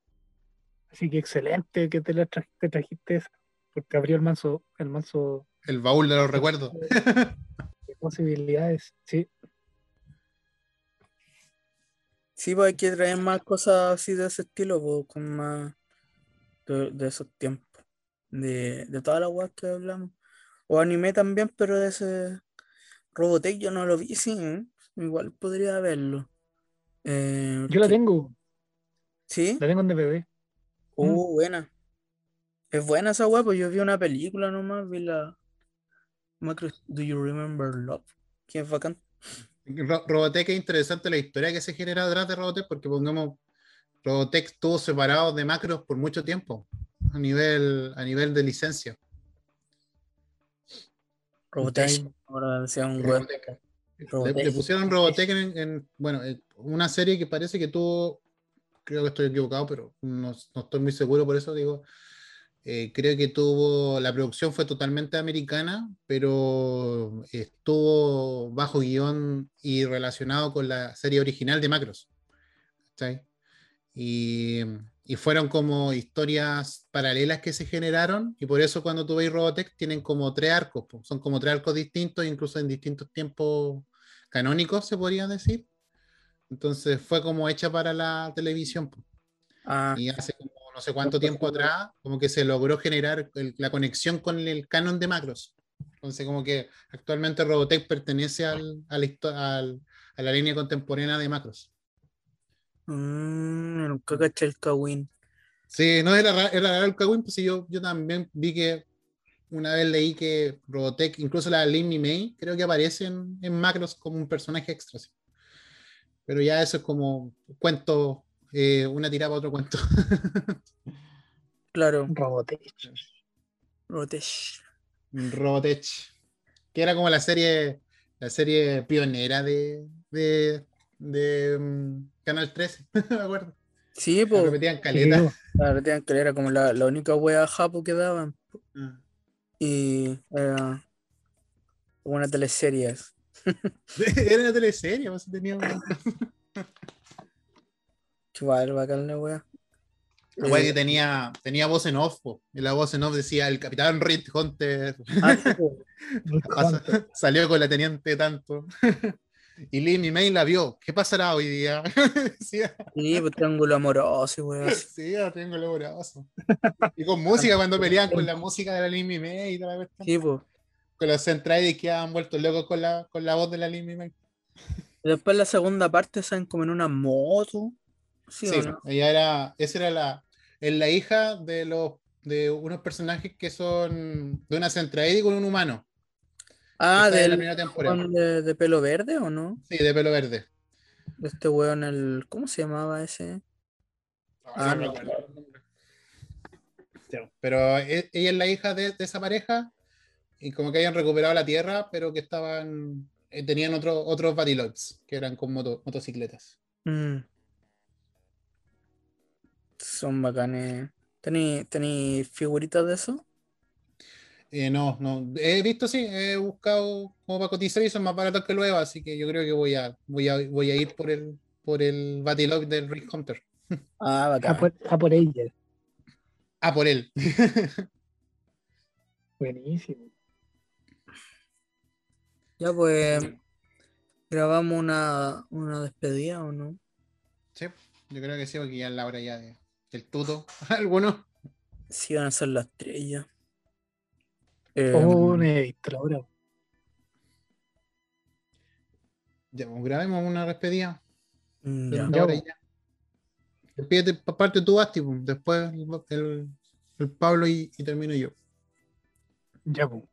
Así que excelente que te, la tra- te trajiste esa, porque abrió el manso, el manso El baúl de los recuerdos. de posibilidades. Sí, Sí, pues hay que traer más cosas así de ese estilo, pues, con más de, de esos tiempos. De, de todas las weas que hablamos. O anime también, pero de ese Robotech yo no lo vi, sí, ¿eh? Igual podría verlo. Eh, yo la que- tengo, ¿Sí? la tengo en DVD. Uh, buena. Es buena esa wea, pues yo vi una película nomás, vi la Macro Do You Remember Love? Que es bacán. Ro- Robotech es interesante la historia que se genera detrás de Robotech porque pongamos Robotech estuvo separado de Macros por mucho tiempo a nivel, a nivel de licencia. Robotech. Ahora un. Robotech. Le, pusieron Robotech en, en- bueno, en una serie que parece que tuvo, creo que estoy equivocado, pero no, no estoy muy seguro, por eso digo, eh, creo que tuvo, la producción fue totalmente americana, pero estuvo bajo guion y relacionado con la serie original de Macros. ¿cachai? Y, y fueron como historias paralelas que se generaron, y por eso cuando tú veis Robotech tienen como tres arcos, son como tres arcos distintos, incluso en distintos tiempos canónicos, se podría decir. Entonces fue como hecha para la televisión. Ah, Y hace como no sé cuánto tiempo atrás, como que se logró generar el- la conexión con el canon de Macros. Entonces, como que actualmente Robotech pertenece al- a, la, histo- al- a la línea contemporánea de Macros. mm, nunca caché el Kawin. Sí, no era, ra- era el Kawin, pues sí, yo, yo también vi que una vez leí que Robotech, incluso la Lin May, creo que aparece en, en Macros como un personaje extra. sí. Pero ya eso es como cuento, eh, una tirada para otro cuento. Claro, Robotech. Robotech. Robotech. Que era como la serie, la serie pionera de, de, de, mm, Canal 13, me acuerdo. Sí, La pues, repetían Sí, caleta. claro, tenían que era como la, la única wea japo que daban. Ah. Y era como una teleserie. Era una teleserie, pues tenía Igual, bacán la wea. La wea Eh, que tenía, tenía voz en off, po, y la voz en off decía el capitán Reed Hunter ah, salió con la teniente tanto. Y Lin May la vio. ¿Qué pasará hoy día? sí, pues triángulo amoroso, weón. sí, tengo el amoroso. Y con música, cuando peleaban con la música de la Lin May y toda la cuestión. Sí, pues. Con los centrales que han vuelto locos con la, con la voz de la Lin May. Después la segunda parte salen como en una moto. Sí, no? ella era, esa era la, es la hija de los de unos personajes que son de una Centraedi con un humano. Ah, del de, de pelo verde o no? Sí, de pelo verde. De Este weón, el. ¿Cómo se llamaba ese? Ah, no no. el nombre. Pero e- ella es la hija de, de esa pareja y como que hayan recuperado la tierra, pero que estaban eh, tenían otro, otros Batiloids que eran con moto- motocicletas. Mm. Son bacanes. ¿Tení, tení figuritas de eso? Eh, no, no, he visto, sí, he buscado como para cotizar y son más baratos que luego, así que yo creo que voy a, voy a, voy a ir por el, por el Batiloid del Rick Hunter. Ah, A bacán. por, a por ella. Ah, por él. Buenísimo. Ya pues. ¿Grabamos una, una despedida o no? sí, yo creo que sí, porque ya es la hora ya de, del tuto. Algunos. Sí, van a ser las tres ya. Eh, Oh, no he visto la hora. Ya, pues, grabemos una despedida. mm, ya. esta Ya. Despídete, pa- parte tú, Basti, pues, después el, el- el Pablo y, y termino yo. Ya, pues.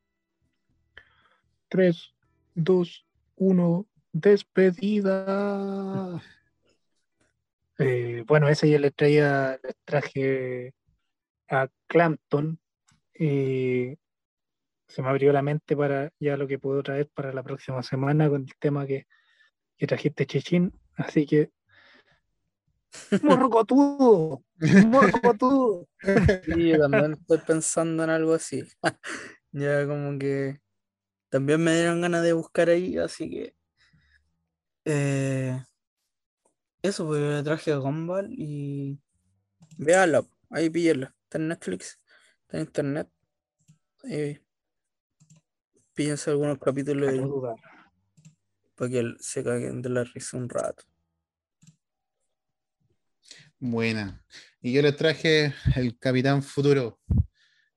3, 2, 1, despedida. Eh, bueno, ese ya le traía, les traje a Clampton. y se me abrió la mente para ya lo que puedo traer para la próxima semana con el tema que, que trajiste, Chechín. Así que. ¡Morrocotudo! ¡Morrocotudo! Sí, yo también estoy pensando en algo así. Ya como que también me dieron ganas de buscar ahí, así que eh, eso, pues le traje a Gumball y véala, ahí píllala, está en Netflix, está en internet. Ahí píllense algunos capítulos No dudar. para que se caguen de la risa un rato. Buena. Y yo les traje el Capitán Futuro.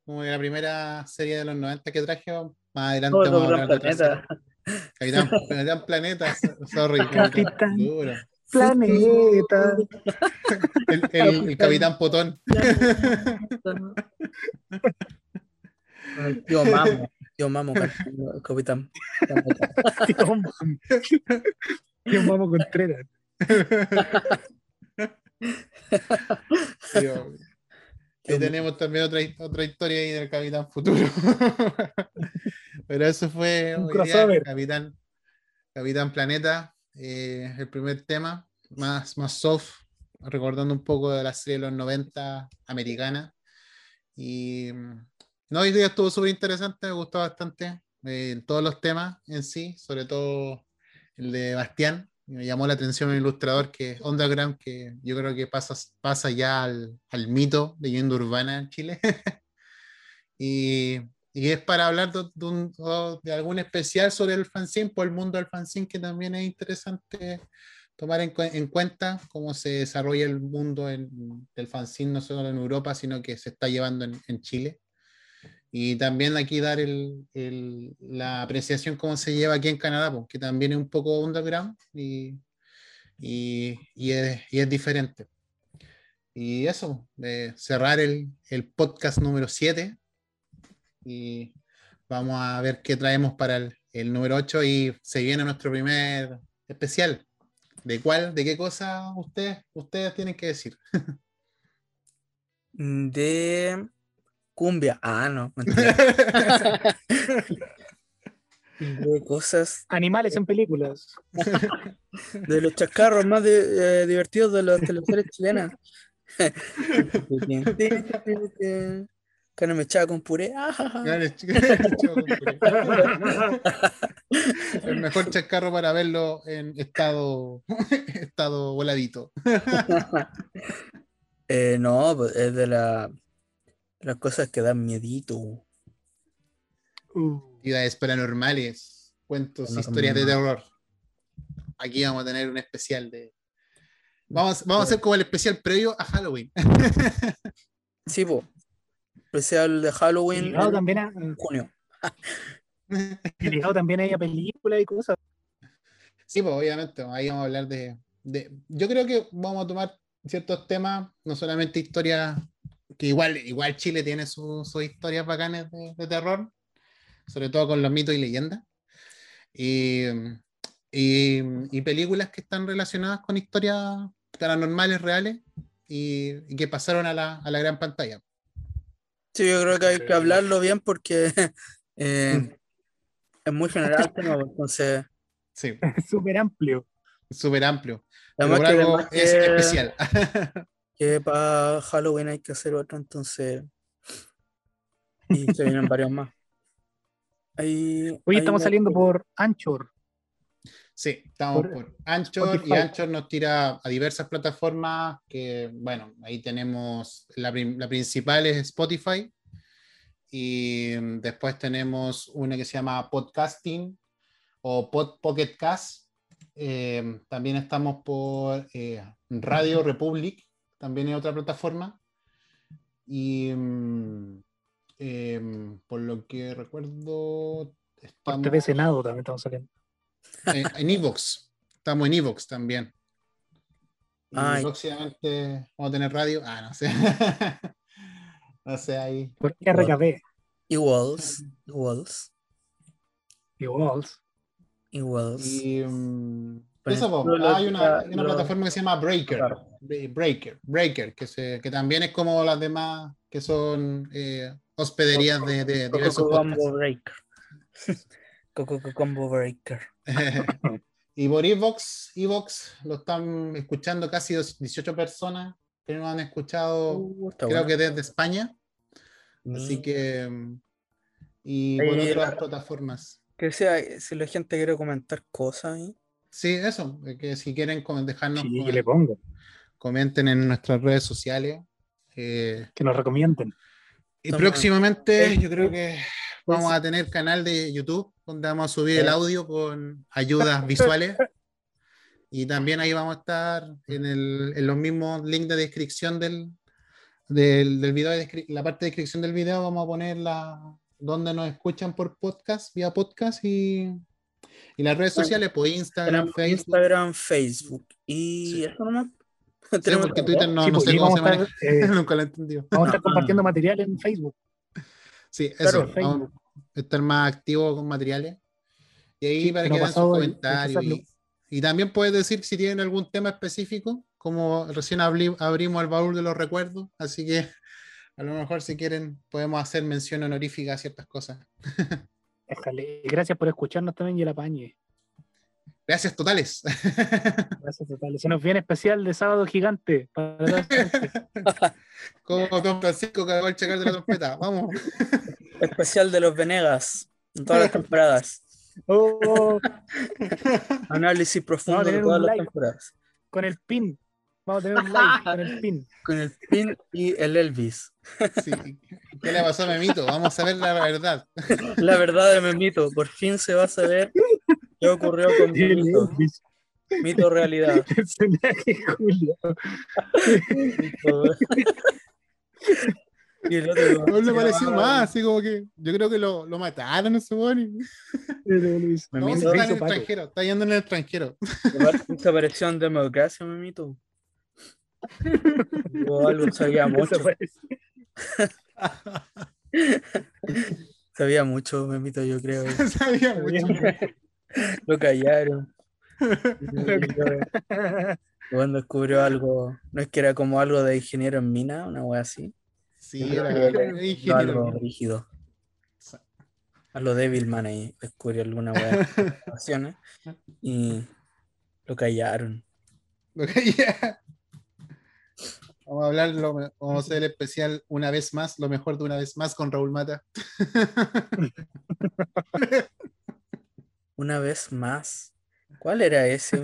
Como que la primera serie de los 90 que traje. Más adelante vamos a hablar de otra Planeta. serie. Capitán, Capitán Planeta. Sorry. Capitán. Futuro. Planeta. El, el- el Capitán Potón. Tío Mamo, tío Mamo, capitán. Tío Mamo. Tío Mamo Contreras. Ahí tenemos también otra, otra historia ahí del Capitán Futuro. Pero eso fue Un hoy día, crossover. Capitán, Capitán Planeta, eh, el primer tema, más, más soft, recordando un poco de la serie de los 90 americana. Y mm, no, hoy día estuvo súper interesante, me gustó bastante eh, todos los temas en sí, sobre todo el de Bastián. Me llamó la atención el ilustrador que es Underground, que yo creo que pasa, pasa ya al, al mito de leyenda urbana en Chile. y, y es para hablar de, de un- de algún especial sobre el fanzine, por el mundo del fanzine, que también es interesante tomar en, en cuenta cómo se desarrolla el mundo en- del fanzine, no solo en Europa, sino que se está llevando en, en Chile. Y también aquí dar el- el- la apreciación cómo se lleva aquí en Canadá, porque también es un poco underground y, y, y es, y es diferente. Y eso, eh, cerrar el, el podcast número 7 y vamos a ver qué traemos para el, el número 8 y se viene nuestro primer especial. ¿De cuál, de qué cosa ustedes, ustedes tienen que decir? De cumbia. Ah, no. De cosas, Animales en películas. de los chascarros más de- eh, divertidos de las televisiones chilenas. Carne mechada con puré. ah, ja, ja. El mejor chascarro para verlo en estado, estado voladito. Eh, no, pues, es de la, las cosas que dan miedito. Uh, Actividades paranormales, cuentos, historias de terror. aquí vamos a tener un especial de. Vamos, vamos a hacer como el especial previo a Halloween. Sí, po. Especial de Halloween Ligado en también, a, junio. ligado también ahí a películas y cosas. Sí, pues obviamente, ahí vamos a hablar de, de- Yo creo que vamos a tomar ciertos temas, no solamente historias, que igual, igual Chile tiene su- sus historias bacanas de, de terror, sobre todo con los mitos y leyendas, y, y- y películas que están relacionadas con historias paranormales reales y, y que pasaron a la, a la gran pantalla. Sí, yo creo que hay que hablarlo bien porque eh, es muy general el tema, entonces. Sí, Es súper amplio. súper amplio. Pero Además por que, algo además es que- especial. que para Halloween hay que hacer otro, entonces. Y se vienen varios más. Ahí, Hoy ahí estamos me- saliendo por Anchor. Sí, estamos Por por, Anchor y. Anchor nos tira a diversas plataformas que, bueno, ahí tenemos la, la principal es Spotify y después tenemos una que se llama Podcasting o Pod, Pocket Cast. Eh, también estamos por eh, Radio Republic, también es otra plataforma. Y mm, em, por lo que recuerdo, Por estamos TV Senado también estamos saliendo. En, Evox. Estamos en Evox también. Y Ay. próximamente vamos a tener radio. Ah, no sé. no sé ahí. Por RKB. Iguals, iguals, Y Walls. iguals. Y Pero eso, po, lo- lo- hay una, hay una lo- plataforma que se llama Breaker. Claro. Breaker, Breaker, que, se, que también es como las demás que son eh, hospederías de, de podcasts. Breaker. Combo Breaker. y por Evox, Evox lo están escuchando casi 18 personas que nos han escuchado, Uh, creo bueno. que desde España. Así Mm. que. Y por Ahí, otras plataformas. Que sea, si la gente quiere comentar cosas. Sí, eso. eh, Que si quieren dejarnos, Sí, com- que le pongo. comenten en nuestras redes sociales. eh, Que nos recomienden. y Toma. próximamente, Eh, yo creo que vamos a tener canal de YouTube donde vamos a subir el audio con ayudas visuales. Y también ahí vamos a estar en, el- en los mismos links de descripción del, del, del video, de la parte de descripción del video vamos a poner la, donde nos escuchan por podcast, vía podcast y, y las redes sociales, por Instagram, Tenemos Facebook. Instagram, Facebook. Y Sí. eso nomás. Sí, porque. Twitter no, Sí, no pues, sé cómo vamos se a estar, maneja. eh, Nunca lo he entendido. Vamos a estar compartiendo material en Facebook. Sí, Claro, eso. Facebook. Vamos estar más activos con materiales. Y ahí Sí, para que den sus comentarios. Y, y también puedes decir si tienen algún tema específico, como recién abri- abrimos el baúl de los recuerdos. Así que a lo mejor si quieren podemos hacer mención honorífica a ciertas cosas. Gracias por escucharnos también y el apañe. Gracias totales. Gracias totales. Se nos viene especial de sábado gigante. Para como Don Francisco cagó el checar de la trompeta. Vamos. Especial de los Venegas. En todas las temporadas. Oh, Análisis profundo de todas las temporadas. con el pin. Vamos a tener un live con el pin. Con el pin y el Elvis. Sí. ¿Qué le pasó a Memito? Vamos a ver la verdad. La verdad de Memito. Por fin se va a saber qué ocurrió con. Elvis, Mito realidad. personaje Julio. Mito. Y el otro. No le pareció más, así como que yo creo que lo, lo mataron ese weón. No, está en el extranjero, está yendo en el extranjero. Desapareció en democracia, Memito. O algo sabía mucho. Sabía mucho, Memito, yo creo. Sabía mucho. Lo callaron. Cuando descubrió algo, no es que era como algo de ingeniero en mina, una wea así. Sí, era ingeniero. algo rígido. A lo Devilman ahí descubrió alguna wea de situaciones y lo callaron. Lo ya- Vamos a hablar, lo- vamos a hacer el especial una vez más, lo mejor de una vez más con Raúl Mata. Una vez más. ¿Cuál era ese?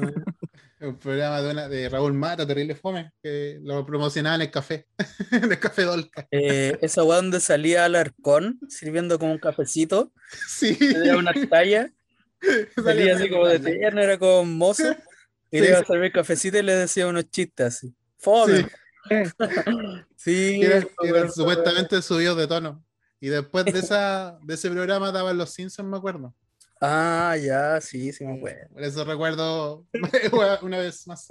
El programa de, una- de Raúl Mata, terrible fome, que lo promocionaba en el café, en el café Dolca. Eh, esa wea donde salía Alarcón sirviendo como un cafecito, Sí, daba una talla Salía así como de tierno, era como un mozo. Y Sí, le iba a servir cafecito y le decía unos chistes así. Fome. Sí. eran, supuestamente subidos de tono. Y después de, esa, de ese programa daban los Simpsons, me acuerdo. Ah, ya, sí, sí me acuerdo. Por eso recuerdo una vez más.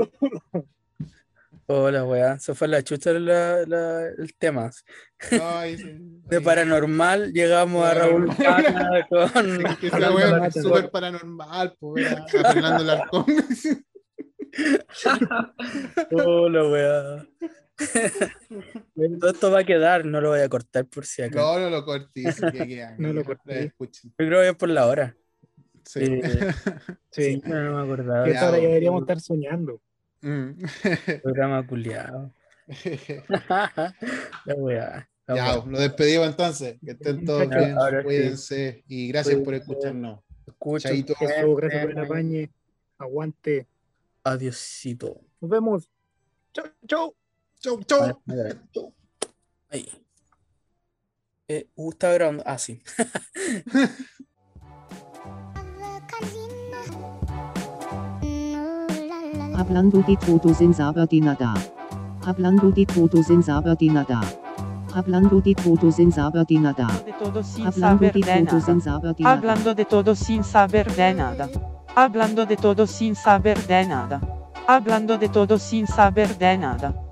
Hola, weá. Se fue la chucha la- la- el tema. Ay, sí. De paranormal llegamos a Raúl Pana con. Que esa es mata, súper paranormal, pues, a Fernando Larcón. Hola, weá. Todo esto va a quedar, no lo voy a cortar por si acaso. No, no lo cortes. Que, No lo corté. Yo creo que es por la hora. Sí. Eh, Sí. Sí, pero no me acordaba. Que Ya, esa hora ya deberíamos estar soñando. Mm. Programa culiado. la weá. ya, lo despedimos entonces. Que estén todos bien, ahora sí. cuídense. Y gracias por escucharnos. Escucho. Chaito. Eso, gracias por el apañe. Aguante. Adiosito. Nos vemos. Chau, chau. Chau, chau. Ahí. Eh, uh, está grabando. Ah, sí. Hablando di todo sin saber de nada. Hablando di todo sin saber de nada. Hablando di todo sin saber de nada. de Hablando de todo sin saber de nada. Hablando de todo sin saber de nada. Hablando de todo sin saber de nada. Hablando de todo sin saber de nada.